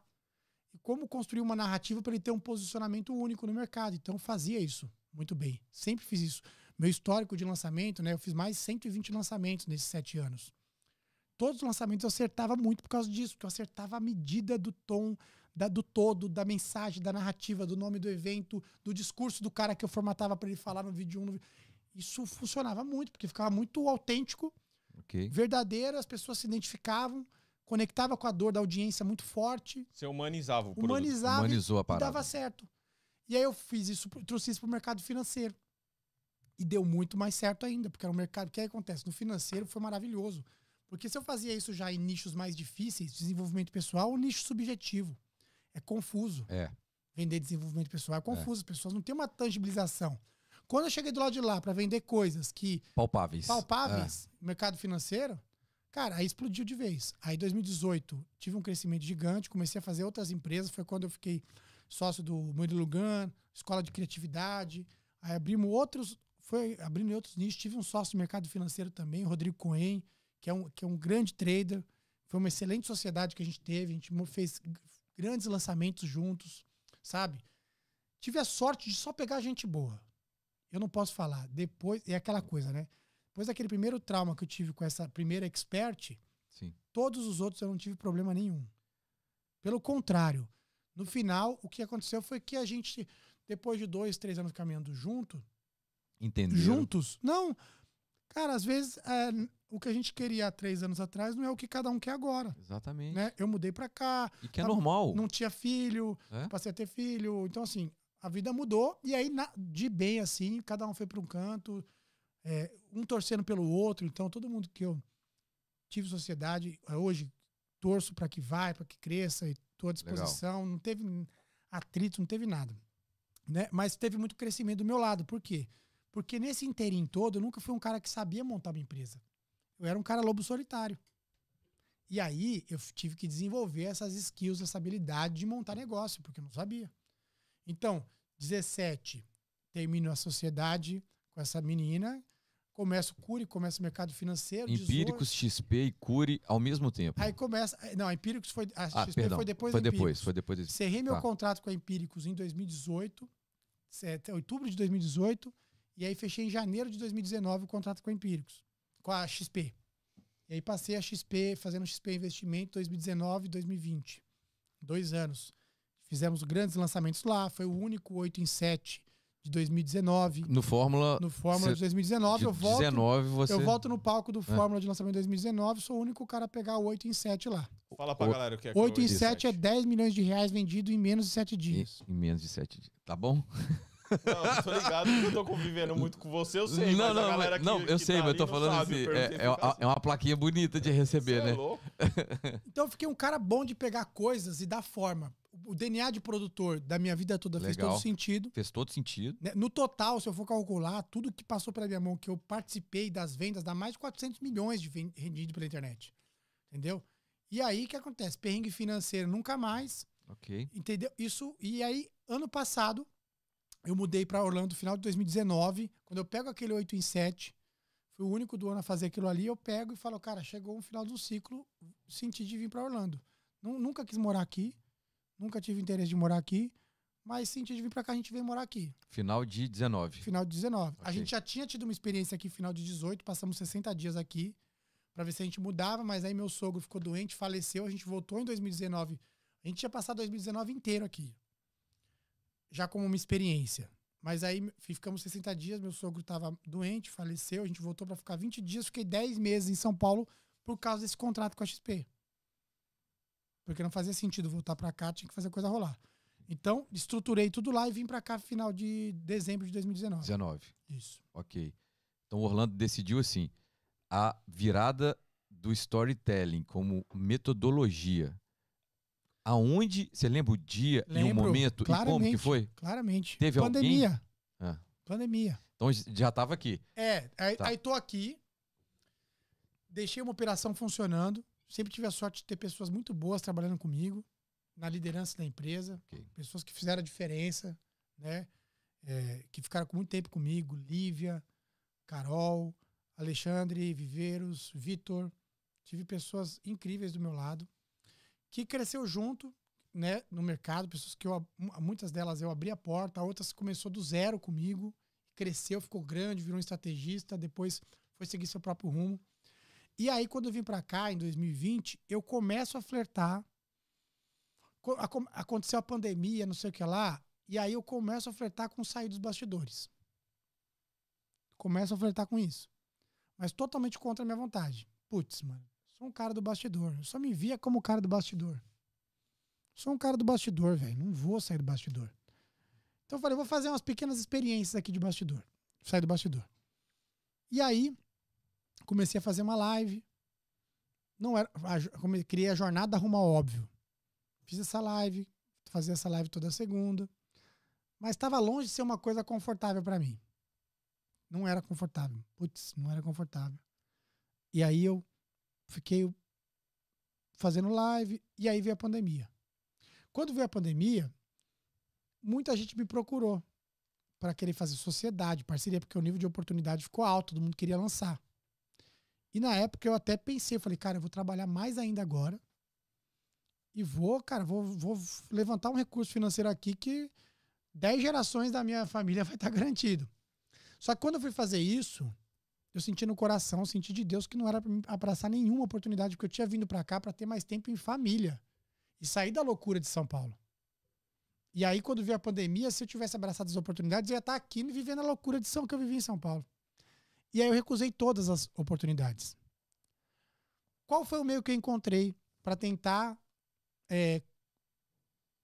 e como construir uma narrativa para ele ter um posicionamento único no mercado. Então fazia isso muito bem. Sempre fiz isso. Meu histórico de lançamento, né? Eu fiz mais de 120 lançamentos nesses sete anos. Todos os lançamentos eu acertava muito por causa disso, porque eu acertava a medida do tom, da- do todo, da mensagem, da narrativa, do nome do evento, do discurso do cara que eu formatava para ele falar no vídeo 1. Isso funcionava muito, porque ficava muito autêntico, Ok. verdadeiro, as pessoas se identificavam, conectava com a dor da audiência muito forte, Você humanizava o produto. humanizava e- Humanizou a e parada. dava certo. E aí eu fiz isso, trouxe isso para o mercado financeiro. E deu muito mais certo ainda, porque era um mercado. O que acontece? No financeiro foi maravilhoso. Porque se eu fazia isso já em nichos mais difíceis, desenvolvimento pessoal, um nicho subjetivo. É confuso. É. Vender desenvolvimento pessoal é confuso. As pessoas não têm uma tangibilização. Quando eu cheguei do lado de lá para vender coisas que Palpáveis. palpáveis no mercado financeiro, cara, aí explodiu de vez. Aí, em 2018, tive um crescimento gigante, comecei a fazer outras empresas. Foi quando eu fiquei sócio do Murilo Lugan, Escola de Criatividade. Aí abrimos outros, foi abrindo outros nichos. Tive um sócio do mercado financeiro também, o Rodrigo Cohen, que é um, que é um grande trader. Foi uma excelente sociedade que a gente teve. A gente fez grandes lançamentos juntos, sabe? Tive a sorte de só pegar gente boa. Eu não posso falar. Depois, é aquela coisa, né? Depois daquele primeiro trauma que eu tive com essa primeira expert, Sim. todos os outros eu não tive problema nenhum. Pelo contrário, no final, o que aconteceu foi que a gente, depois de dois, três anos caminhando junto, Entenderam? juntos, não. Cara, às vezes é, o que a gente queria há três anos atrás não é o que cada um quer agora. Exatamente. Né? Eu mudei pra cá, E que é Tá- normal. não tinha filho, É? passei a ter filho. Então, assim, a vida mudou. E aí, na- de bem, assim, cada um foi para um canto, é, um torcendo pelo outro. Então, todo mundo que eu tive sociedade, eh, hoje torço para que vai, para que cresça, e estou à disposição. Não teve atrito, não teve nada. Né? Mas teve muito crescimento do meu lado. Por quê? Porque nesse inteirinho todo, eu nunca fui um cara que sabia montar uma empresa. Eu era um cara lobo solitário. E aí eu tive que desenvolver essas skills, essa habilidade de montar negócio, porque eu não sabia. Então, 17, termino a sociedade com essa menina, começo o Cure, começo o mercado financeiro. 18, Empíricos, XP e Cure ao mesmo tempo. Aí começa. Não, a Empíricos foi. A ah, XP perdão. foi depois Foi depois, Empíricos. foi depois. Encerrei meu Tá. contrato com a Empíricos em 2018, sete- outubro de 2018, e aí fechei em janeiro de 2019 o contrato com a Empíricos, com a XP. E aí passei a XP, fazendo XP Investimento 2019 e 2020. Dois anos. Fizemos grandes lançamentos lá, foi o único 8 em 7 de 2019. No Fórmula No Fórmula cê- de 2019, de eu volto. 19, você. Eu volto no palco do Fórmula de lançamento 2019, sou o único cara a pegar o 8 em 7 lá. Fala pra O- galera o que é. 8 em que 7 é 10 milhões de reais vendido em menos de 7 Em, dias. em menos de 7 dias. Tá bom? Não, tô ligado que eu tô convivendo muito com você, eu sei. não, mas não, a galera mas- que, não, eu que sei, tá mas eu tô falando sabe, assim. É, é, causa é uma plaquinha bonita de receber, Cê é né? louco? Então eu fiquei um cara bom de pegar coisas e dar forma. O DNA de produtor da minha vida toda fez Legal. todo sentido. Fez todo sentido. né? No total, se eu for calcular, tudo que passou pela minha mão, que eu participei das vendas, dá mais de 400 milhões de rendido pela internet. Entendeu? E aí o que acontece? Perrengue financeiro nunca mais. Ok. Entendeu? Isso. E aí, ano passado, eu mudei para Orlando no final de 2019. Quando eu pego aquele 8 em 7, fui o único do ano a fazer aquilo ali. Eu pego e falo, cara, chegou um final do ciclo, senti de vir para Orlando. Nu- Nunca quis morar aqui, nunca tive interesse de morar aqui, mas senti de vir para cá, a gente veio morar aqui. Final de 19. Final de 19. A Ok. gente já tinha tido uma experiência aqui final de 18, passamos 60 dias aqui para ver se a gente mudava, mas aí meu sogro ficou doente, faleceu, a gente voltou em 2019. A gente tinha passado 2019 inteiro aqui. Já como uma experiência. Mas aí ficamos 60 dias, meu sogro estava doente, faleceu, a gente voltou para ficar 20 dias, fiquei 10 meses em São Paulo por causa desse contrato com a XP. Porque não fazia sentido voltar para cá, tinha que fazer a coisa rolar. Então, estruturei tudo lá e vim pra cá final de dezembro de 2019. 19. Isso. Ok. Então o Orlando decidiu assim: a virada do storytelling como metodologia. Aonde, você lembra o dia e o Lembro, momento e como que foi? Claramente. Teve alguém? Pandemia. Ah. Pandemia. Então já estava aqui. É, aí, Tá. aí tô aqui. Deixei uma operação funcionando. Sempre tive a sorte de ter pessoas muito boas trabalhando comigo, na liderança da empresa. Ok. Pessoas que fizeram a diferença, né? É, que ficaram com muito tempo comigo. Lívia, Carol, Alexandre, Viveiros, Vitor. Tive pessoas incríveis do meu lado. Que cresceu junto, né? No mercado. Pessoas que eu, muitas delas eu abri a porta, outras começou do zero comigo cresceu, ficou grande, virou um estrategista, depois foi seguir seu próprio rumo. E aí, quando eu vim pra cá, em 2020, eu começo a flertar. Co- acon- Aconteceu a pandemia, não sei o que lá, e aí eu começo a flertar com sair dos bastidores. Começo a flertar com isso. Mas totalmente contra a minha vontade. Putz, mano, sou um cara do bastidor. Só me via como cara do bastidor. Sou um cara do bastidor, velho. Não vou sair do bastidor. Então eu falei, vou fazer umas pequenas experiências aqui de bastidor. Sair do bastidor. E aí, comecei a fazer uma live. Não era, a, criei a jornada rumo ao óbvio. Fiz essa live, fazia essa live toda segunda. Mas estava longe de ser uma coisa confortável para mim. Não era confortável. Putz, não era confortável. E aí eu fiquei fazendo live e aí veio a pandemia. Quando veio a pandemia, muita gente me procurou para querer fazer sociedade, parceria, porque o nível de oportunidade ficou alto, todo mundo queria lançar. E na época eu até pensei, falei, cara, eu vou trabalhar mais ainda agora e vou, cara, vou, vou levantar um recurso financeiro aqui que 10 gerações da minha família vai estar garantido. Só que quando eu fui fazer isso, eu senti no coração, senti de Deus que não era para abraçar nenhuma oportunidade, porque eu tinha vindo para cá para ter mais tempo em família e sair da loucura de São Paulo. E aí, quando veio a pandemia, se eu tivesse abraçado as oportunidades, eu ia estar aqui vivendo a loucura de São que eu vivi em São Paulo. E aí eu recusei todas as oportunidades. Qual foi o meio que eu encontrei para tentar é,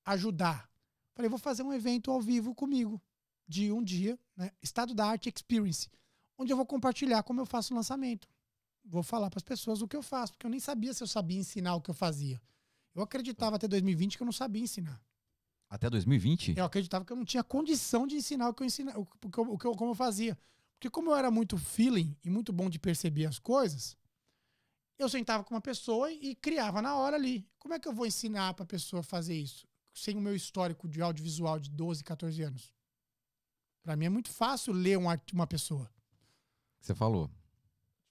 ajudar? Falei, vou fazer um evento ao vivo comigo, de um dia, né? Estado da Arte Experience, onde eu vou compartilhar como eu faço o lançamento. Vou falar para as pessoas o que eu faço, porque eu nem sabia se eu sabia ensinar o que eu fazia. Eu acreditava até 2020 que eu não sabia ensinar. Até 2020? Eu acreditava que eu não tinha condição de ensinar o que eu ensinava, o que eu, o que eu- como eu fazia. Porque como eu era muito feeling e muito bom de perceber as coisas, eu sentava com uma pessoa e criava na hora ali. Como é que eu vou ensinar para a pessoa fazer isso sem o meu histórico de audiovisual de 12, 14 anos? Para mim é muito fácil ler um art- uma pessoa. Você falou.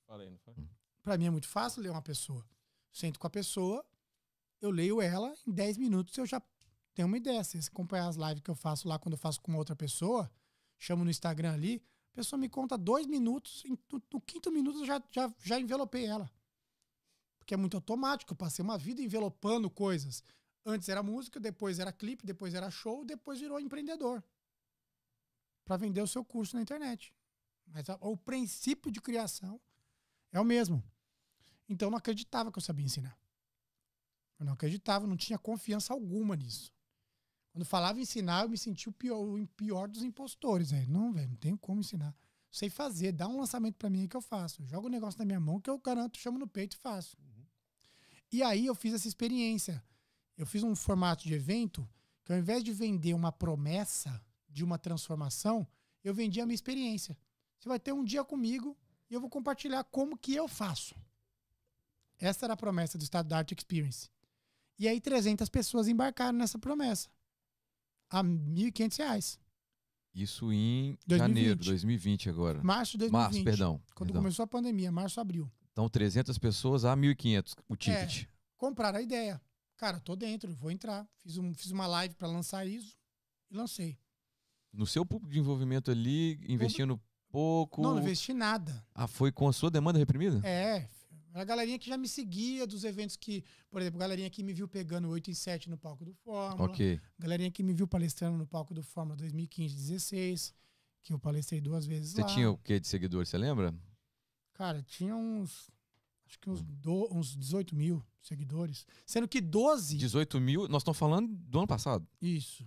Falei, não foi? Para mim é muito fácil ler uma pessoa. Sento com a pessoa, eu leio ela, em 10 minutos eu já tenho uma ideia. Se você acompanhar as lives que eu faço lá quando eu faço com uma outra pessoa, chamo no Instagram ali, a pessoa me conta dois minutos, no, no quinto minuto eu já, já, já envelopei ela. Porque é muito automático, eu passei uma vida envelopando coisas. Antes era música, depois era clipe, depois era show, depois virou empreendedor. Para vender o seu curso na internet. Mas a- o princípio de criação é o mesmo. Então eu não acreditava que eu sabia ensinar. Eu não acreditava, não tinha confiança alguma nisso. Quando falava ensinar, eu me sentia o pior, o pior dos impostores. Não, velho, não tenho como ensinar. Sei fazer, dá um lançamento pra mim que eu faço. Joga o negócio na minha mão que eu garanto, chamo no peito e faço. E aí eu fiz essa experiência. Eu fiz um formato de evento que ao invés de vender uma promessa de uma transformação, eu vendi a minha experiência. Você vai ter um dia comigo e eu vou compartilhar como que eu faço. Essa era a promessa do Estado da Arte Experience. E aí 300 pessoas embarcaram nessa promessa. A 1.500 reais. Isso em 2020. janeiro, 2020 agora. Março de 2020. Março, perdão. Quando perdão. começou a pandemia, março, abril. Então 300 pessoas a 1.500 o ticket. Compraram a ideia. Cara, tô dentro, vou entrar. Fiz, um, fiz uma live para lançar isso e lancei. No seu público de envolvimento ali, investindo pouco. Não, não investi nada. Ah, foi com a sua demanda reprimida? É, a galerinha que já me seguia dos eventos que, por exemplo, a galerinha que me viu pegando 8 e 7 no palco do Fórmula. Ok. Galerinha que me viu palestrando no palco do Fórmula 2015 16, que eu palestrei duas vezes Você lá. tinha o que de seguidor, você lembra? Cara, tinha uns. Acho que uns, do, uns 18 mil seguidores. Sendo que 12. 18 mil, nós estamos falando do ano passado. Isso.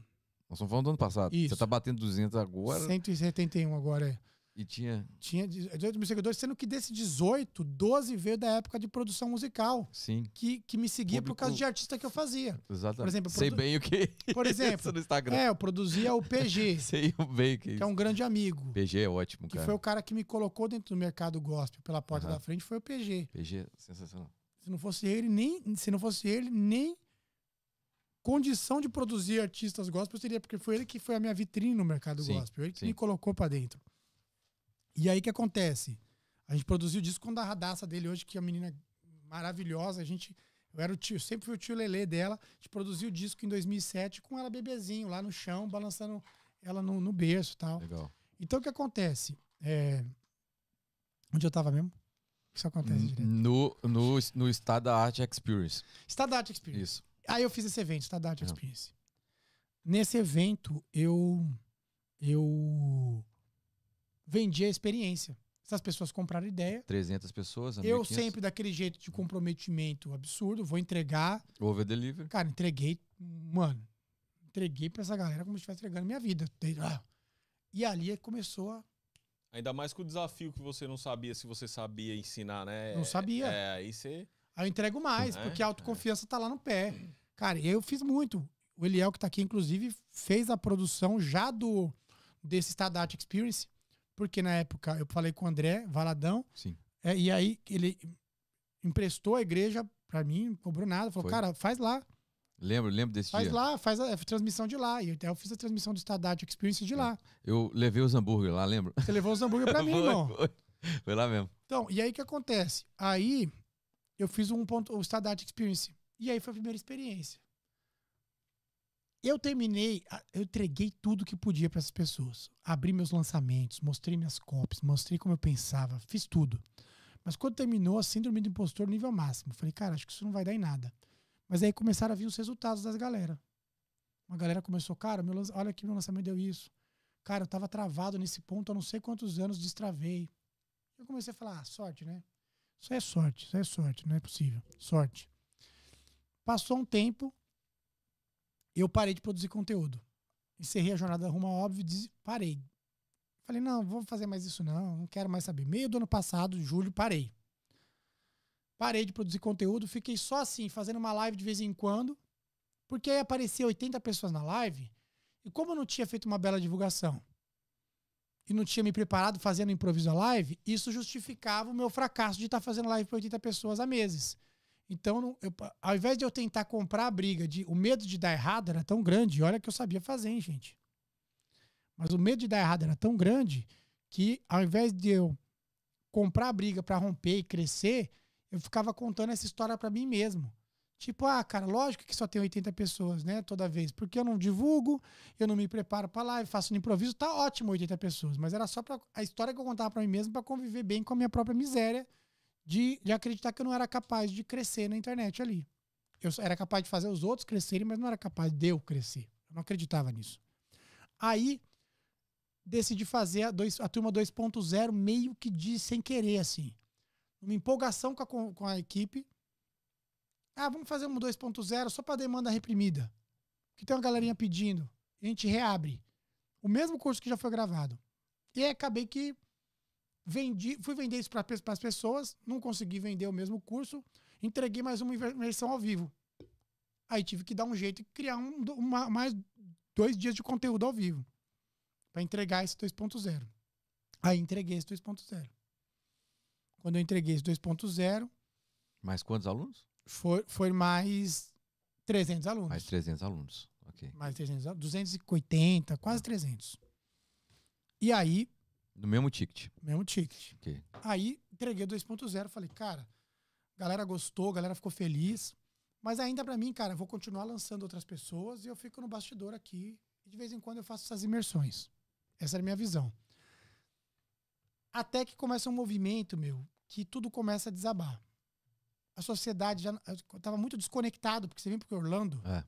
Nós estamos falando do ano passado. Isso. Você tá batendo 200 agora 171 agora é. E tinha. Tinha 18 mil seguidores, sendo que desse 18, 12 veio da época de produção musical. Sim, Que, que me seguia por Público- causa de artista que eu fazia. exatamente. Por exemplo, Sei produ- bem o que. Por exemplo, no Instagram. É, eu produzia o PG, Sei bem o que. é que é um grande amigo. PG é ótimo, Que cara. foi o cara que me colocou dentro do mercado gospel pela porta Aham. da frente, foi o PG. PG é sensacional. Se não fosse ele, nem se não fosse ele, nem condição de produzir artistas gospel teria, porque foi ele que foi a minha vitrine no mercado Sim, gospel, ele que sim. me colocou pra dentro. E aí o que acontece? A gente produziu o disco com a radaça dele hoje, que é uma menina maravilhosa, a gente eu era o tio, sempre fui o tio Lelê dela. A gente produziu o disco em 2007 com ela bebezinho lá no chão, balançando ela no, no berço e tal. Legal. Então o que acontece? É... Onde eu tava mesmo? Isso acontece direto. No, no, no Estado da Arte Experience. Stadart Experience. Isso. Aí eu fiz esse evento, Stadart Uhum. Experience. Nesse evento, eu eu vendi a experiência. Essas pessoas compraram ideia. 300 pessoas. Eu 1.500. sempre, daquele jeito de comprometimento absurdo, vou entregar. Over delivery. Cara, entreguei, mano, entreguei pra essa galera como se estivesse entregando minha vida. E ali começou a. Ainda mais com o desafio que você não sabia se você sabia ensinar, né? Não sabia. É, aí você. Aí eu entrego mais, É, porque a autoconfiança tá lá no pé. Cara, eu fiz muito. O Eliel, que tá aqui, inclusive, fez a produção já do desse Stadart Experience, porque na época eu falei com o André Valadão, Sim. é, e aí ele emprestou a igreja pra mim, não cobrou nada, falou, Foi. cara, faz lá, Lembro, lembro desse faz dia. lá, faz a, transmissão de lá. E eu, eu fiz a transmissão do Stadart Experience de lá. Eu levei os hambúrguer lá, lembra? Você levou os hambúrguer pra mim, Foi, irmão. Foi, Foi lá mesmo. Então, e aí o que acontece? Aí eu fiz um ponto, o Stadart Experience. E aí foi a primeira experiência. Eu terminei, eu entreguei tudo que podia para essas pessoas. Abri meus lançamentos, mostrei minhas copies, mostrei como eu pensava, fiz tudo. Mas quando terminou, a síndrome do impostor nível máximo. Falei, cara, acho que isso não vai dar em nada. Mas aí começaram a vir os resultados das galera. Uma galera começou, cara, meu, olha aqui, meu lançamento deu isso. Cara, eu tava travado nesse ponto há não sei quantos anos, destravei. Eu comecei a falar, ah, sorte, né? Isso é sorte, isso é sorte, não é possível. Sorte. Passou um tempo, eu parei de produzir conteúdo. Encerrei a jornada rumo ao óbvio parei. Falei, não, vou fazer mais isso não, não quero mais saber. Meio do ano passado, julho, parei. Parei de produzir conteúdo, fiquei só assim, fazendo uma live de vez em quando, porque aí aparecia 80 pessoas na live, e como eu não tinha feito uma bela divulgação, e não tinha me preparado fazendo improviso a live, isso justificava o meu fracasso de estar fazendo live para 80 pessoas há meses. Então, eu- ao invés de eu tentar comprar a briga, de, o medo de dar errado era tão grande, olha que eu sabia fazer, hein, gente. Mas o medo de dar errado era tão grande que, ao invés de eu comprar a briga para romper e crescer, eu ficava contando essa história para mim mesmo. Tipo, ah, cara, lógico que só tem 80 pessoas, né, toda vez, porque eu não divulgo, eu não me preparo para live, faço no improviso, tá ótimo 80 pessoas, mas era só para a história que eu contava para mim mesmo para conviver bem com a minha própria miséria de, de acreditar que eu não era capaz de crescer na internet ali. Eu era capaz de fazer os outros crescerem, mas não era capaz de eu crescer. Eu não acreditava nisso. Aí decidi fazer a, dois, a turma 2.0 meio que de sem querer assim. Uma empolgação com a, com- a equipe. Ah, vamos fazer um 2.0 só para demanda reprimida. Que tem uma galerinha pedindo. A gente reabre. O mesmo curso que já foi gravado. E acabei que vendi, fui vender isso para as pessoas, não consegui vender o mesmo curso, entreguei mais uma versão ao vivo. Aí tive que dar um jeito e criar um, uma- mais dois dias de conteúdo ao vivo para entregar esse 2.0. Aí entreguei esse 2.0. Quando eu entreguei esse 2.0, Mais quantos alunos? foi, foi mais 300 alunos. Mais 300 alunos. Ok. Mais 300, alunos, 280, quase 300. E aí, No mesmo ticket. mesmo ticket. Ok. Aí entreguei o 2.0, falei, cara, galera gostou, galera ficou feliz. Mas ainda pra mim, cara, eu vou continuar lançando outras pessoas e eu fico no bastidor aqui. E de vez em quando eu faço essas imersões. Essa era a minha visão. Até que começa um movimento, meu, que tudo começa a desabar. A sociedade já eu tava muito desconectado, porque você vem para Orlando, É.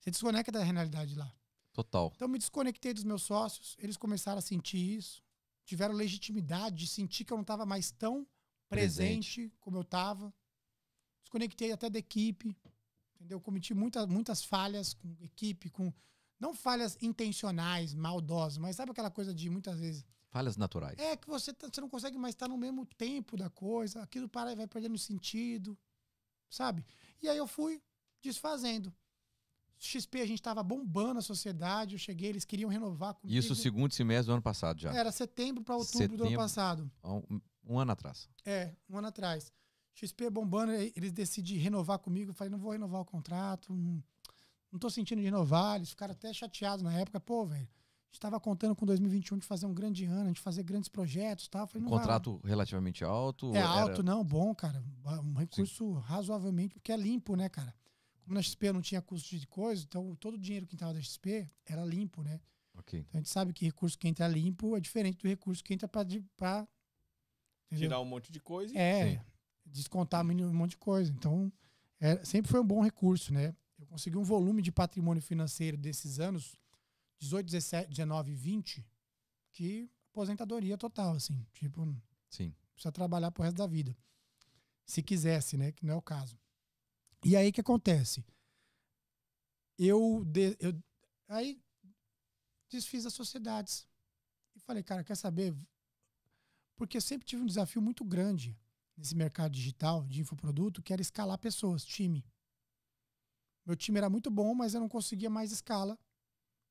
você desconecta da realidade lá. Total. Então me desconectei dos meus sócios, eles começaram a sentir isso, tiveram legitimidade de sentir que eu não estava mais tão presente, como eu estava. Desconectei até da equipe, entendeu? Cometi muita, muitas falhas com equipe, com Não falhas intencionais, maldosas, mas sabe aquela coisa de muitas vezes. Falhas naturais. É que você, tá- você não consegue mais estar no mesmo tempo da coisa, aquilo para vai perdendo sentido, sabe? E aí eu fui desfazendo. XP a gente tava bombando a sociedade, eu cheguei, eles queriam renovar comigo. Isso segundo semestre do ano passado já. Era setembro para outubro do ano Setembro. passado. Um, um ano atrás. É, um ano atrás. XP bombando, eles decidiram renovar comigo. Eu falei, não vou renovar o contrato, não, não tô sentindo de renovar. Eles ficaram até chateados na época. Pô, velho, a gente tava contando com 2021 de fazer um grande ano, gente fazer grandes projetos. Eu falei, Um não vai contrato relativamente alto. É era- alto, não, bom, cara. Um recurso razoavelmente, porque é limpo, né, cara? Como na XP não tinha custo de coisa, então todo o dinheiro que entrava da XP era limpo, né? Ok. Então a gente sabe que recurso que entra limpo é diferente do recurso que entra entendeu? Tirar um monte de coisa. e- É, descontar um monte de coisa. Então, é, sempre foi um bom recurso, né? Eu consegui um volume de patrimônio financeiro desses anos, 18, 17, 19 e 20, que aposentadoria total, assim. Tipo, Sim. precisa trabalhar pro resto da vida. Se quisesse, né? Que não é o caso. E aí o que acontece? Eu, de- eu aí desfiz as sociedades. E falei, cara, quer saber? Porque sempre tive um desafio muito grande nesse mercado digital de infoproduto, que era escalar pessoas, time. Meu time era muito bom, mas eu não conseguia mais escala,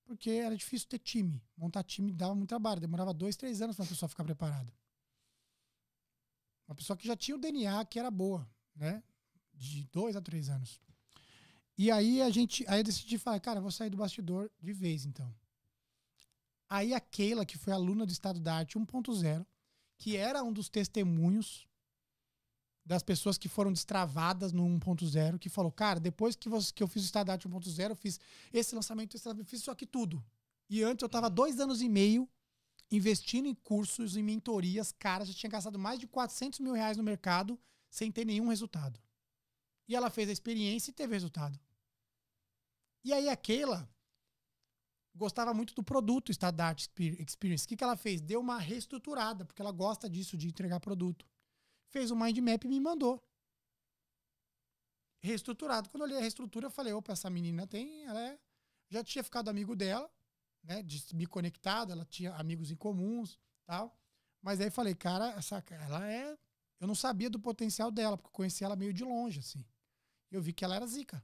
porque era difícil ter time. Montar time dava muito trabalho, demorava dois, três anos para a pessoa ficar preparada. Uma pessoa que já tinha o DNA que era boa, né? De dois a três anos. E aí a gente, aí eu decidi falar, cara, vou sair do bastidor de vez, então. Aí a Keila, que foi aluna do Estado da Arte 1.0, que era um dos testemunhos das pessoas que foram destravadas no 1.0, que falou, cara, depois que, você, que eu fiz o Estado da Arte 1.0, eu fiz esse lançamento, esse lançamento, fiz isso aqui tudo. E antes eu tava dois anos e meio investindo em cursos, em mentorias, cara, já tinha gastado mais de 400 mil reais no mercado sem ter nenhum resultado. E ela fez a experiência e teve resultado. E aí a Keila gostava muito do produto Exper- Experience. O que, que ela fez? Deu uma reestruturada, porque ela gosta disso, de entregar produto. Fez um mind map e me mandou. Reestruturado. Quando eu olhei a reestrutura, eu falei, opa, essa menina tem, ela é... Já tinha ficado amigo dela, né, de me conectado, ela tinha amigos em comuns, tal. Mas aí falei, cara, essa ela é, eu não sabia do potencial dela, porque eu conheci ela meio de longe assim. Eu vi que ela era zica.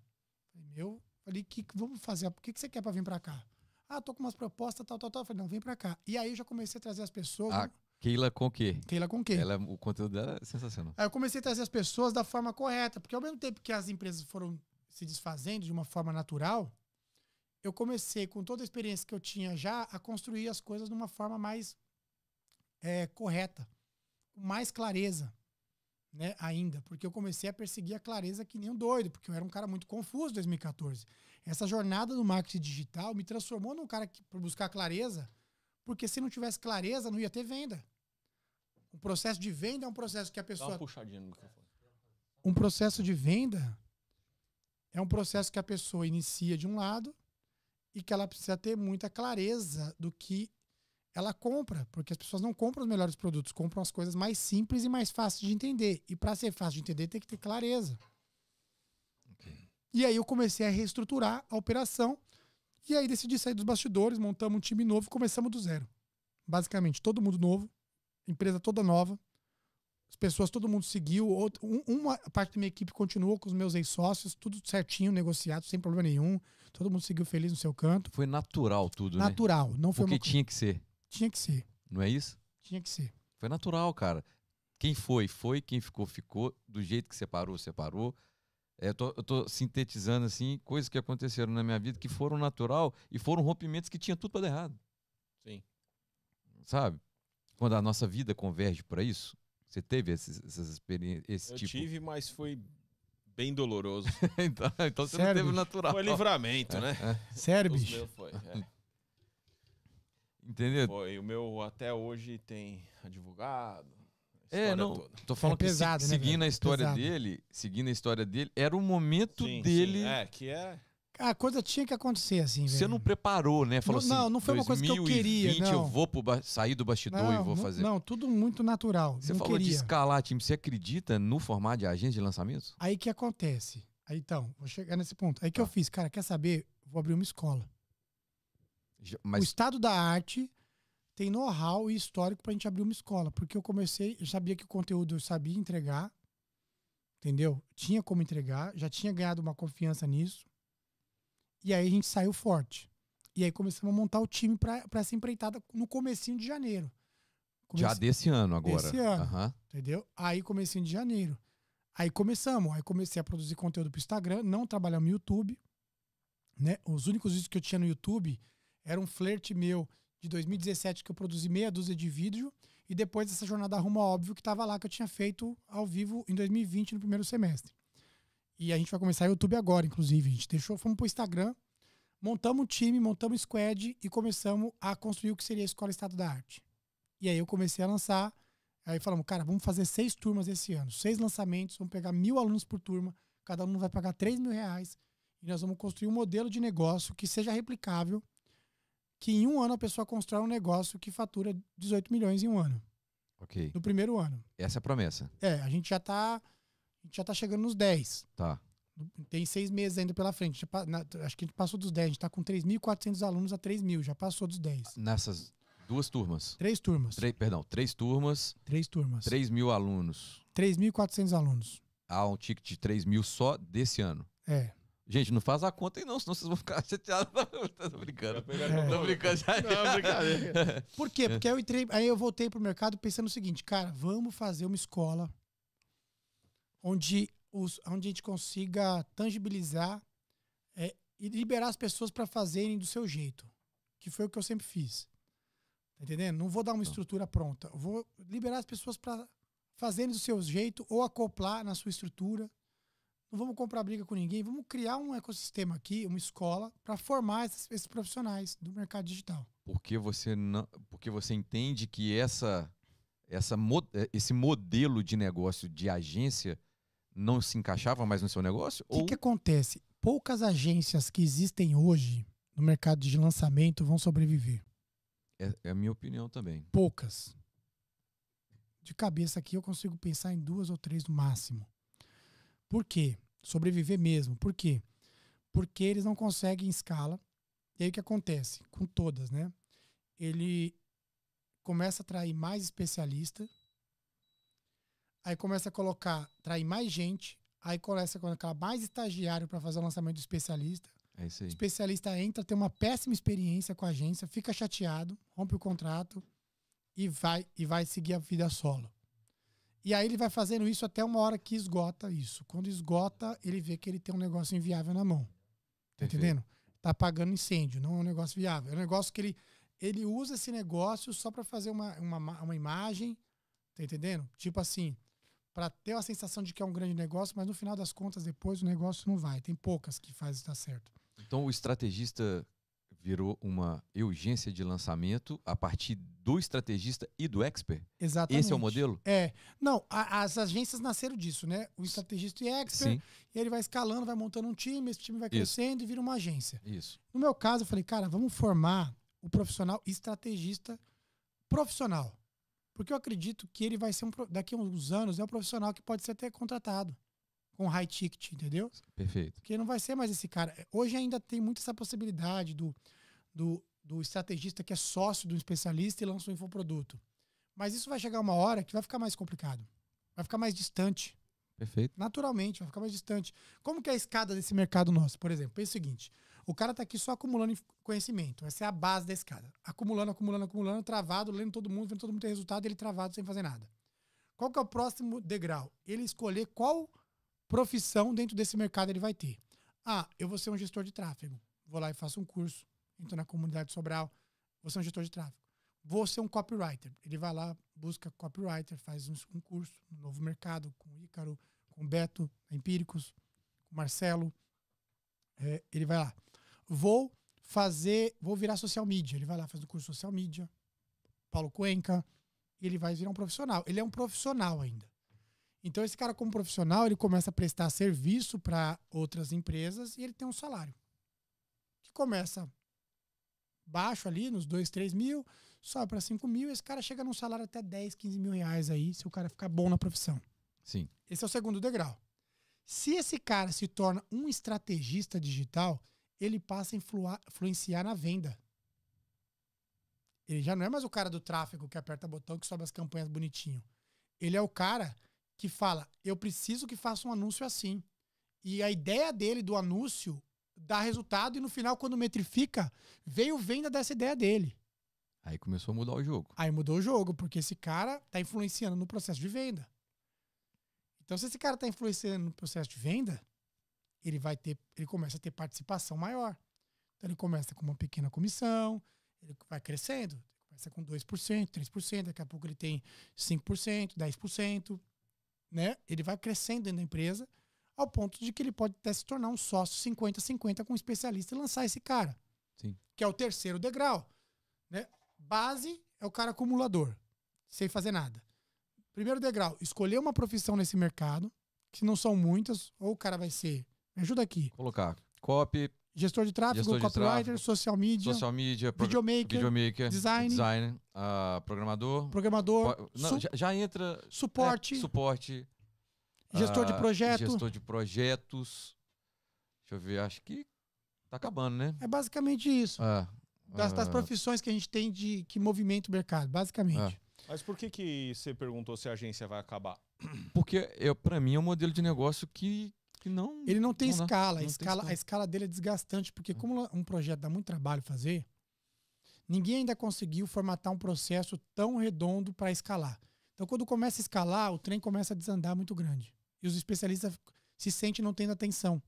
Falei, meu, falei, que que vamos fazer? O que que você quer para vir para cá? Ah, tô com umas propostas, tal, tal, tal. Eu falei, não, vem para cá. E aí eu já comecei a trazer as pessoas. Ah, Keila com o quê? Keila com quê? Ela, o conteúdo dela é sensacional. Aí eu comecei a trazer as pessoas da forma correta, porque ao mesmo tempo que as empresas foram se desfazendo de uma forma natural, eu comecei, com toda a experiência que eu tinha já, a construir as coisas de uma forma mais é, correta, com mais clareza, né, ainda, porque eu comecei a perseguir a clareza que nem um doido, porque eu era um cara muito confuso em 2014. Essa jornada do marketing digital me transformou num cara que para buscar clareza, porque se não tivesse clareza, não ia ter venda. O processo de venda é um processo que a Dá pessoa uma puxadinha no microfone. um processo de venda é um processo que a pessoa inicia de um lado e que ela precisa ter muita clareza do que ela compra, porque as pessoas não compram os melhores produtos, compram as coisas mais simples e mais fáceis de entender. E para ser fácil de entender, tem que ter clareza. E aí eu comecei a reestruturar a operação e aí decidi sair dos bastidores, montamos um time novo e começamos do zero. Basicamente, todo mundo novo, empresa toda nova, as pessoas, todo mundo seguiu. um- uma parte da minha equipe continuou com os meus ex-sócios, tudo certinho, negociado, sem problema nenhum. Todo mundo seguiu feliz no seu canto. Foi natural tudo, né? Natural, não foi Porque uma... tinha que ser, Tinha que ser, não é isso? tinha que ser. Foi natural, cara. Quem foi, foi. Quem ficou, ficou. Do jeito que separou, separou. É, eu, tô, eu tô sintetizando, assim, coisas que aconteceram na minha vida que foram natural e foram rompimentos que tinha tudo para dar errado. Sim. Sabe? Quando a nossa vida converge para isso. Você teve esses, essas experiências, esse Eu tipo? tive, mas foi bem doloroso. então, então você Sério, não teve bicho? natural. Foi livramento, né? Sério, Os bicho? meus foi. é. Entendeu? Foi. O meu até hoje tem advogado. É, não. toda. Tô falando É pesado, que se- né, seguindo velho? a história Pesado. dele, seguindo a história dele, era o momento Sim, dele. sim. É, que é. A coisa tinha que acontecer assim, Você velho. não preparou, né? Falou Não, assim, não, não foi uma coisa que eu queria, 2020 eu não. vou pro ba- sair do bastidor e vou não, fazer. Não, tudo muito natural. Você não falou de queria. escalar time. Você acredita no formato de agente de lançamentos? Aí que acontece? Aí então, vou chegar nesse ponto. Aí que eu Tá. fiz, cara, quer saber? Vou abrir uma escola. Já- O Mas estado da arte tem know-how e histórico pra gente abrir uma escola. Porque eu comecei, eu sabia que o conteúdo eu sabia entregar, entendeu? Tinha como entregar, já tinha ganhado uma confiança nisso. E aí a gente saiu forte. E aí começamos a montar o time pra pra essa empreitada no comecinho de janeiro. já desse ano agora. Desse ano. Aham. Entendeu? Aí comecinho de janeiro. Aí começamos, aí comecei a produzir conteúdo pro Instagram, não trabalhar no YouTube, né? Os únicos vídeos que eu tinha no YouTube era um flerte meu de 2017 que eu produzi meia dúzia de vídeo e depois dessa jornada rumo óbvio que tava lá que eu tinha feito ao vivo em 2020 no primeiro semestre. E a gente vai começar o YouTube agora, inclusive. A gente deixou, fomos pro Instagram, montamos um time, montamos um squad e começamos a construir o que seria a Escola Estado da Arte. E aí eu comecei a lançar Aí falamos, cara, vamos fazer seis turmas esse ano, seis lançamentos, vamos pegar mil alunos por turma, cada aluno vai pagar 3 mil reais e nós vamos construir um modelo de negócio que seja replicável, que em um ano a pessoa constrói um negócio que fatura 18 milhões em um ano, Ok. no primeiro ano. Essa é a promessa. É, a gente já tá, a gente já tá chegando nos 10. Tá. Tem seis meses ainda pela frente. Acho que a gente passou dos 10. A gente tá com 3.400 alunos a 3 mil. Já passou dos 10. Nessas duas turmas. Três turmas. Três, perdão, três turmas, Três turmas. 3 mil alunos. 3.400 alunos. Há um ticket de 3 mil só desse ano. É. Gente, não faz a conta aí não, senão vocês vão ficar chateados. Tô brincando. É. Tô brincando. Não, brincadeira. Por quê? Porque aí eu entrei, aí eu voltei pro mercado pensando o seguinte, cara, vamos fazer uma escola onde, os, onde a gente consiga tangibilizar é, e liberar as pessoas para fazerem do seu jeito, que foi o que eu sempre fiz. Tá entendendo? Não vou dar uma Tá. estrutura pronta, eu vou liberar as pessoas para fazerem do seu jeito ou acoplar na sua estrutura. Não vamos comprar briga com ninguém, vamos criar um ecossistema aqui, uma escola para formar esses, esses profissionais do mercado digital. Porque você não, porque você entende que essa, essa eh, esse modelo de negócio de agência não se encaixava mais no seu negócio? O que, que acontece? Poucas agências que existem hoje no mercado de lançamento vão sobreviver. É, é a minha opinião também. Poucas. De cabeça aqui eu consigo pensar em duas ou três no máximo. Por quê? Sobreviver mesmo. Por quê? Porque eles não conseguem escala. E aí o que acontece? Com todas, né? Ele começa a atrair mais especialista. Aí começa a colocar, atrair mais gente. Aí começa a colocar mais estagiário para fazer o lançamento do especialista. É isso O aí. especialista entra, tem uma péssima experiência com a agência, fica chateado, rompe o contrato e vai e vai seguir a vida solo. E aí ele vai fazendo isso até uma hora que esgota isso. Quando esgota, ele vê que ele tem um negócio inviável na mão. Tá Perfeito. entendendo? Tá apagando incêndio, não é um negócio viável. É um negócio que ele, ele usa esse negócio só para fazer uma, uma, ma- uma imagem, tá entendendo? Tipo assim, para ter a sensação de que é um grande negócio, mas no final das contas, depois o negócio não vai. Tem poucas que faz isso dar certo. Então o estrategista virou uma urgência de lançamento a partir do estrategista e do expert? Exatamente. Esse é o modelo? É. Não, a- as agências nasceram disso, né? O estrategista e expert, Sim, e ele vai escalando, vai montando um time, esse time vai Isso. crescendo e vira uma agência. isso. No meu caso, eu falei, cara, vamos formar o profissional estrategista profissional. Porque eu acredito que ele vai ser um, daqui a uns anos, é um profissional que pode ser até contratado com high ticket, entendeu? Perfeito. Porque não vai ser mais esse cara. Hoje ainda tem muito essa possibilidade do, do, do estrategista que é sócio do especialista e lança um infoproduto. Mas isso vai chegar uma hora que vai ficar mais complicado. Vai ficar mais distante. Perfeito. Naturalmente, vai ficar mais distante. Como que é a escada desse mercado nosso? Por exemplo, pensa o seguinte: o cara tá aqui só acumulando conhecimento. Essa é a base da escada. Acumulando, acumulando, acumulando, travado, lendo todo mundo, vendo todo mundo ter resultado, ele travado sem fazer nada. Qual que é o próximo degrau? Ele escolher qual profissão dentro desse mercado ele vai ter. Ah, eu vou ser um gestor de tráfego. Vou lá e faço um curso. Entro na comunidade Sobral. Vou ser um gestor de tráfego. Vou ser um copywriter. Ele vai lá, busca copywriter, faz um, um curso no novo mercado com o Ícaro, com o Beto, Empíricos, com o Marcelo. É, ele vai lá. Vou fazer, vou virar social media. Ele vai lá, faz o curso social media. Paulo Cuenca. Ele vai virar um profissional. Ele é um profissional ainda. Então, esse cara, como profissional, ele começa a prestar serviço para outras empresas e ele tem um salário. Que começa baixo ali, nos 2, 3 mil, sobe para 5 mil, e esse cara chega num salário até 10, 15 mil reais aí, se o cara ficar bom na profissão. Sim. Esse é o segundo degrau. Se esse cara se torna um estrategista digital, ele passa a influenciar na venda. Ele já não é mais o cara do tráfego que aperta botão que sobe as campanhas bonitinho. Ele é o cara que fala: eu preciso que faça um anúncio assim. E a ideia dele do anúncio dá resultado e no final, quando metrifica, veio venda dessa ideia dele. Aí começou a mudar o jogo. Aí mudou o jogo, porque esse cara tá influenciando no processo de venda. Então, se esse cara tá influenciando no processo de venda, ele vai ter, ele começa a ter participação maior. Então, ele começa com uma pequena comissão, ele vai crescendo. Começa com 2%, 3%, daqui a pouco ele tem 5%, 10%, né? Ele vai crescendo dentro da empresa ao ponto de que ele pode até se tornar um sócio 50-50 com um especialista e lançar esse cara. Sim. Que é o terceiro degrau. Né? Base é o cara acumulador, sem fazer nada. Primeiro degrau, escolher uma profissão nesse mercado, que não são muitas, ou o cara vai ser. Me ajuda aqui. Colocar copy, Gestor de tráfego, Gestor de copywriter, tráfego, social media, social media, pro- videomaker, videomaker, design. designer, ah, programador. programador, Po- Não, su- já, já entra suporte, é, suporte, gestor de ah, projeto. gestor de projetos. Deixa eu ver, acho que tá acabando, né? É basicamente isso. Ah, Das, das ah, profissões que a gente tem de que movimenta o mercado, basicamente. Ah. Mas por que, que você perguntou se a agência vai acabar? Porque eu, para mim é um modelo de negócio que, que não. Ele não tem Não escala. A Não tem escala, escala. a escala dele é desgastante, porque como um projeto dá muito trabalho fazer, ninguém ainda conseguiu formatar um processo tão redondo para escalar. Então, quando começa a escalar, o trem começa a desandar muito grande. E os especialistas se sentem não tendo atenção.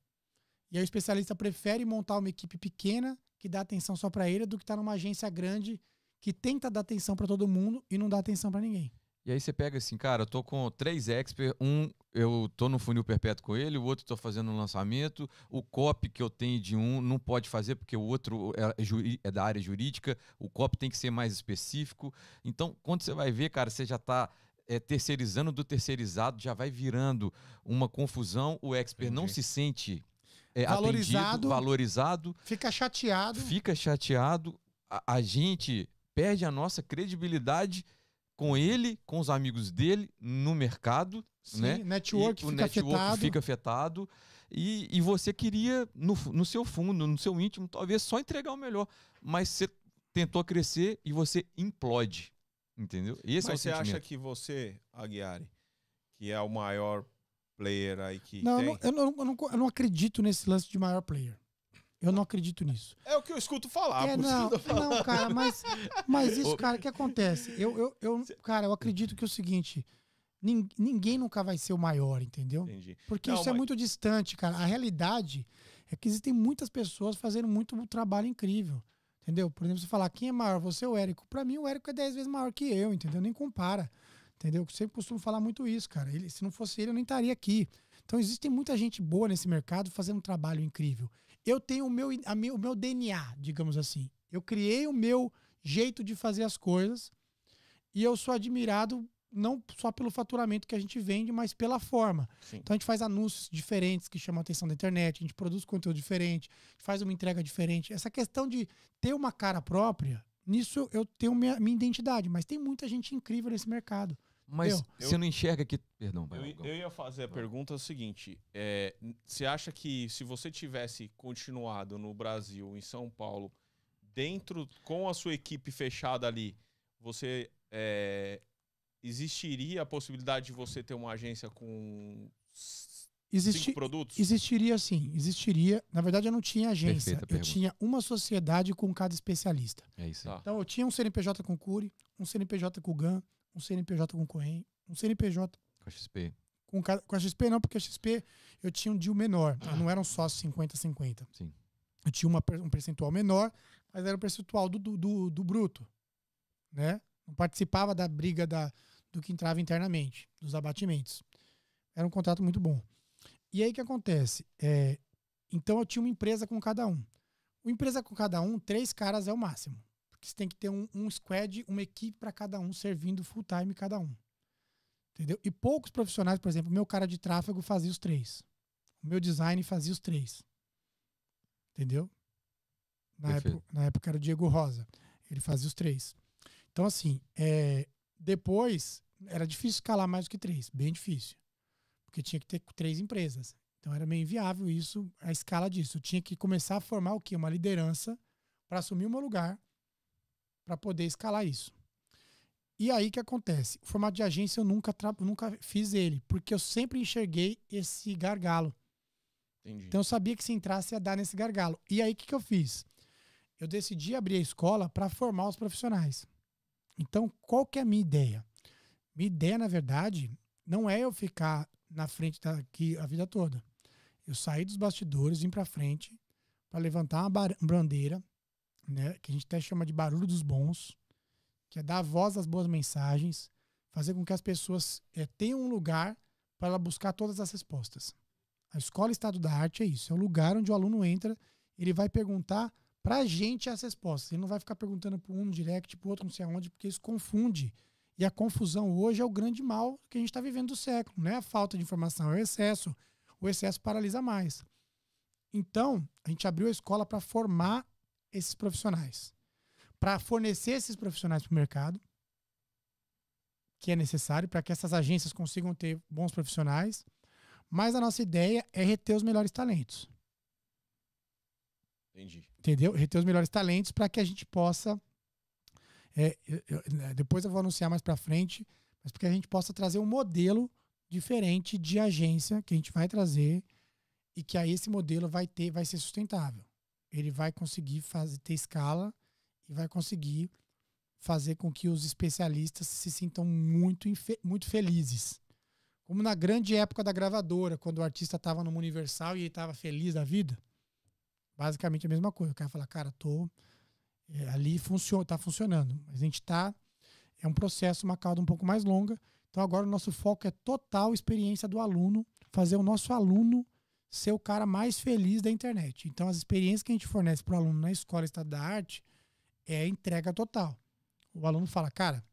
E aí o especialista prefere montar uma equipe pequena que dá atenção só para ele do que estar numa agência grande que tenta dar atenção para todo mundo e não dá atenção para ninguém. E aí você pega assim, cara, eu tô com três experts, um eu tô no funil perpétuo com ele, o outro tô fazendo um lançamento, o copy que eu tenho de um não pode fazer porque o outro é, juri- é da área jurídica, o copy tem que ser mais específico. Então, quando você vai ver, cara, você já tá é, terceirizando do terceirizado, já vai virando uma confusão, o expert não Entendi. se sente é, Valorizado. atendido, valorizado, Fica chateado. fica chateado, a, a gente perde a nossa credibilidade com ele, com os amigos dele no mercado, Sim, né? network E o fica network afetado. fica afetado. E, e você queria, no, no seu fundo, no seu íntimo, talvez só entregar o melhor. Mas você tentou crescer e você implode. Entendeu? Esse é o Mas você acha que você, Aguiari, que é o maior player aí que Não, eu tem... não, eu, não, eu, não, eu não acredito nesse lance de maior player. Eu não acredito nisso. É o que eu escuto falar. é, por isso não, não, cara, mas, mas isso, cara, o que acontece? Eu, eu, eu, cara, eu acredito que é o seguinte: nin- ninguém nunca vai ser o maior, entendeu? Entendi. Porque Não, isso é mas- muito distante, cara. A realidade é que existem muitas pessoas fazendo muito trabalho incrível. Entendeu? Por exemplo, você falar quem é maior, você ou o Érico? Pra mim, o Érico é 10 vezes maior que eu, entendeu? Nem compara. Entendeu? Eu sempre costumo falar muito isso, cara. Ele, se não fosse ele, eu nem estaria aqui. Então, existe muita gente boa nesse mercado fazendo um trabalho incrível. Eu tenho o meu, a meu, o meu DNA, digamos assim. Eu criei o meu jeito de fazer as coisas e eu sou admirado não só pelo faturamento que a gente vende, mas pela forma. Sim. Então a gente faz anúncios diferentes que chamam a atenção da internet, a gente produz conteúdo diferente, a gente faz uma entrega diferente. Essa questão de ter uma cara própria, nisso eu tenho minha, minha identidade, mas tem muita gente incrível nesse mercado. Mas Eu- você não enxerga que. Perdão, vai, Eu, eu ia fazer a pergunta seguinte: é, você acha que se você tivesse continuado no Brasil, em São Paulo, dentro com a sua equipe fechada ali, você é, existiria a possibilidade de você ter uma agência com Existe, cinco produtos? existiria sim, existiria. Na verdade, eu não tinha agência, Perfeita eu pergunta. tinha uma sociedade com cada especialista. É isso aí. Tá. Então eu tinha um CNPJ com Curi, um CNPJ com GAN, um CNPJ com Correio, um CNPJ Com a XP. com, cada- com a XP não, porque a XP eu tinha um deal menor. Eu não era um sócio 50-50. Sim. Eu tinha uma, um percentual menor, mas era o percentual do, do, do, do bruto. Né? Não participava da briga da, do que entrava internamente, dos abatimentos. Era um contrato muito bom. E aí o que acontece? É, então eu tinha uma empresa com cada um. Uma empresa com cada um, três caras é o máximo. Porque você tem que ter um, um squad, uma equipe para cada um, servindo full time cada um. Entendeu? E poucos profissionais, por exemplo, o meu cara de tráfego fazia os três. O meu design fazia os três. Entendeu? Na época, na época era o Diego Rosa. Ele fazia os três. Então, assim, é, depois era difícil escalar mais do que três. Bem difícil. Porque tinha que ter três empresas. Então era meio inviável isso, a escala disso. Eu tinha que começar a formar o quê? Uma liderança para assumir o meu lugar para poder escalar isso. E aí que acontece? O formato de agência eu nunca, nunca fiz ele, porque eu sempre enxerguei esse gargalo. Entendi. Então eu sabia que se entrasse ia dar nesse gargalo. E aí o que, que eu fiz? Eu decidi abrir a escola para formar os profissionais. Então, qual que é a minha ideia? Minha ideia, na verdade, não é eu ficar na frente daqui a vida toda. Eu saí dos bastidores, vim para frente para levantar uma bandeira, né, que a gente até chama de barulho dos bons, que é dar voz às boas mensagens, fazer com que as pessoas eh, tenham um lugar para buscar todas as respostas. A escola Estado da Arte é isso, é o lugar onde o aluno entra, ele vai perguntar pra gente as respostas. Ele não vai ficar perguntando para um no direct, pro outro não sei aonde, porque isso confunde. E a confusão hoje é o grande mal que a gente está vivendo do século. Não é a falta de informação, é o excesso. O excesso paralisa mais. Então, a gente abriu a escola para formar esses profissionais. Para fornecer esses profissionais para o mercado, que é necessário para que essas agências consigam ter bons profissionais. Mas a nossa ideia é reter os melhores talentos. Entendi. Entendeu? Reter os melhores talentos para que a gente possa. é, eu- né, depois eu vou anunciar mais para frente, mas para que a gente possa trazer um modelo diferente de agência que a gente vai trazer e que aí esse modelo vai ter, vai ser sustentável. Ele vai conseguir fazer, ter escala e vai conseguir fazer com que os especialistas se sintam muito, muito felizes. Como na grande época da gravadora, quando o artista estava numa Universal e ele estava feliz da vida. Basicamente a mesma coisa. O cara fala, cara, tô é, ali funciona, tá funcionando. Mas a gente tá é um processo, uma cauda um pouco mais longa. Então agora o nosso foco é total experiência do aluno, fazer o nosso aluno ser o cara mais feliz da internet. Então as experiências que a gente fornece para o aluno na escola Estado da Arte é entrega total. O aluno fala, cara,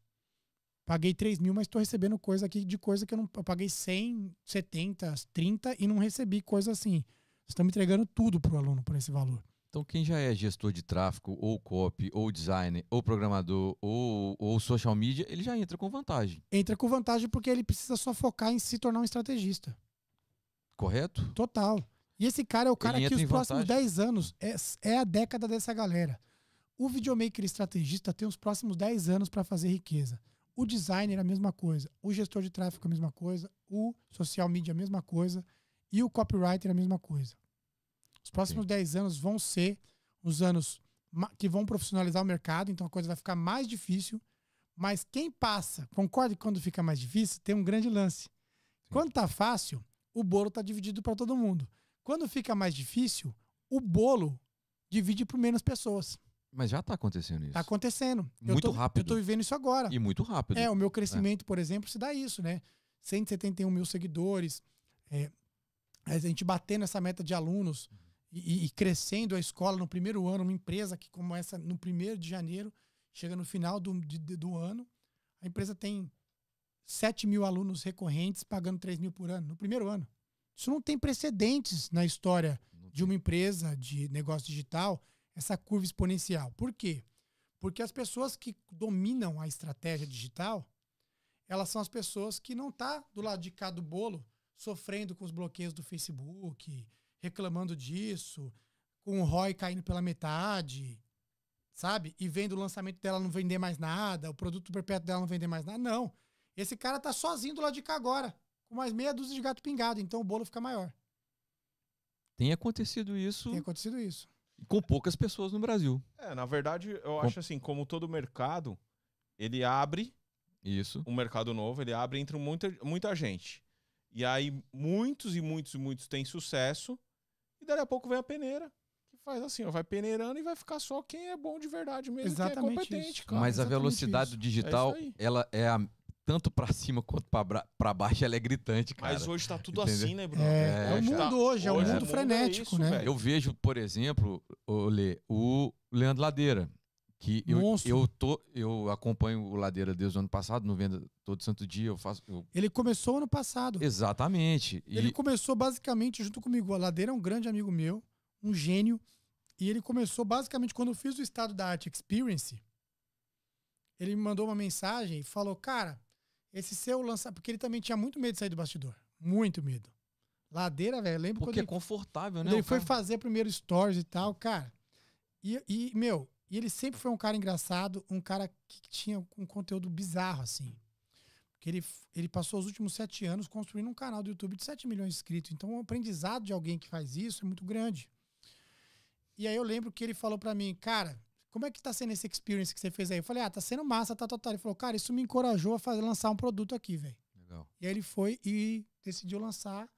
paguei 3 mil, mas estou recebendo coisa aqui de coisa que eu não. Eu paguei 100, 70, 30 e não recebi coisa assim. Estão me entregando tudo pro aluno por esse valor. Então, quem já é gestor de tráfego, ou copy, ou designer, ou programador, ou, ou social media, ele já entra com vantagem, Entra com vantagem porque ele precisa só focar em se tornar um estrategista. correto? Total. E esse cara é o cara Ele que os próximos vantagem. 10 anos é, é a década dessa galera. O videomaker estrategista tem os próximos 10 anos para fazer riqueza. O designer a mesma coisa. O gestor de tráfego a mesma coisa. O social media a mesma coisa. E o copywriter a mesma coisa. Os próximos 10 anos vão ser os anos que vão profissionalizar o mercado, então a coisa vai ficar mais difícil. Mas quem passa, concorda que quando fica mais difícil, tem um grande lance. Quando tá fácil, o bolo tá dividido para todo mundo. Quando fica mais difícil, o bolo divide por menos pessoas. Mas já está acontecendo isso. Tá acontecendo. Eu Muito tô- rápido. Eu tô vivendo isso agora. E muito rápido. É, o meu crescimento, por exemplo, se dá isso, né? 171 mil seguidores, é, a gente batendo essa meta de alunos e, e crescendo a escola no primeiro ano, uma empresa que começa no primeiro de janeiro, chega no final do, de- do ano, a empresa tem 7 mil alunos recorrentes pagando 3 mil por ano, no primeiro ano. Isso não tem precedentes na história de uma empresa de negócio digital, essa curva exponencial. Por quê? Porque as pessoas que dominam a estratégia digital, elas são as pessoas que não tá do lado de cá do bolo, sofrendo com os bloqueios do Facebook, reclamando disso, com o ROI caindo pela metade, sabe? E vendo o lançamento dela não vender mais nada, o produto perpétuo dela não vender mais nada. Não. Esse cara tá sozinho do lado de cá agora, com mais meia dúzia de gato pingado, então o bolo fica maior. Tem acontecido isso Tem acontecido isso. com poucas pessoas no Brasil. É, na verdade, eu acho assim, como todo mercado, ele abre Isso. um mercado novo, ele abre entre muita, muita gente. E aí, muitos e muitos e muitos têm sucesso, e dali a pouco vem a peneira, que faz assim, ó, vai peneirando e vai ficar só quem é bom de verdade mesmo, Exatamente quem é competente, cara. Mas a velocidade isso. do digital, É ela é a- tanto pra cima quanto pra baixo, ela é gritante, cara. Mas hoje tá tudo Entendeu? assim, né, Bruno? É, é o hoje mundo tá- hoje, é o mundo é frenético, isso, né? velho. Eu vejo, por exemplo, o, o Leandro Ladeira, que eu, Monstro. eu, tô, eu acompanho o Ladeira desde o ano passado, não vendo todo santo dia, eu faço. eu- Ele começou ano passado. exatamente. E Ele começou basicamente junto comigo. O Ladeira é um grande amigo meu, um gênio. E ele começou basicamente quando eu fiz o Estado da Arte Experience. Ele me mandou uma mensagem e falou: Cara, esse seu lançamento. Porque ele também tinha muito medo de sair do bastidor. Muito medo. Ladeira, velho. Lembro porque é quando ele, confortável, né? ele o foi fazer primeiro stories e tal, cara. E, e, meu, E ele sempre foi um cara engraçado, um cara que tinha um conteúdo bizarro, assim. Porque ele, ele passou os últimos sete anos construindo um canal do YouTube de 7 milhões de inscritos. Então, o aprendizado de alguém que faz isso é muito grande. E aí eu lembro que ele falou para mim, cara, como é que tá sendo esse experience que você fez aí? Eu falei, ah, tá sendo massa, tá total. Ele falou, cara, isso me encorajou a fazer, lançar um produto aqui, velho. E aí ele foi e decidiu lançar.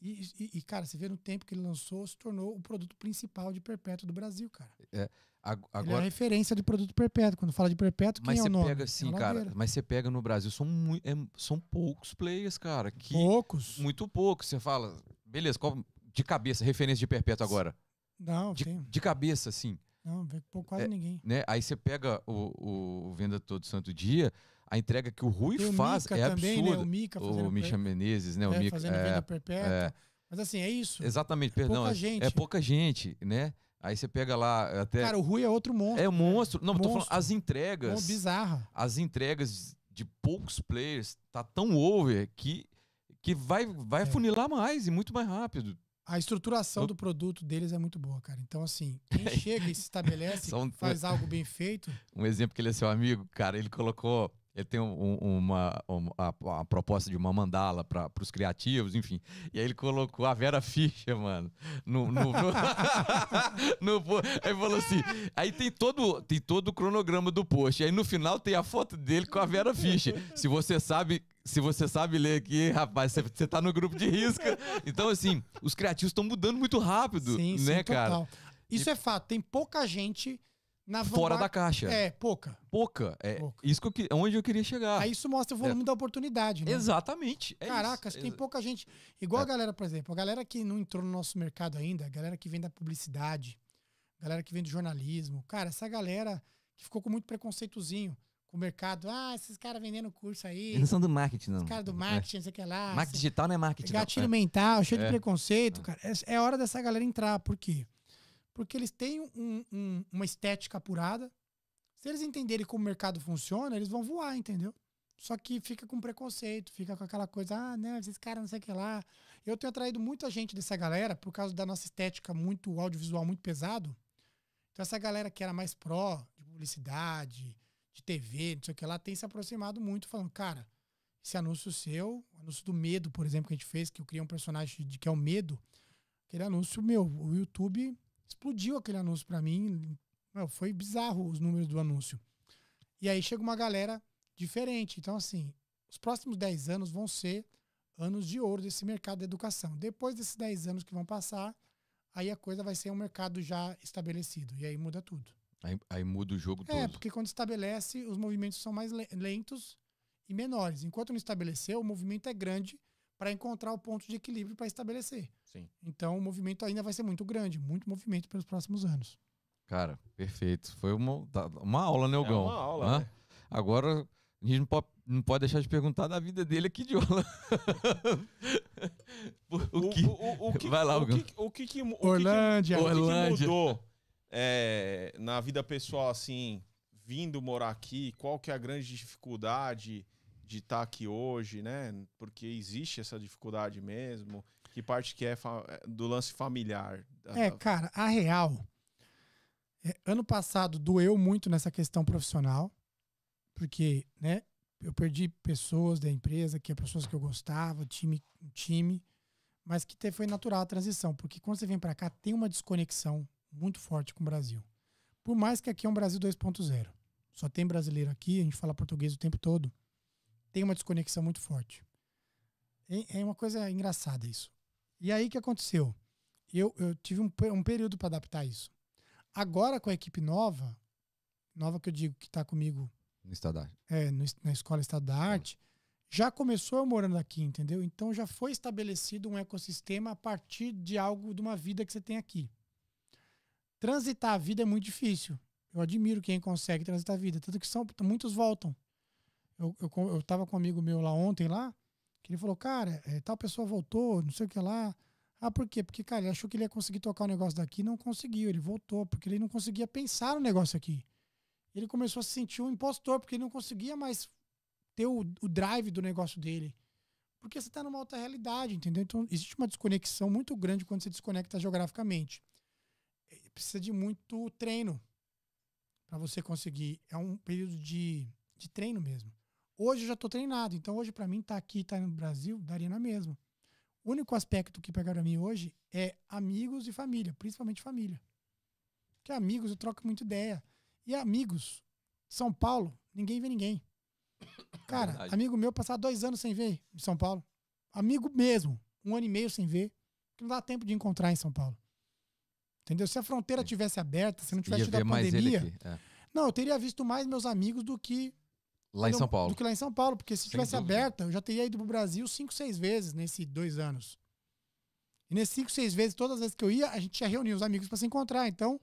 E, e, e, cara, você vê no tempo que ele lançou, se tornou o produto principal de perpétuo do Brasil, cara. É, agora... Ele é a referência de produto perpétuo. Quando fala de perpétuo, quem mas é o nome? Pega, assim, é cara, mas você pega no Brasil, são, é, são poucos players, cara. Que, poucos? Muito poucos. Você fala, beleza, qual, de cabeça, referência de perpétuo agora? Não, de, tem. de cabeça, assim. Não, quase é, ninguém. Né? Aí você pega o, o Venda Todo Santo Dia, a entrega que o Rui faz Mica é também, absurda. Né? O Mica o Misha Menezes, né? É, o Mica, fazendo é, venda perpétua. é. Mas assim, é isso. Exatamente, é perdão. Pouca é, gente. é pouca gente, né? Aí você pega lá até. Cara, o Rui é outro monstro. É um monstro. Não, monstro. tô falando as entregas. Bom, bizarra. As entregas de poucos players tá tão over que, que vai, vai É. afunilar mais e muito mais rápido. A estruturação Eu- do produto deles é muito boa, cara. Então, assim, quem chega e se estabelece, um- faz algo bem feito, Um exemplo que ele é seu amigo, cara, ele colocou. Ele tem um- um- uma, uma, a- a proposta de uma mandala para os criativos, enfim. E aí ele colocou a Vera Fischer, mano. No, no, no- no aí falou assim. Aí tem todo, tem todo o cronograma do post. Aí no final tem a foto dele com a Vera Fischer. Se você sabe. Se você sabe ler aqui, rapaz, você, tá no grupo de risca. Então, assim, os criativos estão mudando muito rápido, sim, né, sim, cara? total. Isso é fato. Tem pouca gente Fora da caixa. É, pouca. Pouca. É Pouca. isso que eu, onde eu queria chegar. Aí isso mostra o volume da oportunidade, né? Exatamente. é Caraca, tem pouca gente. Igual É. a galera, por exemplo, a galera que não entrou no nosso mercado ainda, a galera que vem da publicidade, a galera que vem do jornalismo. Cara, essa galera que ficou com muito preconceitozinho com o mercado. Ah, esses caras vendendo curso aí. Eles não são do marketing, não. Os caras do marketing, não sei que lá. É. Marketing digital não é marketing. não. Gatilho É. mental, cheio É. de preconceito, cara. É, é hora dessa galera entrar. Por quê? Porque eles têm um- um- uma estética apurada. Se eles entenderem como o mercado funciona, eles vão voar, entendeu? Só que fica com preconceito, fica com aquela coisa, ah, não, esses caras não sei o que lá. Eu tenho atraído muita gente dessa galera por causa da nossa estética muito audiovisual, muito pesado. Então essa galera que era mais pró de publicidade, de TV, não sei o que lá, tem se aproximado muito, falando, cara, esse anúncio seu, anúncio do medo, por exemplo, que a gente fez, que eu criei um personagem de que é o medo, aquele anúncio, meu, o YouTube explodiu aquele anúncio pra mim. Meu, foi bizarro os números do anúncio. E aí chega uma galera diferente. Então, assim, os próximos 10 anos vão ser anos de ouro desse mercado da educação. Depois desses 10 anos que vão passar, aí a coisa vai ser um mercado já estabelecido. E aí muda tudo. Aí, aí muda o jogo todo. É, porque quando estabelece, os movimentos são mais le- lentos e menores. Enquanto não estabeleceu, o movimento é grande para encontrar o ponto de equilíbrio para estabelecer. Sim. Então, o movimento ainda vai ser muito grande, muito movimento pelos próximos anos. Cara, perfeito. Foi uma, tá- uma aula, né, Ogão? É uma aula, Hã? né? Agora, a gente não pode, não pode deixar de perguntar da vida dele aqui de aula. o, que? o que- Vai lá, o que, o que, que, o Orlândia. o que mudou é, na vida pessoal, assim, vindo morar aqui? Qual que é a grande dificuldade de estar aqui hoje, né? Porque existe essa dificuldade mesmo. Que parte que é fa- do lance familiar? É, cara, a real. é, ano passado doeu muito nessa questão profissional, porque, né, eu perdi pessoas da empresa, que é pessoas que eu gostava, time, time, mas que foi natural a transição, porque quando você vem pra cá tem uma desconexão muito forte com o Brasil. Por mais que aqui é um Brasil 2.0. Só tem brasileiro aqui, a gente fala português o tempo todo. Tem uma desconexão muito forte. É, é uma coisa engraçada isso. E aí o que aconteceu? Eu, eu tive um, um período para adaptar isso. Agora com a equipe nova, nova que eu digo que está comigo No estadar. é, no na Escola Estado da Arte, já começou eu morando aqui, entendeu? Então já foi estabelecido um ecossistema a partir de algo, de uma vida que você tem aqui. Transitar a vida é muito difícil. Eu admiro quem consegue transitar a vida, tanto que são, muitos voltam. Eu, eu, eu tava com um amigo meu lá ontem lá, que ele falou, cara, é, tal pessoa voltou, não sei o que lá. Ah, por quê? Porque, cara, ele achou que ele ia conseguir tocar o negócio daqui, não conseguiu, ele voltou, porque ele não conseguia pensar no negócio aqui ele começou a se sentir um impostor, porque ele não conseguia mais ter o, o drive do negócio dele. Porque você está numa outra realidade, entendeu? Então, existe uma desconexão muito grande quando você desconecta geograficamente. Eh, Precisa de muito treino. para você conseguir. É um período de, de treino mesmo. Hoje eu já tô treinado, então hoje para mim tá aqui, tá no Brasil, daria na mesma. O único aspecto que pegaram a mim hoje é amigos e família, principalmente família. Porque amigos eu troco muita ideia. E amigos, São Paulo, ninguém vê ninguém. Cara, Verdade. amigo meu passar dois anos sem ver em São Paulo. Amigo mesmo, um ano e meio sem ver, que não dá tempo de encontrar em São Paulo. Entendeu? Se a fronteira tivesse aberta, se não tivesse Ia tido a pandemia, é. não, eu teria visto mais meus amigos do que Lá em São Paulo. do que lá em São Paulo, porque se Sem tivesse dúvida. aberta, eu já teria ido pro Brasil cinco, seis vezes nesses dois anos. E nesses cinco, seis vezes, todas as vezes que eu ia, a gente ia reunir os amigos para se encontrar. Então,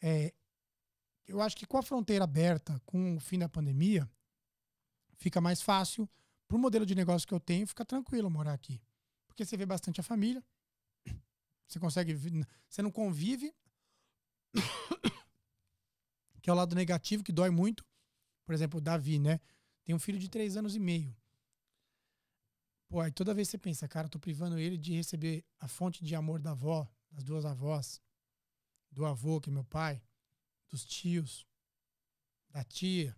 é, eu acho que com a fronteira aberta, com o fim da pandemia, fica mais fácil pro modelo de negócio que eu tenho, fica tranquilo morar aqui. Porque você vê bastante a família, você consegue, você não convive, que é o lado negativo, que dói muito. Por exemplo, o Davi, né? Tem um filho de três anos e meio. Pô, aí toda vez você pensa, cara, eu tô privando ele de receber a fonte de amor da avó, das duas avós, do avô, que é meu pai, dos tios, da tia,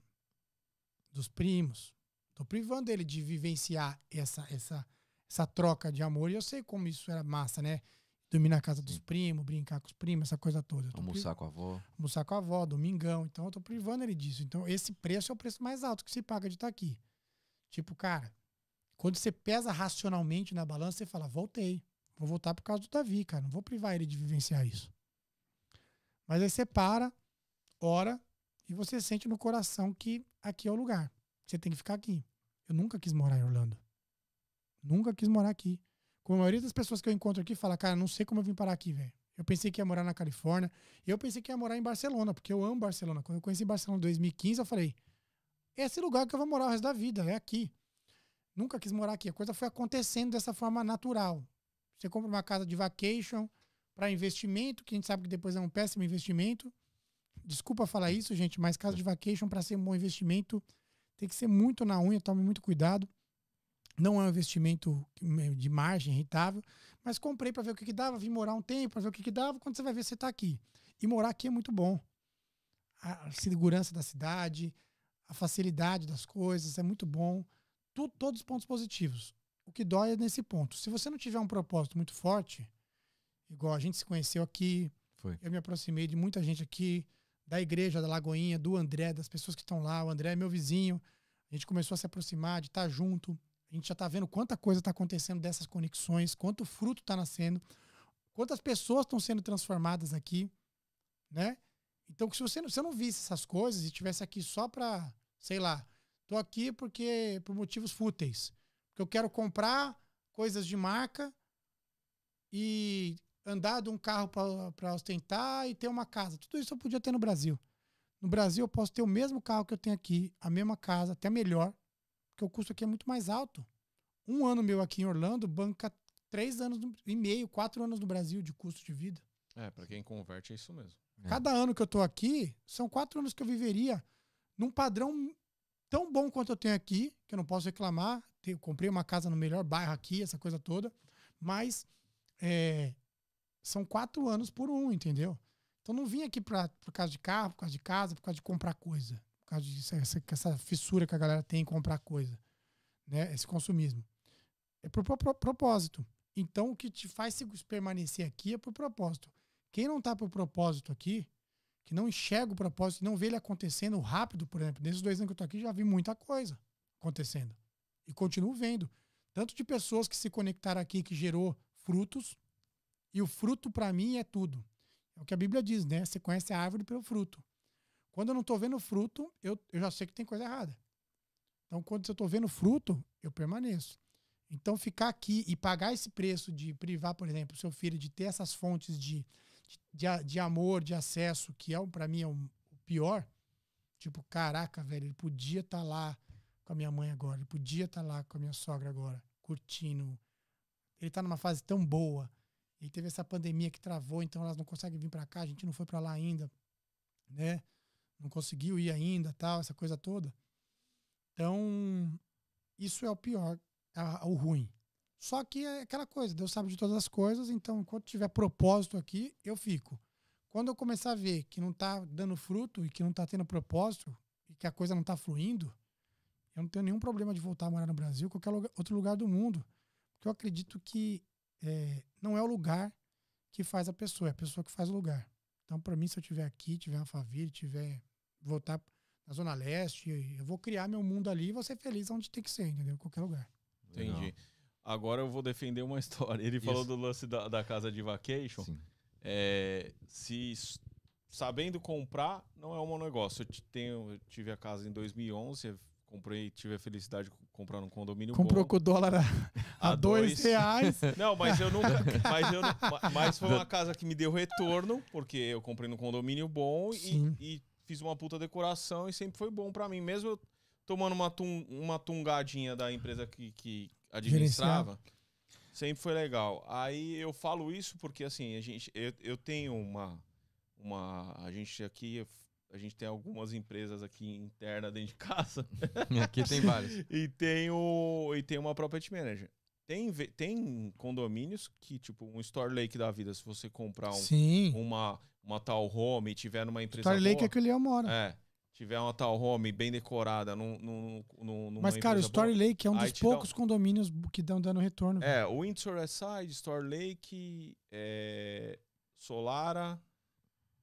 dos primos. Tô privando ele de vivenciar essa, essa, essa troca de amor. E eu sei como isso era massa, né? Dormir na casa dos primos, brincar com os primos, essa coisa toda. Pri- Almoçar com a avó. almoçar com a avó, domingão. Então eu tô privando ele disso. Então esse preço é o preço mais alto que se paga de estar aqui. Tipo, cara, quando você pesa racionalmente na balança, você fala, voltei. Vou voltar por causa do Davi, cara. Não vou privar ele de vivenciar isso. Mas aí você para, ora, e você sente no coração que aqui é o lugar. Você tem que ficar aqui. Eu nunca quis morar em Orlando. Nunca quis morar aqui. Como a maioria das pessoas que eu encontro aqui fala, cara, não sei como eu vim parar aqui, velho. Eu pensei que ia morar na Califórnia. Eu pensei que ia morar em Barcelona, porque eu amo Barcelona. Quando eu conheci Barcelona em 2015, eu falei: é esse lugar que eu vou morar o resto da vida, é aqui. Nunca quis morar aqui. A coisa foi acontecendo dessa forma natural. Você compra uma casa de vacation para investimento, que a gente sabe que depois é um péssimo investimento. Desculpa falar isso, gente, mas casa de vacation para ser um bom investimento tem que ser muito na unha, tome muito cuidado. Não é um investimento de margem rentável, mas comprei para ver o que, que dava, vim morar um tempo para ver o que, que dava. Quando você vai ver, você está aqui. E morar aqui é muito bom. A segurança da cidade, a facilidade das coisas é muito bom. Tu, todos os pontos positivos. O que dói é nesse ponto. Se você não tiver um propósito muito forte, igual a gente se conheceu aqui, Foi. eu me aproximei de muita gente aqui, da igreja da Lagoinha, do André, das pessoas que estão lá. O André é meu vizinho. A gente começou a se aproximar, de estar junto. A gente já está vendo quanta coisa está acontecendo dessas conexões, quanto fruto está nascendo, quantas pessoas estão sendo transformadas aqui, né? Então, se você não, se eu não visse essas coisas e estivesse aqui só para, sei lá, tô aqui porque por motivos fúteis, porque eu quero comprar coisas de marca e andar de um carro para ostentar e ter uma casa. Tudo isso eu podia ter no Brasil. No Brasil eu posso ter o mesmo carro que eu tenho aqui, a mesma casa, até melhor, porque o custo aqui é muito mais alto. Um ano meu aqui em Orlando banca três anos no- e meio, quatro anos no Brasil de custo de vida. É, pra quem converte é isso mesmo. É. Cada ano que eu tô aqui, são quatro anos que eu viveria num padrão tão bom quanto eu tenho aqui, que eu não posso reclamar. Eu comprei uma casa no melhor bairro aqui, essa coisa toda. Mas é, são quatro anos por um, entendeu? Então não vim aqui pra, por causa de carro, por causa de casa, por causa de comprar coisa. Por causa disso, essa, essa fissura que a galera tem em comprar coisa. Né? Esse consumismo. É por, pro- propósito. Então o que te faz permanecer aqui é por propósito. Quem não tá por propósito aqui, que não enxerga o propósito, não vê ele acontecendo rápido, por exemplo, nesses dois anos que eu tô aqui, já vi muita coisa acontecendo. E continuo vendo. Tanto de pessoas que se conectaram aqui, que gerou frutos, e o fruto para mim é tudo. É o que a Bíblia diz, né? Você conhece a árvore pelo fruto. Quando eu não tô vendo fruto, eu, eu já sei que tem coisa errada. Então, quando eu tô vendo fruto, eu permaneço. Então, ficar aqui e pagar esse preço de privar, por exemplo, o seu filho de ter essas fontes de, de, de amor, de acesso, que é para mim é o pior. Tipo, caraca, velho, ele podia estar lá com a minha mãe agora, ele podia estar lá com a minha sogra agora, curtindo. Ele tá numa fase tão boa. E teve essa pandemia que travou, então elas não conseguem vir para cá, a gente não foi para lá ainda, né? Não conseguiu ir ainda, tal, essa coisa toda. Então, isso é o pior, o ruim. Só que é aquela coisa, Deus sabe de todas as coisas, então enquanto tiver propósito aqui, eu fico. Quando eu começar a ver que não tá dando fruto e que não tá tendo propósito e que a coisa não tá fluindo, eu não tenho nenhum problema de voltar a morar no Brasil, qualquer lugar, outro lugar do mundo. Porque eu acredito que é, não é o lugar que faz a pessoa, é a pessoa que faz o lugar. Então, para mim, se eu estiver aqui, tiver uma família, tiver voltar na Zona Leste, eu vou criar meu mundo ali e vou ser feliz onde tem que ser, entendeu? Em qualquer lugar. Entendi. Legal. Agora eu vou defender uma história. Ele falou Isso. do lance da, da casa de vacation. Sim. É, se sabendo comprar, não é um bom negócio. Eu tenho, eu tive a casa em 2011, eu comprei, tive a felicidade de comprar um condomínio Comprou bom. com o dólar a, a A dois dois. reais. Não, mas eu nunca. mas, eu, mas foi uma casa que me deu retorno, porque eu comprei num condomínio bom Sim. e, e fiz uma puta decoração e sempre foi bom pra mim. Mesmo eu tomando uma, tum, uma tungadinha da empresa que, que administrava, sempre foi legal. Aí eu falo isso porque, assim, a gente, eu, eu tenho uma. uma a gente aqui. A gente tem algumas empresas aqui internas dentro de casa. Aqui tem vários. E tem, o, e tem uma property manager. Tem, tem condomínios que, tipo, um Store Lake da vida, se você comprar um- Sim. uma, uma tal home tiver numa empresa Story Lake boa, é que o Leão mora. é, tiver uma tal home bem decorada num, num, num, numa Mas, cara, o Story boa- Lake é um dos dá poucos condomínios que estão dando retorno. É, o Windsor Side, Store Lake, é, Solara,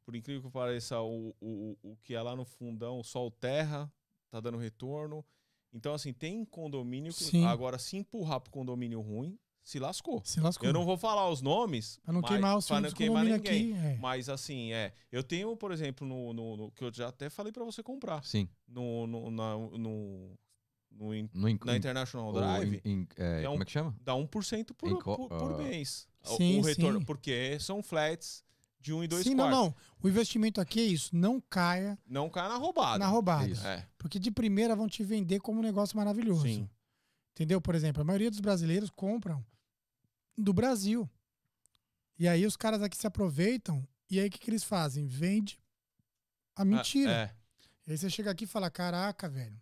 por incrível que pareça, o, o, o que é lá no fundão, Sol Terra, tá dando retorno. Então, assim, tem condomínio que. Sim. Agora, se empurrar pro condomínio ruim, se lascou. Se lascou. Eu não vou falar os nomes. Pra não mas- queimar os pra não queimar ninguém. aqui. É. Mas assim, é. Eu tenho, por exemplo, no, no- no- que eu já até falei pra você comprar. Sim. No, no, na, no, no in- No inc- na International Drive, in- in- é, é um- como é que chama? dá 1% por, Inco- por, por ah. mês. O- Sim, o retorno. sim. Porque são flats de 1 e 2 Sim, não, quartos. não. O investimento aqui é isso. Não caia Não cai na roubada. na roubada. Isso. É. Porque de primeira vão te vender como um negócio maravilhoso. Sim. Entendeu? Por exemplo, a maioria dos brasileiros compram do Brasil. E aí os caras aqui se aproveitam. E aí o que, que eles fazem? Vende a mentira. É. E aí você chega aqui e fala, caraca, velho.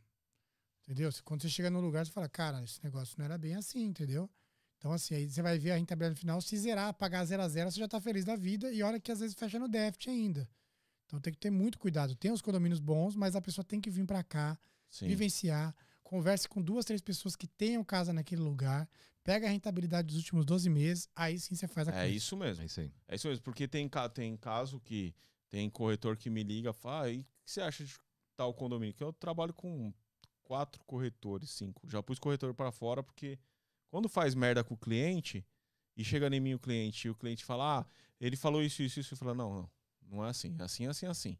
Entendeu? Quando você chega no lugar, você fala, cara, esse negócio não era bem assim, entendeu? Então, assim, aí você vai ver a rentabilidade final, se zerar, pagar zero a zero, você já tá feliz da vida. E olha que às vezes fecha no déficit ainda. Então tem que ter muito cuidado. Tem os condomínios bons, mas a pessoa tem que vir para cá, Sim. vivenciar, converse com duas, três pessoas que tenham casa naquele lugar, pega a rentabilidade dos últimos 12 meses, aí sim você faz a É coisa. isso mesmo. É isso aí. É isso mesmo, porque tem, ca- tem caso que tem corretor que me liga e fala, ah, e o que você acha de tal condomínio? Que eu trabalho com quatro corretores, cinco. Já pus corretor para fora, porque quando faz merda com o cliente e chega em mim o cliente e o cliente fala, ah, ele falou isso, isso, isso, eu falo, não, não, não é assim, é assim, assim, assim.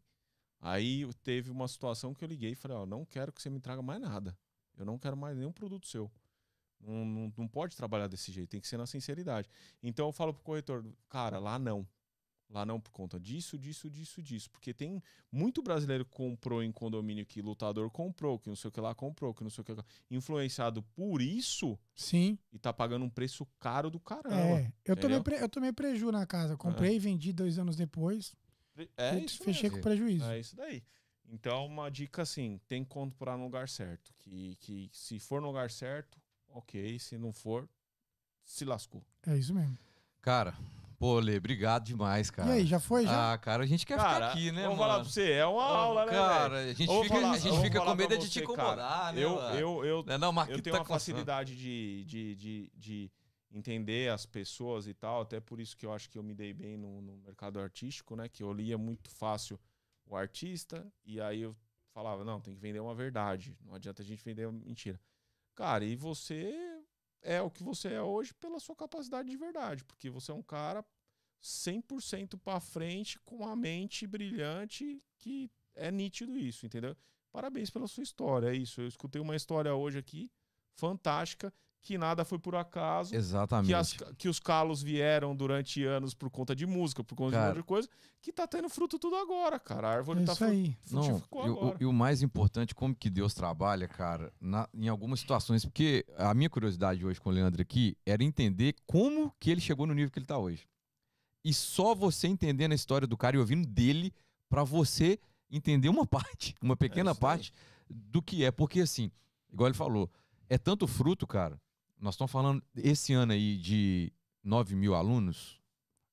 Aí teve uma situação que eu liguei e falei, ó, não quero que você me traga mais nada. Eu não quero mais nenhum produto seu. Não, não, não pode trabalhar desse jeito, tem que ser na sinceridade. Então eu falo pro corretor, cara, lá não. Lá não por conta disso, disso, disso, disso. Porque tem muito brasileiro que comprou em condomínio que lutador comprou, que não sei o que lá comprou, que não sei o que lá. Influenciado por isso Sim. e tá pagando um preço caro do caramba. É, eu tomei, pre- eu tomei preju na casa. Comprei e vendi dois anos depois. É, isso fechei mesmo. com prejuízo. É isso daí. Então, uma dica assim, tem que comprar no lugar certo. Que, que se for no lugar certo, ok. Se não for, se lascou. É isso mesmo. Cara, pô, Lê, obrigado demais, cara. E aí, já foi? Já? Ah, cara, a gente quer Cara, ficar aqui, né, vou mano? falar pra você, é uma Ah, aula, né, Cara, a gente fica, falar- a gente fica com medo de te incomodar, cara. né, Eu, mano? eu, eu, Não, não, eu tenho tá uma coçando. facilidade de, de, de, de entender as pessoas e tal, até por isso que eu acho que eu me dei bem no, no mercado artístico, né? Que eu lia muito fácil o artista, e aí eu falava, não, tem que vender uma verdade, não adianta a gente vender uma mentira. Cara, e você é o que você é hoje pela sua capacidade de verdade, porque você é um cara 100% pra frente, com a mente brilhante, que é nítido isso, entendeu? Parabéns pela sua história, é isso. Eu escutei uma história hoje aqui, fantástica, que nada foi por acaso, Exatamente. que, as- que os calos vieram durante anos por conta de música, por conta de um Cara. monte de coisa, que tá tendo fruto tudo agora, cara. A árvore É tá isso aí. Não, e, o- e o mais importante, como que Deus trabalha, cara, na- em algumas situações, porque a minha curiosidade hoje com o Leandro aqui era entender como que ele chegou no nível que ele tá hoje. E só você entendendo a história do cara e ouvindo dele pra você entender uma parte, uma pequena aí. parte do que é. Porque assim, igual ele falou, é tanto fruto, cara. Nós estamos falando esse ano aí de 9 mil alunos.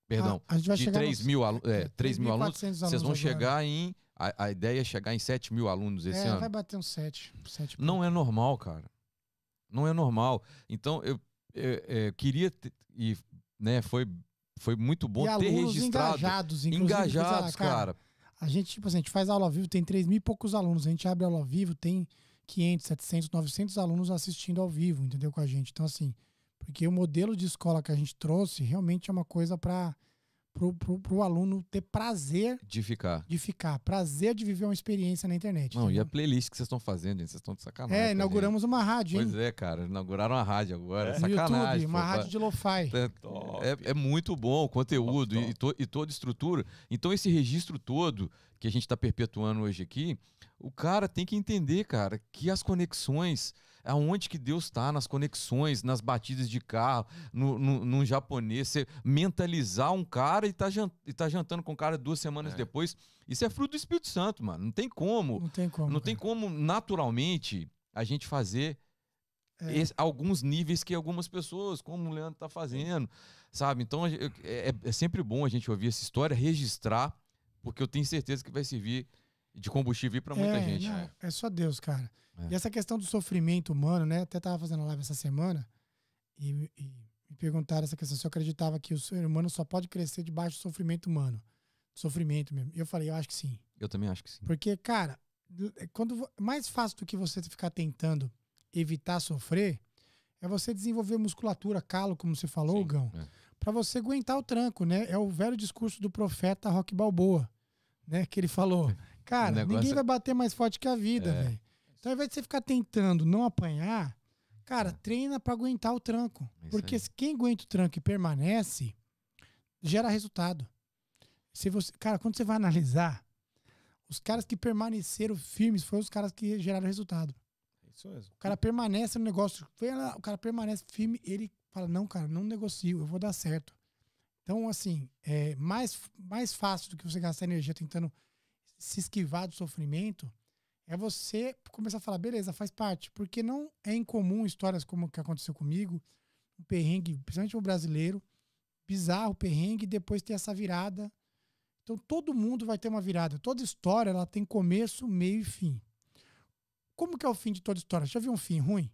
Perdão, a gente vai de chegar 3 nos- mil, alu é, é, 3 mil alunos, 3.400 vocês vão agora. chegar em. A, a ideia é chegar em 7 mil alunos esse É, ano. vai bater uns 7. 7 Não é normal, cara. Não é normal. Então, eu, eu- eu queria. ter- e né, foi, foi muito bom e ter registrado. engajados. Engajados, lá, cara. A gente, tipo assim, a gente faz aula ao vivo, tem 3 mil e poucos alunos. A gente abre aula ao vivo, tem 500, 700, 900 alunos assistindo ao vivo, entendeu? Com a gente. Então, assim, porque o modelo de escola que a gente trouxe realmente é uma coisa para pro, pro, pro aluno ter prazer De ficar. de ficar, prazer de viver uma experiência na internet. Não, e a playlist que vocês estão fazendo, gente? Vocês estão de sacanagem. É, gente. inauguramos uma rádio, hein? Pois é, cara. Inauguraram a rádio agora. É? Sacanagem. YouTube, uma pô. rádio de lo-fi. Top. É, é muito bom o conteúdo Top, E, to- e toda estrutura. Então, esse registro todo que a gente está perpetuando hoje aqui, o cara tem que entender, cara, que as conexões, aonde que Deus está, nas conexões, nas batidas de carro, no, no, num japonês, você mentalizar um cara e tá, jan- e tá jantando com o cara duas semanas É. depois. Isso é fruto do Espírito Santo, mano. Não tem como. Não tem como. Não tem cara. como, naturalmente, a gente fazer É. esse- alguns níveis que algumas pessoas, como o Leandro tá fazendo, sabe? Então eu- é, é sempre bom a gente ouvir essa história, registrar, porque eu tenho certeza que vai servir de combustível para muita é, gente. não, é só Deus, cara. É. E essa questão do sofrimento humano, né? Até tava fazendo live essa semana e, e me perguntaram essa questão se eu acreditava que o ser humano só pode crescer debaixo do sofrimento humano. Sofrimento mesmo. E eu falei, eu acho que sim. Eu também acho que sim. Porque, cara, é quando mais fácil do que você ficar tentando evitar sofrer é você desenvolver musculatura, calo, como você falou, Sim, Gão, é. Pra você aguentar o tranco, né? É o velho discurso do profeta Rock Balboa, né? Que ele falou, cara, negócio ninguém vai bater mais forte que a vida, É. velho. Então, ao invés de você ficar tentando não apanhar, cara, treina pra aguentar o tranco. É Porque aí. quem aguenta o tranco e permanece, gera resultado. Se você, cara, quando você vai analisar, os caras que permaneceram firmes foram os caras que geraram resultado. Isso mesmo. O cara permanece no negócio, o cara permanece firme, ele fala: Não, cara, não negocio, eu vou dar certo. Então, assim, é mais, mais fácil do que você gastar energia tentando se esquivar do sofrimento é você começar a falar: beleza, faz parte. Porque não é incomum histórias como o que aconteceu comigo, um perrengue, principalmente o brasileiro, bizarro perrengue, e depois ter essa virada. Então, todo mundo vai ter uma virada. Toda história ela tem começo, meio e fim. Como que é o fim de toda história? Já viu um fim ruim?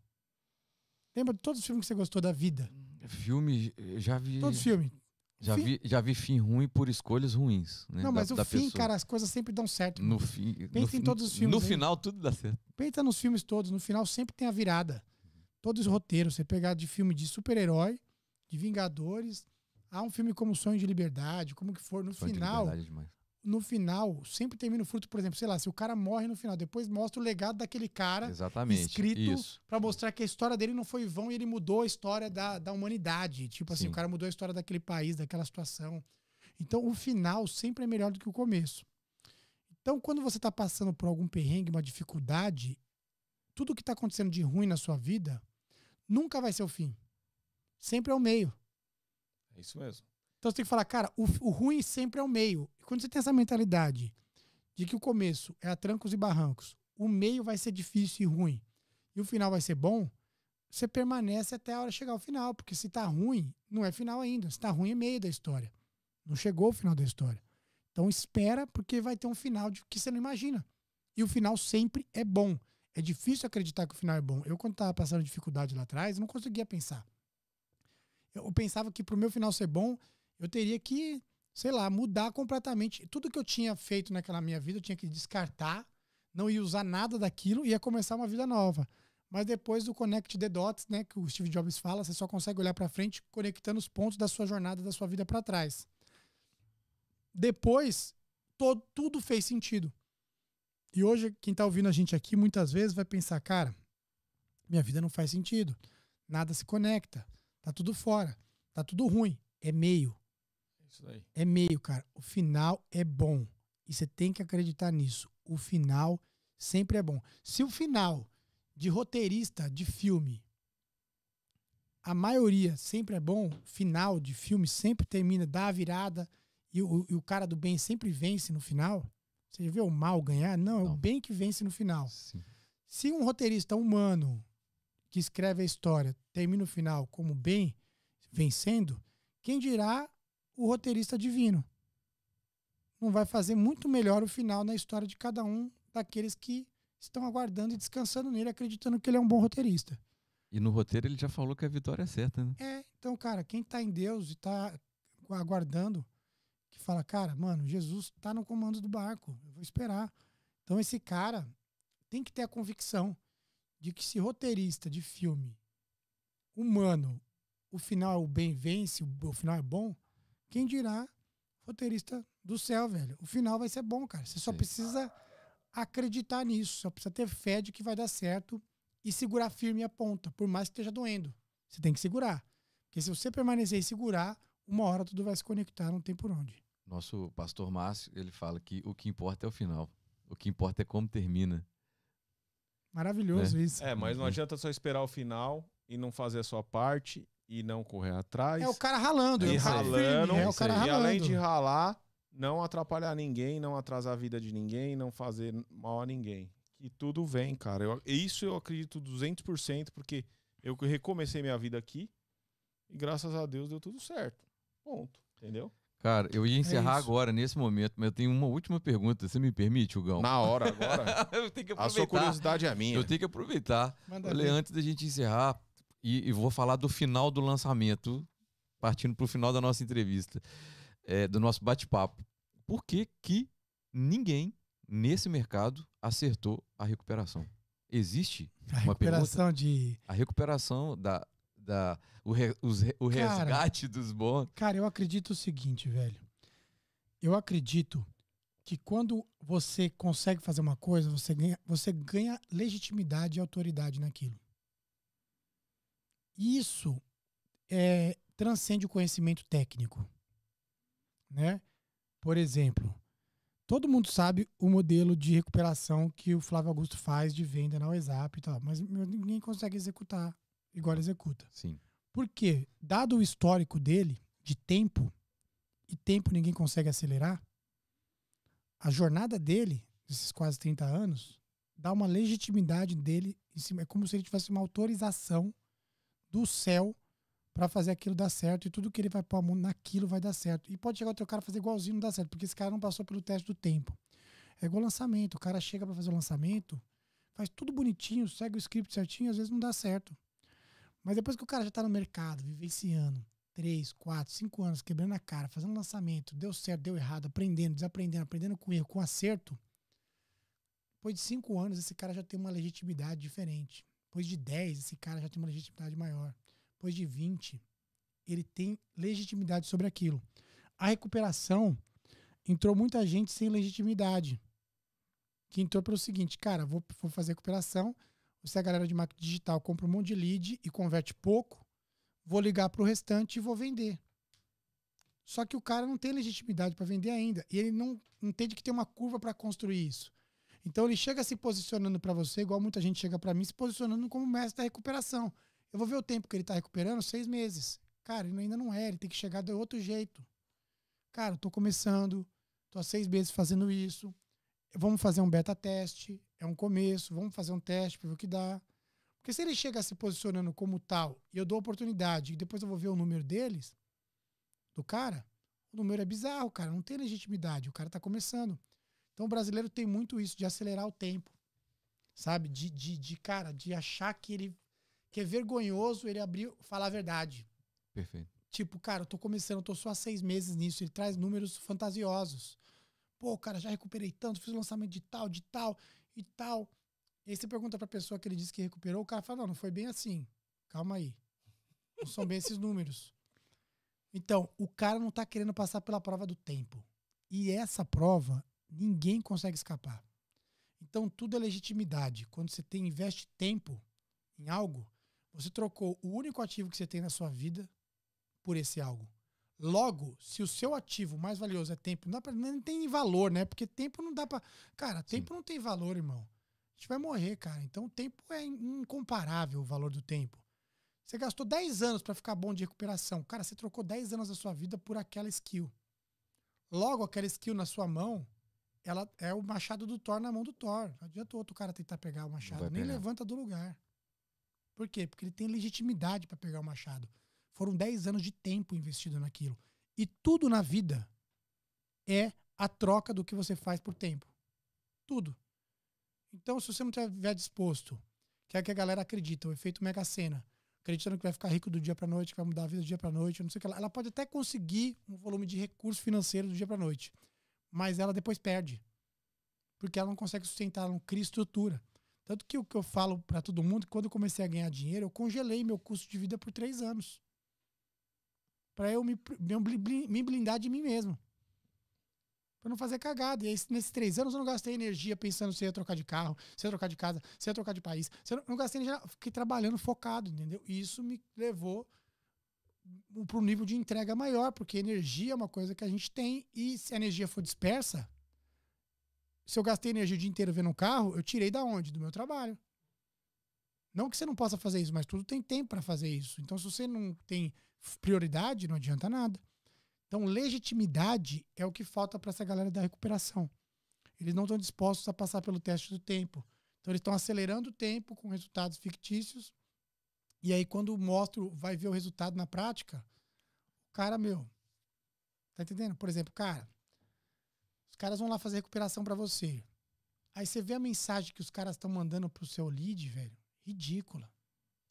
Lembra de todos os filmes que você gostou da vida? Filme, já vi. Todos os filmes. Já fim- vi, já vi fim ruim por escolhas ruins. Né, Não, da- mas o da fim, pessoa. cara, as coisas sempre dão certo. No fim. Pensa no, em todos os filmes No final, tudo dá certo. Pensa nos filmes todos, no final sempre tem a virada. Todos os roteiros, você pegar de filme de super-herói, de Vingadores, há um filme como Sonho de Liberdade, como que for, no Sonho de final, liberdade é demais. No final, sempre termina o fruto, por exemplo, sei lá, se o cara morre no final, depois mostra o legado daquele cara Exatamente. escrito. Pra mostrar que a história dele não foi vão e ele mudou a história da, da humanidade. Tipo assim, Sim. o cara mudou a história daquele país, daquela situação. Então, o final sempre é melhor do que o começo. Então, quando você tá passando por algum perrengue, uma dificuldade, tudo que tá acontecendo de ruim na sua vida nunca vai ser o fim. Sempre é o meio. É isso mesmo. Então você tem que falar, cara, o, o ruim sempre é o meio. Quando você tem essa mentalidade de que o começo é a trancos e barrancos, o meio vai ser difícil e ruim, e o final vai ser bom, você permanece até a hora chegar ao final. Porque se tá ruim, não é final ainda. Se tá ruim, é meio da história. Não chegou o final da história. Então espera, porque vai ter um final de que você não imagina. E o final sempre é bom. É difícil acreditar que o final é bom. Eu, quando tava passando dificuldade lá atrás, não conseguia pensar. Eu pensava que pro meu final ser bom, eu teria que, sei lá, mudar completamente. Tudo que eu tinha feito naquela minha vida, eu tinha que descartar, não ia usar nada daquilo e ia começar uma vida nova. Mas depois do Connect the Dots, né, que o Steve Jobs fala, você só consegue olhar para frente conectando os pontos da sua jornada, da sua vida para trás. Depois, to- tudo fez sentido. E hoje, quem tá ouvindo a gente aqui, muitas vezes vai pensar, cara, minha vida não faz sentido. Nada se conecta. Tá tudo fora. Tá tudo ruim. É meio. É isso. É meio, cara. O final é bom. E você tem que acreditar nisso. O final sempre é bom. Se o final de roteirista de filme, a maioria sempre é bom, final de filme sempre termina, dá a virada e o, e o cara do bem sempre vence no final. Você já vê o mal ganhar? Não, é o bem que vence no final. Sim. Se um roteirista humano que escreve a história termina o final como bem vencendo, quem dirá o roteirista divino. Não vai fazer muito melhor o final na história de cada um daqueles que estão aguardando e descansando nele, acreditando que ele é um bom roteirista. E no roteiro ele já falou que a vitória é certa, né? É, então, cara, quem tá em Deus e tá aguardando, que fala, cara, mano, Jesus tá no comando do barco, eu vou esperar. Então, esse cara tem que ter a convicção de que se roteirista de filme humano, o final é o bem vence, o final é bom, quem dirá roteirista do céu, velho? O final vai ser bom, cara. Você só Sim. precisa acreditar nisso, só precisa ter fé de que vai dar certo e segurar firme a ponta, por mais que esteja doendo. Você tem que segurar. Porque se você permanecer e segurar, uma hora tudo vai se conectar, não tem por onde. Nosso pastor Márcio, ele fala que o que importa é o final. O que importa é como termina. Maravilhoso isso. É, mas não Uhum. adianta só esperar o final e não fazer a sua parte e não correr atrás. É o cara ralando, e é ralando. é o cara aí. E ralando. além de ralar, não atrapalhar ninguém, não atrasar a vida de ninguém, não fazer mal a ninguém. Que tudo vem, cara. Eu, isso eu acredito 200%, porque eu recomecei minha vida aqui e graças a Deus deu tudo certo. Ponto. Entendeu? Cara, eu ia encerrar isso. agora, nesse momento, mas eu tenho uma última pergunta. Você me permite, Hugão? Na hora, agora. eu tenho que a sua aproveitar. curiosidade é minha. Eu tenho que aproveitar. Manda Olha, antes da gente encerrar, e, e vou falar do final do lançamento, partindo para o final da nossa entrevista, é, do nosso bate-papo. Por que, que ninguém nesse mercado acertou a recuperação? Existe A uma recuperação de. a recuperação da. da o, re- os o Cara. resgate dos bons. Cara, eu acredito o seguinte, velho. Eu acredito que quando você consegue fazer uma coisa, você ganha, você ganha legitimidade e autoridade naquilo. Isso é, transcende o conhecimento técnico. Né? Por exemplo, todo mundo sabe o modelo de recuperação que o Flávio Augusto faz de venda na WhatsApp e tal, mas ninguém consegue executar igual ele executa. Sim. Porque, dado o histórico dele, de tempo, e tempo ninguém consegue acelerar, a jornada dele, desses quase 30 anos, dá uma legitimidade dele em cima. É como se ele tivesse uma autorização do céu para fazer aquilo dar certo e tudo que ele vai pôr a mão naquilo vai dar certo. E pode chegar outro cara fazer igualzinho não dá certo, porque esse cara não passou pelo teste do tempo. É igual lançamento. O cara chega para fazer o lançamento, faz tudo bonitinho, segue o script certinho, às vezes não dá certo. Mas depois que o cara já tá no mercado, vivenciando, três, quatro, cinco anos, quebrando a cara, fazendo lançamento, deu certo, deu errado, aprendendo, desaprendendo, aprendendo com erro, com acerto. Depois de cinco anos, esse cara já tem uma legitimidade diferente. Depois de dez, esse cara já tem uma legitimidade maior. Depois de vinte, ele tem legitimidade sobre aquilo. A recuperação entrou muita gente sem legitimidade. Que entrou pelo seguinte, cara, vou, vou fazer recuperação, se a galera de marketing digital compra um monte de lead e converte pouco, vou ligar para o restante e vou vender. Só que o cara não tem legitimidade para vender ainda. E ele não entende que tem uma curva para construir isso. Então ele chega se posicionando para você, igual muita gente chega para mim, se posicionando como mestre da recuperação. Eu vou ver o tempo que ele está recuperando, seis meses. Cara, ele ainda não é, ele tem que chegar de outro jeito. Cara, eu tô começando, tô há seis meses fazendo isso. Vamos fazer um beta teste, é um começo, vamos fazer um teste para ver o que dá. Porque se ele chega se posicionando como tal e eu dou oportunidade e depois eu vou ver o número deles, do cara, o número é bizarro, cara, não tem legitimidade, o cara tá começando. Então o brasileiro tem muito isso de acelerar o tempo, sabe? De, de, de cara, de achar que ele que é vergonhoso ele abrir, falar a verdade. Perfeito. Tipo, cara, eu tô começando, eu tô só há seis meses nisso, ele traz números fantasiosos. Pô, cara, já recuperei tanto, fiz o lançamento de tal, de tal e tal. E aí você pergunta pra pessoa que ele disse que recuperou, o cara fala, não, não foi bem assim. Calma aí. Não são bem esses números. Então, o cara não tá querendo passar pela prova do tempo. E essa prova, ninguém consegue escapar. Então, tudo é legitimidade. Quando você tem, investe tempo em algo, você trocou o único ativo que você tem na sua vida por esse algo. Logo, se o seu ativo mais valioso é tempo, não, pra, não tem valor, né? Porque tempo não dá pra. Cara, tempo não tem valor, irmão. A gente vai morrer, cara. Então, o tempo é incomparável o valor do tempo. Você gastou 10 anos para ficar bom de recuperação. Cara, você trocou 10 anos da sua vida por aquela skill. Logo, aquela skill na sua mão, ela é o machado do Thor na mão do Thor. Não adianta o outro cara tentar pegar o machado. vai Nem pegar. levanta do lugar. Por quê? Porque ele tem legitimidade para pegar o machado. Foram 10 anos de tempo investido naquilo. E tudo na vida é a troca do que você faz por tempo. Tudo. Então, se você não estiver disposto, que é que a galera acredita, o efeito mega sena, acreditando que vai ficar rico do dia para noite, que vai mudar a vida do dia para noite, não sei o que, ela, ela pode até conseguir um volume de recurso financeiro do dia para noite, mas ela depois perde, porque ela não consegue sustentar, ela não cria estrutura. Tanto que o que eu falo para todo mundo, quando eu comecei a ganhar dinheiro, eu congelei meu custo de vida por três anos. Para eu me, me blindar de mim mesmo. Para não fazer cagada. E aí, nesses três anos eu não gastei energia pensando se ia trocar de carro, se ia trocar de casa, se ia trocar de país. Eu não gastei energia, fiquei trabalhando focado, entendeu? E isso me levou para um nível de entrega maior, porque energia é uma coisa que a gente tem e se a energia for dispersa, se eu gastei energia o dia inteiro vendo um carro, eu tirei da onde? Do meu trabalho. Não que você não possa fazer isso, mas tudo tem tempo para fazer isso. Então, se você não tem prioridade, não adianta nada. Então, legitimidade é o que falta para essa galera da recuperação. Eles não estão dispostos a passar pelo teste do tempo. Então, eles estão acelerando o tempo com resultados fictícios. E aí, quando mostro, vai ver o resultado na prática, o cara, meu, tá entendendo? Por exemplo, cara, os caras vão lá fazer recuperação para você. Aí você vê a mensagem que os caras estão mandando pro seu lead, velho. Ridícula.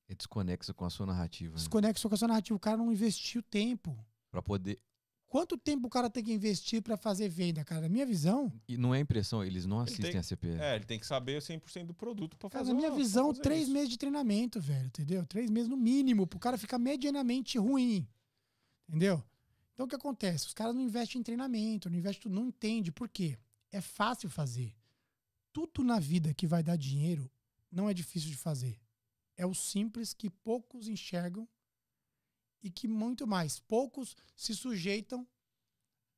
É desconexo com a sua narrativa. Né? Desconexo com a sua narrativa. O cara não investiu tempo. Para poder. Quanto tempo o cara tem que investir para fazer venda, cara? Na minha visão. E não é impressão, eles não assistem tem, a CPL. É, ele tem que saber 100% do produto para fazer Na minha visão, três isso. meses de treinamento, velho. Entendeu? Três meses no mínimo, pro cara ficar medianamente ruim. Entendeu? Então o que acontece? Os caras não investem em treinamento, não investem, não entende por quê? É fácil fazer. Tudo na vida que vai dar dinheiro não é difícil de fazer. É o simples que poucos enxergam e que muito mais poucos se sujeitam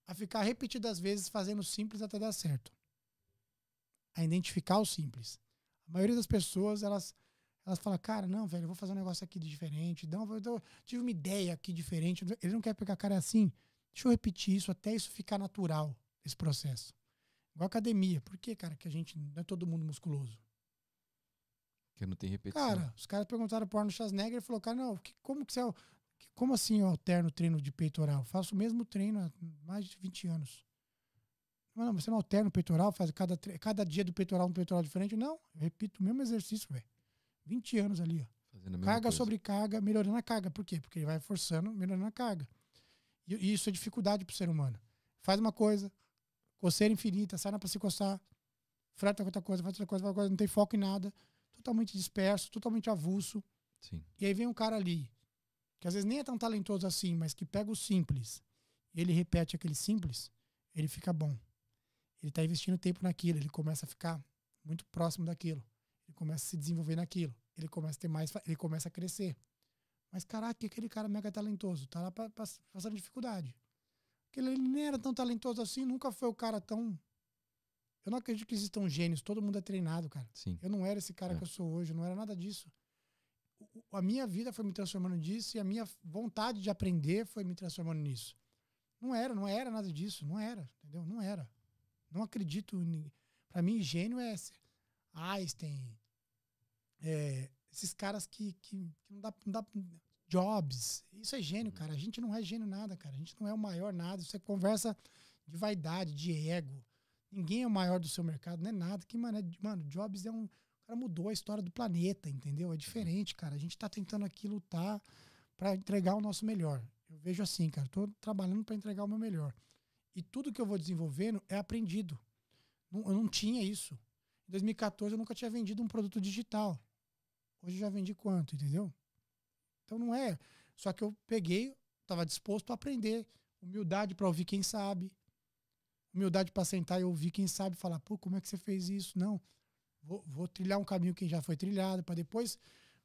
a ficar repetidas vezes fazendo simples até dar certo. A identificar o simples. A maioria das pessoas, elas elas falam, cara, não, velho, eu vou fazer um negócio aqui de diferente. Não, eu tive uma ideia aqui diferente. Ele não quer pegar cara assim. Deixa eu repetir isso até isso ficar natural, esse processo. Igual academia. Por que, cara, que a gente não é todo mundo musculoso? Que não tem repetição. Cara, os caras perguntaram pro Arnold Schwarzenegger e falou, cara, não, que, como que você é, como assim eu alterno o treino de peitoral? faço o mesmo treino há mais de 20 anos. Não, você não alterna o peitoral, faz cada, cada dia do peitoral um peitoral diferente? Não, eu repito o mesmo exercício, velho. 20 anos ali, ó. Carga coisa. sobre carga, melhorando a carga. Por quê? Porque ele vai forçando, melhorando a carga. E, e isso é dificuldade pro ser humano. Faz uma coisa, coceira infinita, sai para se coçar, freta outra coisa, faz outra coisa, outra coisa, não tem foco em nada, totalmente disperso, totalmente avulso. Sim. E aí vem um cara ali, que às vezes nem é tão talentoso assim, mas que pega o simples, e ele repete aquele simples, ele fica bom. Ele está investindo tempo naquilo, ele começa a ficar muito próximo daquilo. Ele começa a se desenvolver naquilo. Ele começa a ter mais, ele começa a crescer. Mas caraca, aquele cara mega talentoso, tá lá passando dificuldade. Porque ele nem era tão talentoso assim, nunca foi o cara tão eu não acredito que existam gênios, todo mundo é treinado, cara. Sim. Eu não era esse cara é. que eu sou hoje, não era nada disso. A minha vida foi me transformando nisso e a minha vontade de aprender foi me transformando nisso. Não era, não era nada disso, não era, entendeu? Não era. Não acredito em. Pra mim, gênio é Einstein, é, esses caras que, que, que, não, dá, não dá. Jobs. Isso é gênio, cara. A gente não é gênio nada, cara. A gente não é o maior nada. Você conversa de vaidade, de ego. Ninguém é o maior do seu mercado, não é nada. Que, mano, é, mano, Jobs é um. Cara mudou a história do planeta, entendeu? É diferente, cara. A gente tá tentando aqui lutar para entregar o nosso melhor. Eu vejo assim, cara. Tô trabalhando para entregar o meu melhor. E tudo que eu vou desenvolvendo é aprendido. Eu não tinha isso. Em 2014 eu nunca tinha vendido um produto digital. Hoje eu já vendi quanto, entendeu? Então não é. Só que eu peguei, estava disposto a aprender. Humildade para ouvir quem sabe. Humildade para sentar e ouvir quem sabe falar, pô, como é que você fez isso? Não. Vou, vou trilhar um caminho que já foi trilhado, para depois.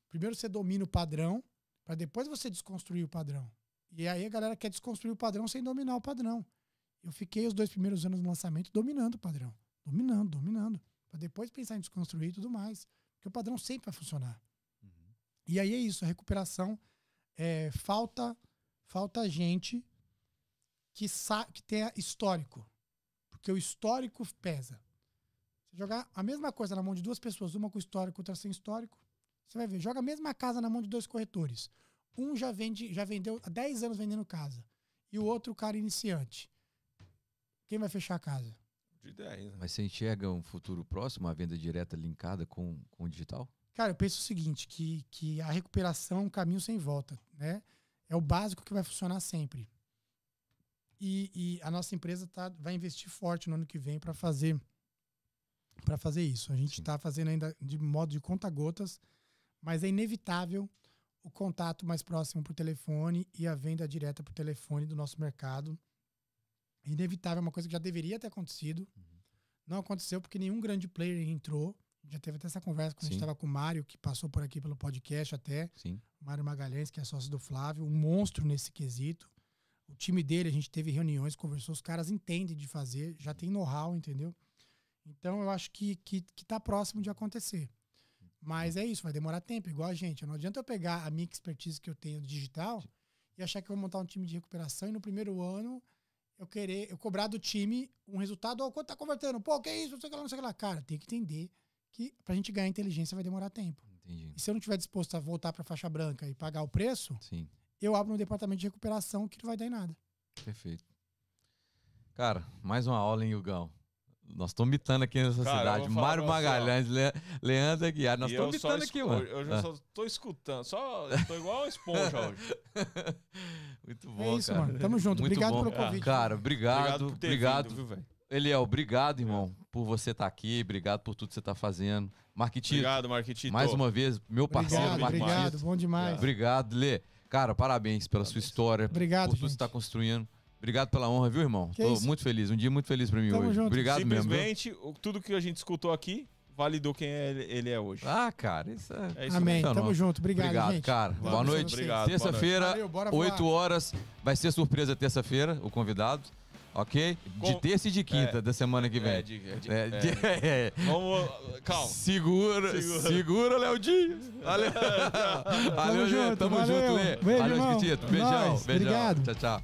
Primeiro você domina o padrão, para depois você desconstruir o padrão. E aí a galera quer desconstruir o padrão sem dominar o padrão. Eu fiquei os dois primeiros anos no lançamento dominando o padrão. Dominando, dominando. Para depois pensar em desconstruir e tudo mais. Porque o padrão sempre vai funcionar. Uhum. E aí é isso, a recuperação. É, falta falta gente que, que tenha histórico. Porque o histórico pesa. Você jogar a mesma coisa na mão de duas pessoas, uma com histórico, outra sem histórico, você vai ver, joga a mesma casa na mão de dois corretores. Um já vende, já vendeu há 10 anos vendendo casa e o outro cara iniciante. Quem vai fechar a casa? De 10, né? Mas você enxerga um futuro próximo, a venda direta linkada com, com o digital? Cara, eu penso o seguinte, que, que a recuperação é um caminho sem volta, né? É o básico que vai funcionar sempre. E, e a nossa empresa tá, vai investir forte no ano que vem para fazer para fazer isso. A gente Sim. está fazendo ainda de modo de conta-gotas, mas é inevitável o contato mais próximo por telefone e a venda direta por telefone do nosso mercado. É inevitável, é uma coisa que já deveria ter acontecido. Não aconteceu porque nenhum grande player entrou. Já teve até essa conversa quando a gente Sim. estava com o Mário, que passou por aqui pelo podcast até. Sim. Mário Magalhães, que é sócio do Flávio, um monstro nesse quesito. O time dele, a gente teve reuniões, conversou, os caras entendem de fazer, já tem know-how, entendeu? Então eu acho que, que, que tá próximo de acontecer. Mas é isso, vai demorar tempo, igual a gente. Não adianta eu pegar a minha expertise que eu tenho digital e achar que eu vou montar um time de recuperação e no primeiro ano eu querer, eu cobrar do time um resultado, ó, quanto tá convertendo? Pô, que isso? Não sei o que lá, não sei o que lá. Cara, tem que entender que pra gente ganhar inteligência vai demorar tempo. Entendi. E se eu não estiver disposto a voltar para faixa branca e pagar o preço, Sim. eu abro um departamento de recuperação que não vai dar em nada. Perfeito. Cara, mais uma aula, hein, Hugão? Nós estamos mitando aqui nessa Cara, cidade. Mário. Magalhães, Le- Leandro Aguiar. Nós estamos mitando aqui, escu- mano. Eu já Ah. só tô escutando. Só tô igual uma esponja hoje. Muito bom, é isso, cara. mano. Tamo junto. Muito Obrigado bom. pelo convite. Cara, obrigado. por ter Obrigado. vindo, viu, velho? Eliel, obrigado, irmão, por você estar aqui. Obrigado por tudo que você está fazendo. Marquitito, Obrigado, Marquitito. mais uma vez, meu parceiro, obrigado, Marquinhos. obrigado. Bom demais. Obrigado, Lê. Cara, parabéns pela sua história, Obrigado, por tudo que você está construindo. Obrigado pela honra, viu, irmão? Que Tô isso. muito feliz. Um dia muito feliz para mim Tamo hoje. junto. Obrigado mesmo. viu? Simplesmente, o- tudo que a gente escutou aqui validou quem ele ele é hoje. Ah, cara, isso é. É isso Amém. mesmo. Tamo junto. Obrigado, Obrigado, gente. cara. Boa boa noite. Terça-feira, Valeu, bora voar. 8 horas. Vai ser surpresa terça-feira, o convidado. Ok? De terça e de quinta É. da semana que vem. É, de- é de- É, é. é. Vamos. Calma. Segura, Segura. segura, Léo Dias. Valeu, valeu, Lê. junto, Tamo valeu. junto, Lê. Beijo, Valeu. É Beijão, beijão. Obrigado. Tchau, tchau.